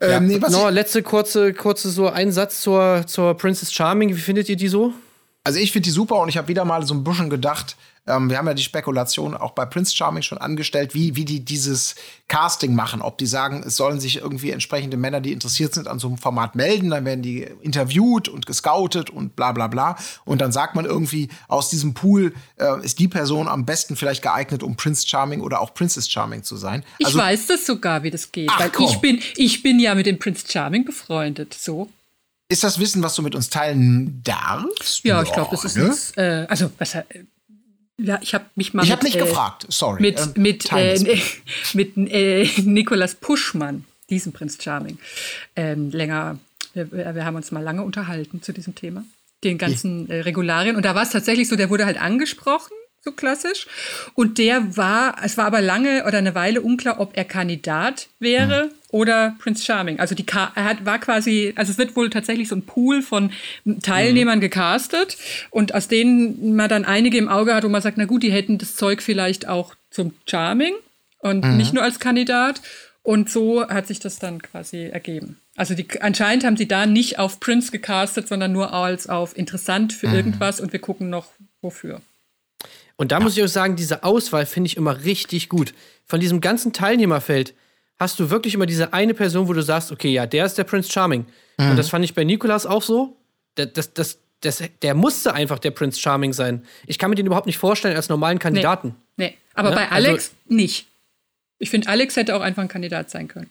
Ja. Ähm, nee, was no, letzte kurze, kurze so ein Satz zur, zur Princess Charming. Wie findet ihr die so? also ich finde die super und ich habe wieder mal so ein bisschen gedacht, ähm, wir haben ja die Spekulation auch bei Prince Charming schon angestellt, wie, wie die dieses Casting machen. Ob die sagen, es sollen sich irgendwie entsprechende Männer, die interessiert sind, an so einem Format melden, dann werden die interviewt und gescoutet und bla bla bla. Und dann sagt man irgendwie, aus diesem Pool äh, ist die Person am besten vielleicht geeignet, um Prince Charming oder auch Princess Charming zu sein. Ich Also weiß das sogar, wie das geht. Ach, weil komm. ich bin, ich bin ja mit dem Prince Charming befreundet. So. ist das Wissen, was du mit uns teilen darfst? Ja, ich glaube, das ist ne? uns, äh, also was ja, ich habe mich mal Ich mit, habe nicht äh, gefragt, sorry. mit Ähm, mit äh, mit äh, Nikolas Puschmann, diesem Prinz Charming, ähm, länger. Wir, wir haben uns mal lange unterhalten zu diesem Thema, den ganzen äh, Regularien. Und da war es tatsächlich so, der wurde halt angesprochen, so klassisch. Und der war, es war aber lange oder eine Weile unklar, ob er Kandidat wäre Hm. Oder Prince Charming. Also die er hat, war quasi, also es wird wohl tatsächlich so ein Pool von Teilnehmern Hm. gecastet und aus denen man dann einige im Auge hat, wo man sagt, na gut, die hätten das Zeug vielleicht auch zum Charming und Mhm. nicht nur als Kandidat. Und so hat sich das dann quasi ergeben. Also die, anscheinend haben sie da nicht auf Prince gecastet, sondern nur als auf interessant Mhm. für irgendwas und wir gucken noch wofür. Und da muss ich auch sagen, diese Auswahl finde ich immer richtig gut. Von diesem ganzen Teilnehmerfeld hast du wirklich immer diese eine Person, wo du sagst, okay, ja, der ist der Prince Charming. Und das fand ich bei Nikolas auch so. Das, das, das, das, der musste einfach der Prince Charming sein. Ich kann mir den überhaupt nicht vorstellen als normalen Kandidaten. Nee, aber Ja, bei also- Alex nicht. Ich finde, Alex hätte auch einfach ein Kandidat sein können.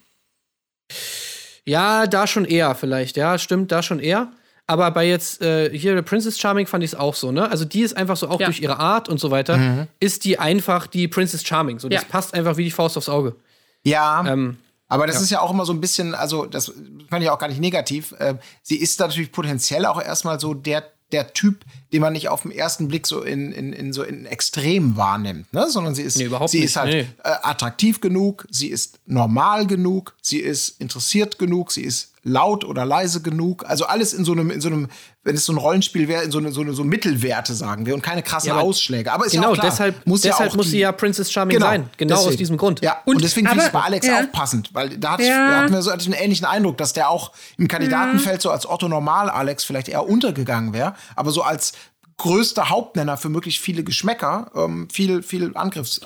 Ja, da schon eher vielleicht. Ja, stimmt, da schon eher. Aber bei jetzt äh, hier der Princess Charming fand ich es auch so, ne? Also die ist einfach so auch Ja. durch ihre Art und so weiter, ist die einfach die Princess Charming. So, das Ja. passt einfach wie die Faust aufs Auge. Ja, Ähm, aber das ist ja auch immer so ein bisschen, also das fand ich auch gar nicht negativ. Ähm, sie ist natürlich potenziell auch erstmal so der, der Typ, den man nicht auf den ersten Blick so in, in, in so in Extrem wahrnimmt, ne? sondern sie ist, Nee, sie nicht, ist halt nee. äh, attraktiv genug, sie ist normal genug, sie ist interessiert genug, sie ist laut oder leise genug. Also alles in so einem, in so einem, wenn es so ein Rollenspiel wäre, in so eine, so eine so Mittelwerte, sagen wir, und keine krassen Ja, aber Ausschläge. Aber ist ja genau, auch klar, deshalb, muss ja deshalb auch muss die- sie ja Princess Charming sein. Genau aus deswegen. diesem Grund. Ja, und, Und- deswegen finde ich es bei Alex ja. auch passend, weil da, hat, Ja. da hatten wir so hatte ich einen ähnlichen Eindruck, dass der auch im Kandidatenfeld so als Otto Normal Alex vielleicht eher untergegangen wäre, aber so als größter Hauptnenner für möglichst viele Geschmäcker ähm, viel, viel Angriffs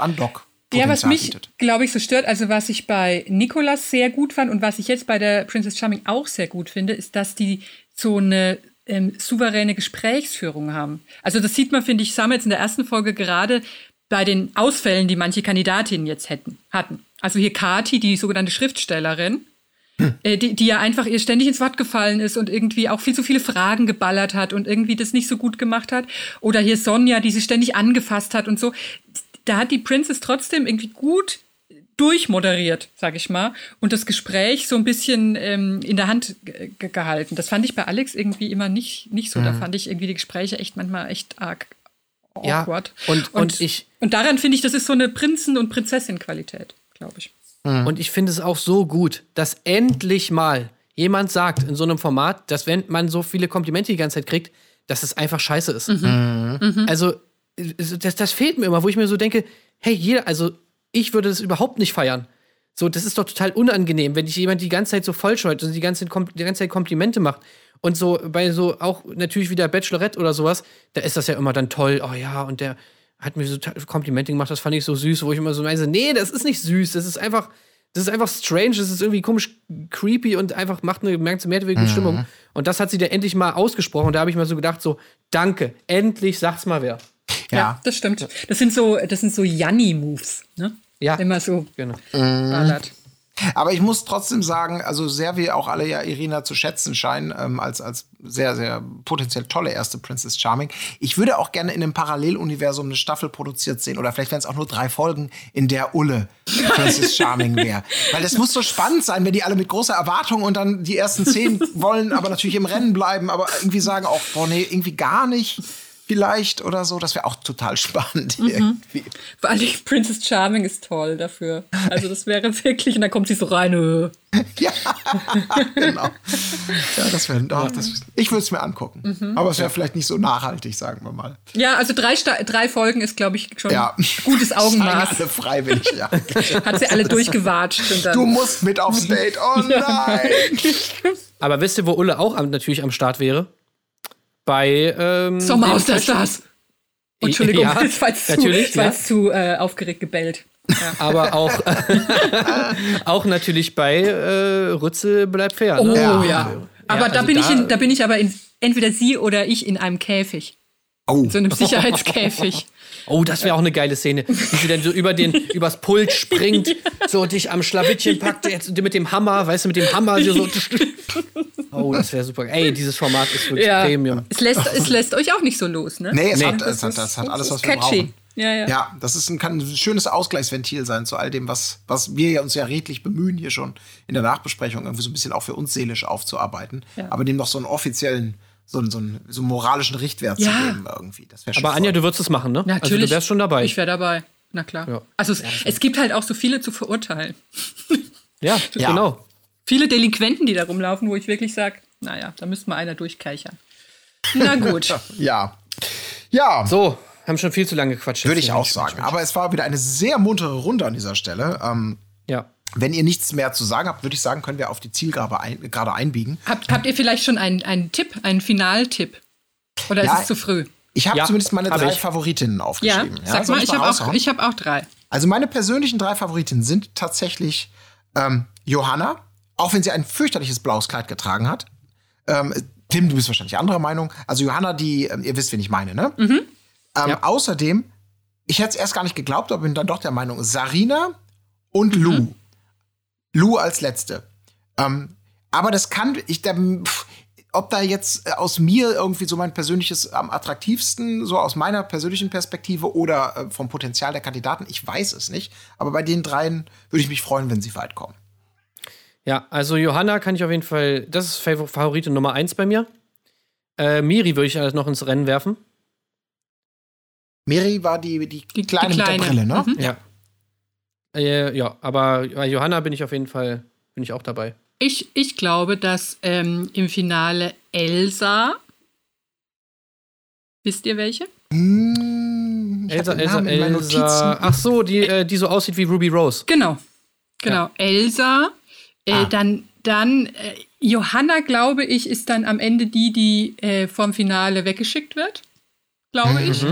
Andock. Ja, was mich, glaube ich, so stört, also was ich bei Nicolas sehr gut fand und was ich jetzt bei der Princess Charming auch sehr gut finde, ist, dass die so eine ähm, souveräne Gesprächsführung haben. Also das sieht man, finde ich, Sam jetzt in der ersten Folge gerade bei den Ausfällen, die manche Kandidatinnen jetzt hätten, hatten. Also hier Kati, die sogenannte Schriftstellerin, äh, die, die ja einfach ihr ständig ins Wort gefallen ist und irgendwie auch viel zu viele Fragen geballert hat und irgendwie das nicht so gut gemacht hat. Oder hier Sonja, die sie ständig angefasst hat und so. Da hat die Princess trotzdem irgendwie gut durchmoderiert, sag ich mal, und das Gespräch so ein bisschen ähm, in der Hand ge ge- gehalten. Das fand ich bei Alex irgendwie immer nicht, nicht so. Da fand ich irgendwie die Gespräche echt manchmal echt arg Ja, awkward. und- und ich- und daran finde ich, das ist so eine Prinzen- und Prinzessin-Qualität, glaube ich. Und ich finde es auch so gut, dass endlich mal jemand sagt in so einem Format, dass wenn man so viele Komplimente die ganze Zeit kriegt, dass es einfach scheiße ist. Also, äh, das, das fehlt mir immer, wo ich mir so denke, hey, jeder, also ich würde das überhaupt nicht feiern. So, das ist doch total unangenehm, wenn dich jemand die ganze Zeit so vollscheut und die ganze, die ganze Zeit Komplimente macht. Und so bei so auch natürlich wieder Bachelorette oder sowas, da ist das ja immer dann toll. Oh ja, und der hat mir so Komplimente gemacht, das fand ich so süß, wo ich immer so meine, nee, das ist nicht süß, das ist einfach, das ist einfach strange, das ist irgendwie komisch creepy und einfach macht eine ganze merkwürdige Stimmung. Und das hat sie dann endlich mal ausgesprochen. Und da habe ich mir so gedacht, so, danke, endlich sagt's mal wer. Ja. das stimmt. Das sind so, das sind so Janni-Moves, ne? Ja. Immer so Genau. ballert. Aber ich muss trotzdem sagen, also sehr wir auch alle ja Irina zu schätzen scheinen, ähm, als, als sehr, sehr potenziell tolle erste Princess Charming. Ich würde auch gerne in einem Paralleluniversum eine Staffel produziert sehen oder vielleicht wären es auch nur drei Folgen, in der Ulle Princess Charming wäre. Weil das muss so spannend sein, wenn die alle mit großer Erwartung und dann die ersten zehn wollen, aber natürlich im Rennen bleiben, aber irgendwie sagen auch, boah, nee, irgendwie gar nicht. Vielleicht oder so. Das wäre auch total spannend Mhm. irgendwie. Vor allem Princess Charming ist toll dafür. Also das wäre wirklich, und dann kommt sie so rein. äh. Ja, genau. Ja, das wäre, ach, das, ich würde es mir angucken. Mhm. Aber es wäre vielleicht nicht so nachhaltig, sagen wir mal. Ja, also drei, Sta drei Folgen ist, glaube ich, schon Ja. gutes Augenmaß. alle freiwillig, ja. Hat sie alle durchgewatscht. Und dann, Du musst mit aufs Date. Oh nein. Aber wisst ihr, wo Ulle auch am, natürlich am Start wäre? Bei ähm, Sommerhaus der Stars. Entschuldigung, Ja, das war jetzt zu, natürlich, war ja. zu äh, aufgeregt gebellt. Aber auch, auch natürlich bei äh, Rützel bleibt fair. Oh Ne? ja. Ja. Aber da, also bin ich da- in, da bin ich aber in, entweder sie oder ich in einem Käfig. Oh. So einem Sicherheitskäfig. Oh, das wäre auch eine geile Szene. Wie sie dann so über den, übers Pult springt, so dich am Schlawittchen packt, jetzt mit dem Hammer, weißt du, mit dem Hammer so. Oh, das wäre super. Ey, dieses Format ist wirklich Ja. Premium. Es lässt, es lässt euch auch nicht so los, ne? Nee, es, Nee. Hat, es, hat, es hat alles, was wir Catchy. brauchen. Ja, ja. Ja, das ist ein, kann ein schönes Ausgleichsventil sein zu all dem, was, was wir ja uns ja redlich bemühen, hier schon in der Nachbesprechung irgendwie so ein bisschen auch für uns seelisch aufzuarbeiten. Ja. Aber dem noch so einen offiziellen, so einen, so einen, so einen moralischen Richtwert Ja. zu geben irgendwie. Das wäre schon Aber Anja, voll. du würdest es machen, ne? Natürlich. Also du wärst schon dabei. Ich wäre dabei. Na klar. Ja. Also es, es gibt halt auch so viele zu verurteilen. ja, Ja. genau. Viele Delinquenten, die da rumlaufen, wo ich wirklich sage, naja, da müsste mal einer durchkeichern. Na gut. Ja. Ja, So, haben schon viel zu lange gequatscht. würde ich auch sagen. Aber es war wieder eine sehr muntere Runde an dieser Stelle. Ähm. Ja. Wenn ihr nichts mehr zu sagen habt, würde ich sagen, können wir auf die Zielgerade ein, gerade einbiegen. Habt, habt ihr vielleicht schon einen, einen Tipp, einen Finaltipp? Oder Ja, ist es zu früh? Ich habe Ja, zumindest meine hab drei ich. Favoritinnen Ja, aufgeschrieben. sag soll mal, ich habe auch, ich hab auch drei. Also meine persönlichen drei Favoritinnen sind tatsächlich ähm, Johanna, auch wenn sie ein fürchterliches blaues Kleid getragen hat. Ähm, Tim, du bist wahrscheinlich anderer Meinung. Also Johanna, die, ähm, ihr wisst, wen ich meine, ne? Ähm, Ja. Außerdem, ich hätte es erst gar nicht geglaubt, aber bin dann doch der Meinung, Sarina und Lou. Lou als letzte. Ähm, aber das kann, ich, da, pff, ob da jetzt äh, aus mir irgendwie so mein persönliches am attraktivsten, so aus meiner persönlichen Perspektive oder äh, vom Potenzial der Kandidaten, ich weiß es nicht. Aber bei den dreien würde ich mich freuen, wenn sie weit kommen. Ja, also Johanna kann ich auf jeden Fall, das ist Favor- Favoritin Nummer eins bei mir. Äh, Miri würde ich alles noch ins Rennen werfen. Miri war die, die, Die- die kleine, mit der Kleine. Brille, ne? Mhm. Ja. Äh, ja, aber bei Johanna bin ich auf jeden Fall, bin ich auch dabei. Ich, ich glaube, dass ähm, im Finale Elsa. Wisst ihr welche? Ich hab Elsa, Elsa, Elsa. Notizen. Ach so, die, äh, die so aussieht wie Ruby Rose. Genau. Genau. Elsa. Äh, Ah. Dann, dann äh, Johanna, glaube ich, ist dann am Ende die, die äh, vom Finale weggeschickt wird. Glaube Mhm. ich.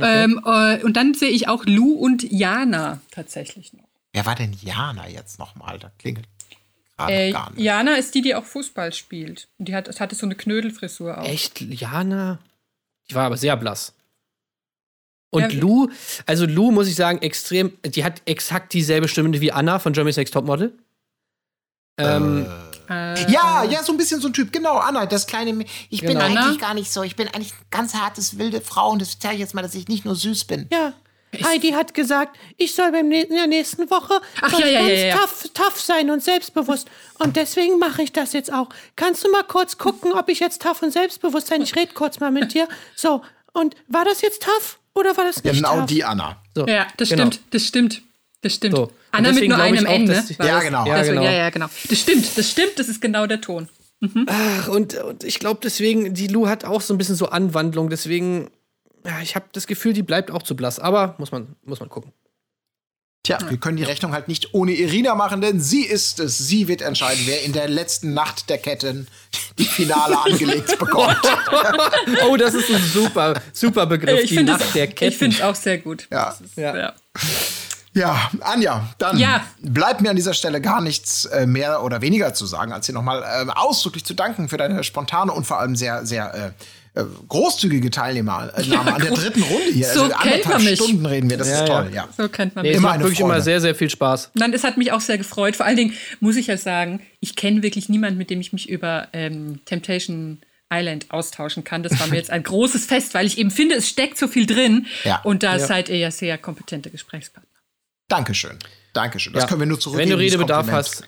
Ähm, äh, und dann sehe ich auch Lou und Jana tatsächlich noch. Wer war denn Jana jetzt nochmal? Da klingelt gerade Äh, gar nicht. Jana ist die, die auch Fußball spielt. Und die hat, hatte so eine Knödelfrisur auch. Echt, Jana? Die war aber sehr blass. Und Ja, Lou, also Lou muss ich sagen, extrem, die hat exakt dieselbe Stimme wie Anna von Jeremy's Next Topmodel. Ähm, Äh, Ja, ja, so ein bisschen so ein Typ. Genau, Anna, das kleine. Ich bin Genau. Anna? eigentlich gar nicht so. Ich bin eigentlich ein ganz hartes, wilde Frau und das zeige ich jetzt mal, dass ich nicht nur süß bin. Ja. Heidi hat gesagt, ich soll beim in der nächsten Woche Ach, ja, ja, ganz ja, ja. Tough, tough sein und selbstbewusst. Und deswegen mache ich das jetzt auch. Kannst du mal kurz gucken, ob ich jetzt tough und selbstbewusst sein? Ich rede kurz mal mit dir. So, und war das jetzt tough oder war das nicht Genau tough? die Anna. So, Ja, das genau. stimmt, das stimmt. Das stimmt. So. Und Anna mit nur einem die- war Ja, das? genau. Ja, Deswegen, genau. ja, ja, genau. Das stimmt, das stimmt, das ist genau der Ton. Ach, und, und ich glaube deswegen, die Lou hat auch so ein bisschen so Anwandlung, deswegen, ja, ich habe das Gefühl, die bleibt auch zu blass. Aber muss man, muss man gucken. Tja, wir können die Rechnung halt nicht ohne Irina machen, denn sie ist es. Sie wird entscheiden, wer in der letzten Nacht der Ketten die Finale angelegt bekommt. Oh, das ist ein super, super Begriff. Ich die finde Nacht es der Ketten. ich finde es auch sehr gut. Ja. Ist, Ja. ja. Ja, Anja, dann Ja. bleibt mir an dieser Stelle gar nichts äh, mehr oder weniger zu sagen, als dir nochmal äh, ausdrücklich zu danken für deine spontane und vor allem sehr, sehr äh, großzügige Teilnahme äh, Nahme an der dritten Runde hier. So also kennt anderthalb man mich. Stunden reden wir, das Ja, ist ja. toll, ja. So kennt man Nee, mich. es Immer wirklich Freude. immer sehr, sehr viel Spaß. Nein, es hat mich auch sehr gefreut. Vor allen Dingen muss ich ja sagen, ich kenne wirklich niemanden, mit dem ich mich über ähm, Temptation Island austauschen kann. Das war mir jetzt ein großes Fest, weil ich eben finde, es steckt so viel drin. Ja. Und da Ja. seid ihr ja sehr kompetente Gesprächspartner. Dankeschön. Dankeschön. Das Ja. können wir nur zurückgeben. Wenn du Redebedarf hast,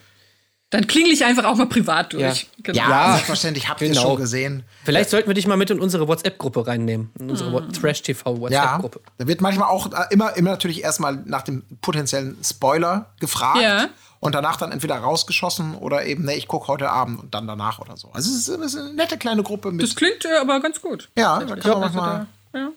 Dann klingel ich einfach auch mal privat durch. Ja. Genau. Ja, Ja, selbstverständlich habt ihr genau. schon gesehen. Vielleicht sollten wir dich mal mit in unsere WhatsApp-Gruppe reinnehmen. In unsere Ah. Wa- Trash-TV Ja, WhatsApp-Gruppe. da wird manchmal auch äh, immer, immer natürlich erstmal nach dem potenziellen Spoiler gefragt Ja. und danach dann entweder rausgeschossen oder eben, nee, ich gucke heute Abend und dann danach oder so. Also es ist, es ist eine nette kleine Gruppe mit. Das klingt äh, aber ganz gut. ja, da kann man Also manchmal. da, ja.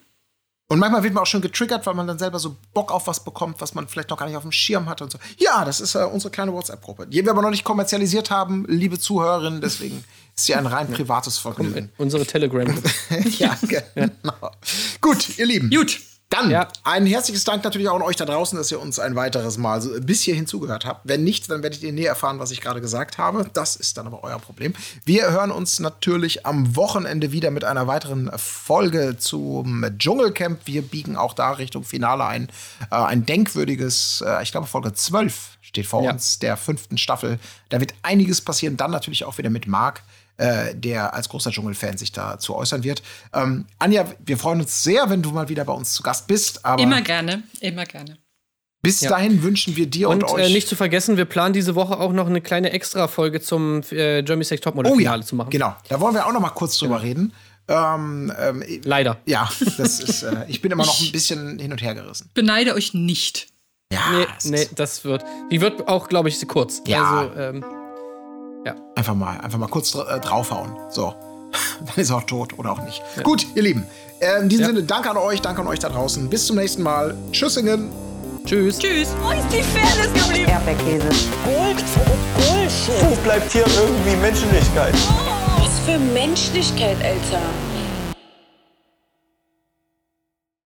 Und manchmal wird man auch schon getriggert, weil man dann selber so Bock auf was bekommt, was man vielleicht noch gar nicht auf dem Schirm hatte und so. Ja, das ist äh, unsere kleine WhatsApp-Gruppe, die wir aber noch nicht kommerzialisiert haben, liebe Zuhörerinnen. Deswegen ist sie ein rein privates Vergnügen. Unsere Telegram-Gruppe. ja, genau. Gut, ihr Lieben. Gut. Dann Ja. ein herzliches Dank natürlich auch an euch da draußen, dass ihr uns ein weiteres Mal so bis hierhin zugehört habt. Wenn nicht, dann werdet ihr näher erfahren, was ich gerade gesagt habe. Das ist dann aber euer Problem. Wir hören uns natürlich am Wochenende wieder mit einer weiteren Folge zum Dschungelcamp. Wir biegen auch da Richtung Finale ein. Äh, ein denkwürdiges, äh, ich glaube Folge 12 steht vor Ja. uns, der fünften Staffel. Da wird einiges passieren. Dann natürlich auch wieder mit Marc äh, der als großer Dschungelfan sich dazu äußern wird. Ähm, Anja, wir freuen uns sehr, wenn du mal wieder bei uns zu Gast bist. Aber Immer gerne, immer gerne. bis dahin wünschen wir dir und, Und euch. äh, nicht zu vergessen, wir planen diese Woche auch noch eine kleine Extra-Folge zum äh, Jeremy Sex Topmodel-Finale zu machen. Genau, da wollen wir auch noch mal kurz drüber reden. Ähm, ähm, Leider. ja, das ist. Äh, ich bin immer noch ein bisschen hin und her gerissen. Beneide euch nicht. Ja, Nee, es nee, das wird. Die wird auch, glaube ich, kurz. Ja. Also, ähm, einfach mal, einfach mal kurz dra- äh, draufhauen. So, dann ist er auch tot oder auch nicht. Gut, ihr Lieben. Äh, in diesem Ja. Sinne, danke an euch, danke an euch da draußen. Bis zum nächsten Mal. Tschüssingen. tschüss. Tschüss. Wo ist die Fairness geblieben? Erdbeerkäse. Gold, Bullshit. Wo bleibt hier irgendwie Menschlichkeit? Was für Menschlichkeit, Alter.